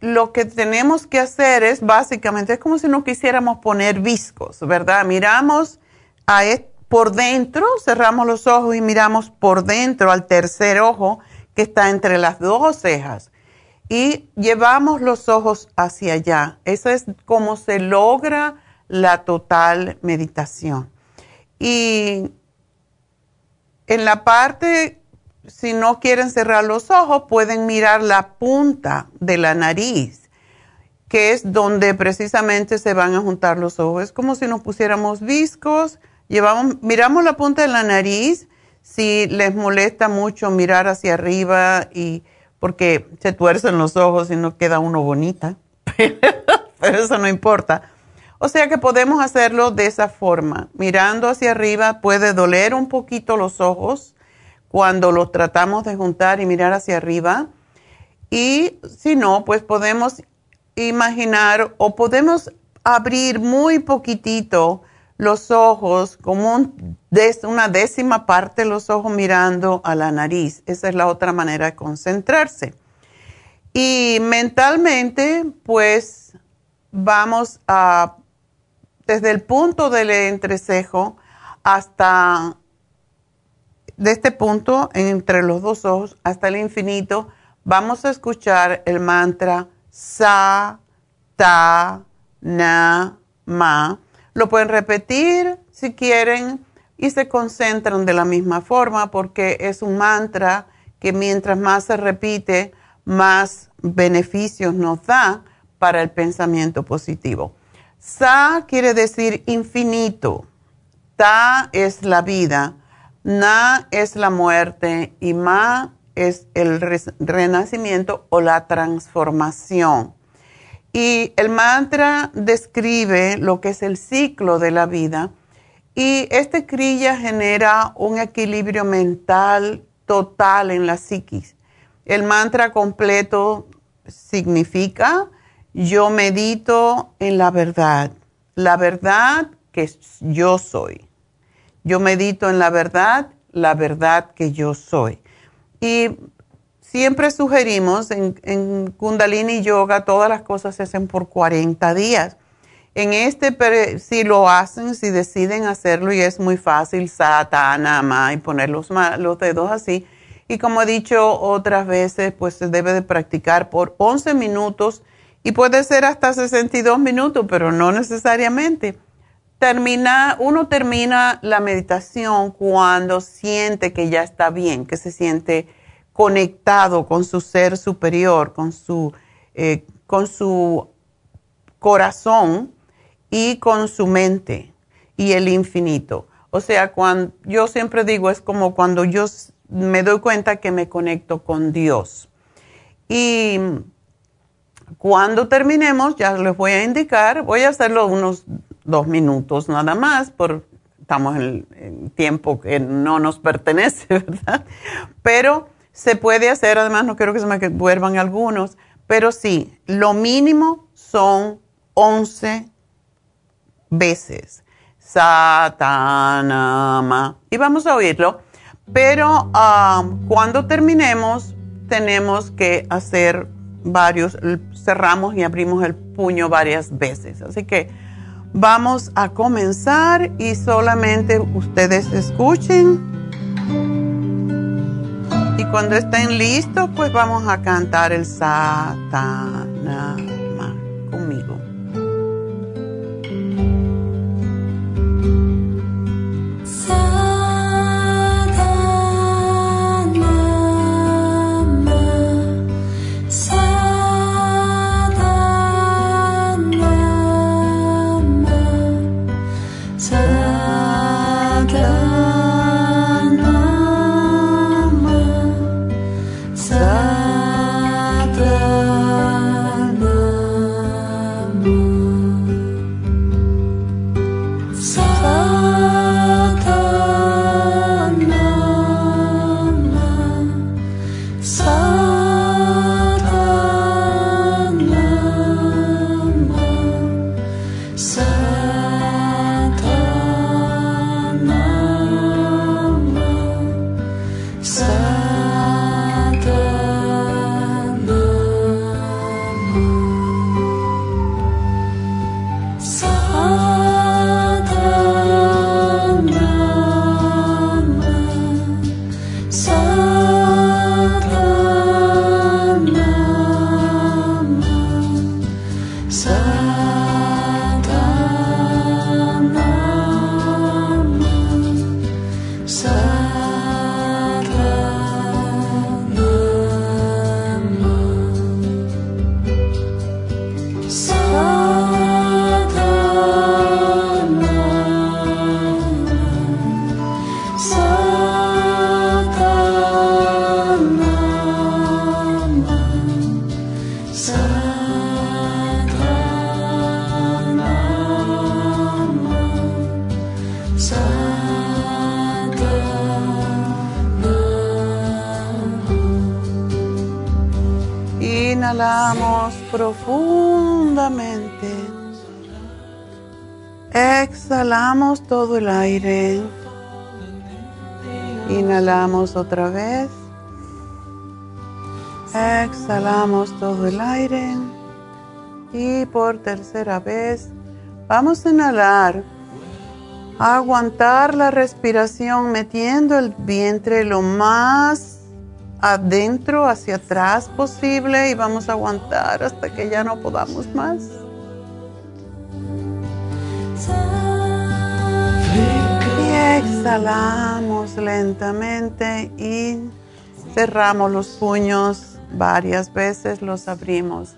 D: lo que tenemos que hacer es básicamente, es como si no quisiéramos poner viscos, ¿verdad? Miramos a, por dentro, cerramos los ojos y miramos por dentro al tercer ojo que está entre las dos cejas y llevamos los ojos hacia allá. Eso es como se logra la total meditación. Y en la parte, si no quieren cerrar los ojos, pueden mirar la punta de la nariz, que es donde precisamente se van a juntar los ojos. Es como si nos pusiéramos viscos, llevamos, miramos la punta de la nariz si les molesta mucho mirar hacia arriba y porque se tuercen los ojos y no queda uno bonita, *laughs* pero eso no importa. O sea que podemos hacerlo de esa forma. Mirando hacia arriba puede doler un poquito los ojos cuando los tratamos de juntar y mirar hacia arriba. Y si no, pues podemos imaginar o podemos abrir muy poquitito los ojos como una décima parte de los ojos mirando a la nariz. Esa es la otra manera de concentrarse. Y mentalmente, pues vamos a, desde el punto del entrecejo hasta, de este punto, entre los dos ojos, hasta el infinito, vamos a escuchar el mantra Sa, Ta, Na, Ma lo pueden repetir si quieren y se concentran de la misma forma porque es un mantra que mientras más se repite, más beneficios nos da para el pensamiento positivo. Sa quiere decir infinito. Ta es la vida. Na es la muerte y Ma es el renacimiento o la transformación. Y el mantra describe lo que es el ciclo de la vida y este kriya genera un equilibrio mental total en la psiquis. El mantra completo significa yo medito en la verdad, la verdad que yo soy. Yo medito en la verdad, la verdad que yo soy. Y Siempre sugerimos en, Kundalini Yoga, todas las cosas se hacen por 40 días. En si lo hacen, si deciden hacerlo, y es muy fácil, satana, ma, y poner los, los dedos así. Y como he dicho otras veces, pues se debe de practicar por 11 minutos y puede ser hasta 62 minutos, pero no necesariamente. Termina, uno termina la meditación cuando siente que ya está bien, que se siente conectado con su ser superior, con su, eh, con su corazón y con su mente y el infinito. O sea, cuando yo siempre digo, es como cuando yo me doy cuenta que me conecto con Dios. Y cuando terminemos, ya les voy a indicar, voy a hacerlo unos dos minutos nada más, por estamos en, en tiempo que no nos pertenece, *laughs* ¿verdad? Pero Se puede hacer, además no quiero que se me vuelvan algunos, pero sí, lo mínimo son 11 veces. Satanama. Y vamos a oírlo. Pero ah, cuando terminemos, tenemos que hacer varios, cerramos y abrimos el puño varias veces. Así que vamos a comenzar y solamente ustedes escuchen. Cuando estén listos, pues vamos a cantar el Satanama conmigo. Todo el aire. Inhalamos otra vez. Exhalamos todo el aire. Y por tercera vez vamos a inhalar. aguantar la respiración metiendo el vientre lo más adentro, hacia atrás posible y vamos a aguantar hasta que ya no podamos más. Exhalamos lentamente y cerramos los puños varias veces, los abrimos.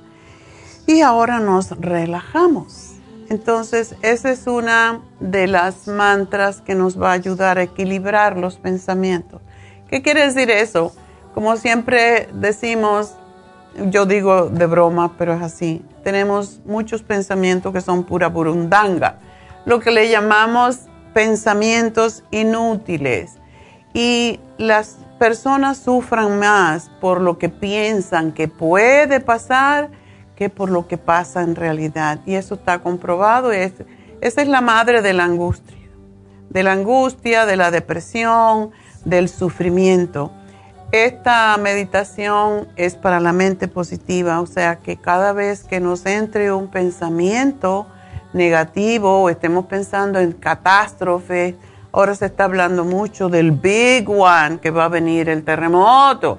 D: Y ahora nos relajamos. Entonces, esa es una de las mantras que nos va a ayudar a equilibrar los pensamientos. ¿Qué quiere decir eso? Como siempre decimos, yo digo de broma, pero es así, tenemos muchos pensamientos que son pura burundanga, lo que le llamamos pensamientos inútiles. Y las personas sufran más por lo que piensan que puede pasar que por lo que pasa en realidad. Y eso está comprobado. Es, esa es la madre de la angustia, de la angustia, de la depresión, del sufrimiento. Esta meditación es para la mente positiva, o sea que cada vez que nos entre un pensamiento negativo o estemos pensando en catástrofe, ahora se está hablando mucho del big one que va a venir, el terremoto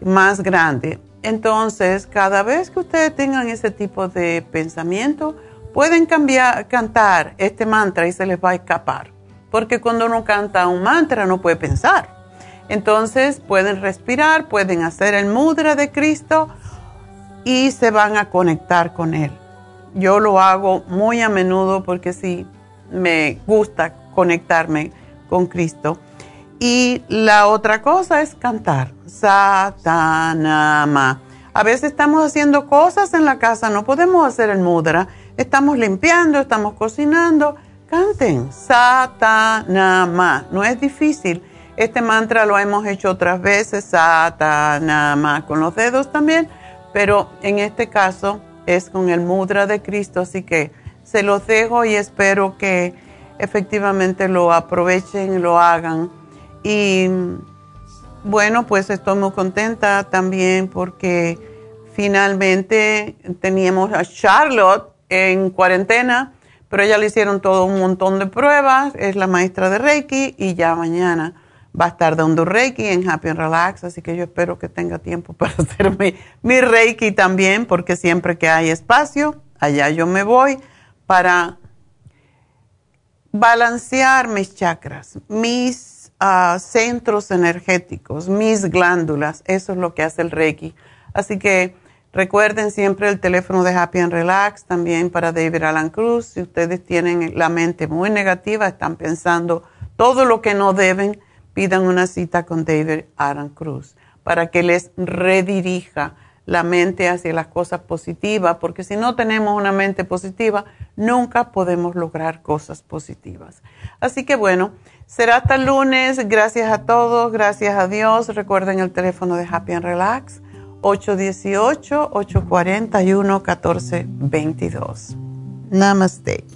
D: más grande. Entonces, cada vez que ustedes tengan ese tipo de pensamiento, pueden cambiar, cantar este mantra y se les va a escapar. Porque cuando uno canta un mantra no puede pensar. Entonces pueden respirar, pueden hacer el mudra de Cristo y se van a conectar con Él. Yo lo hago muy a menudo porque sí me gusta conectarme con Cristo. Y la otra cosa es cantar. Satanama. A veces estamos haciendo cosas en la casa, no podemos hacer el mudra. Estamos limpiando, estamos cocinando. Canten. Satanama. No es difícil Este mantra lo hemos hecho otras veces, sata, nada más con los dedos también, pero en este caso es con el mudra de Cristo, así que se los dejo y espero que efectivamente lo aprovechen, lo hagan. Y bueno, pues estoy muy contenta también porque finalmente teníamos a Charlotte en cuarentena, pero ella le hicieron todo un montón de pruebas, es la maestra de Reiki y ya mañana va a estar dando Reiki en Happy and Relax, así que yo espero que tenga tiempo *laughs* para hacer mi, Reiki también, porque siempre que hay espacio, allá yo me voy para balancear mis chakras, mis ah, centros energéticos, mis glándulas, eso es lo que hace el Reiki. Así que recuerden siempre el teléfono de Happy and Relax, también para David Alan Cruz, si ustedes tienen la mente muy negativa, están pensando todo lo que no deben, pidan una cita con David Aran Cruz para que les redirija la mente hacia las cosas positivas, porque si no tenemos una mente positiva, nunca podemos lograr cosas positivas. Así que bueno, será hasta el lunes. Gracias a todos, gracias a Dios. Recuerden el teléfono de Happy and Relax, 818-841-1422. Namaste.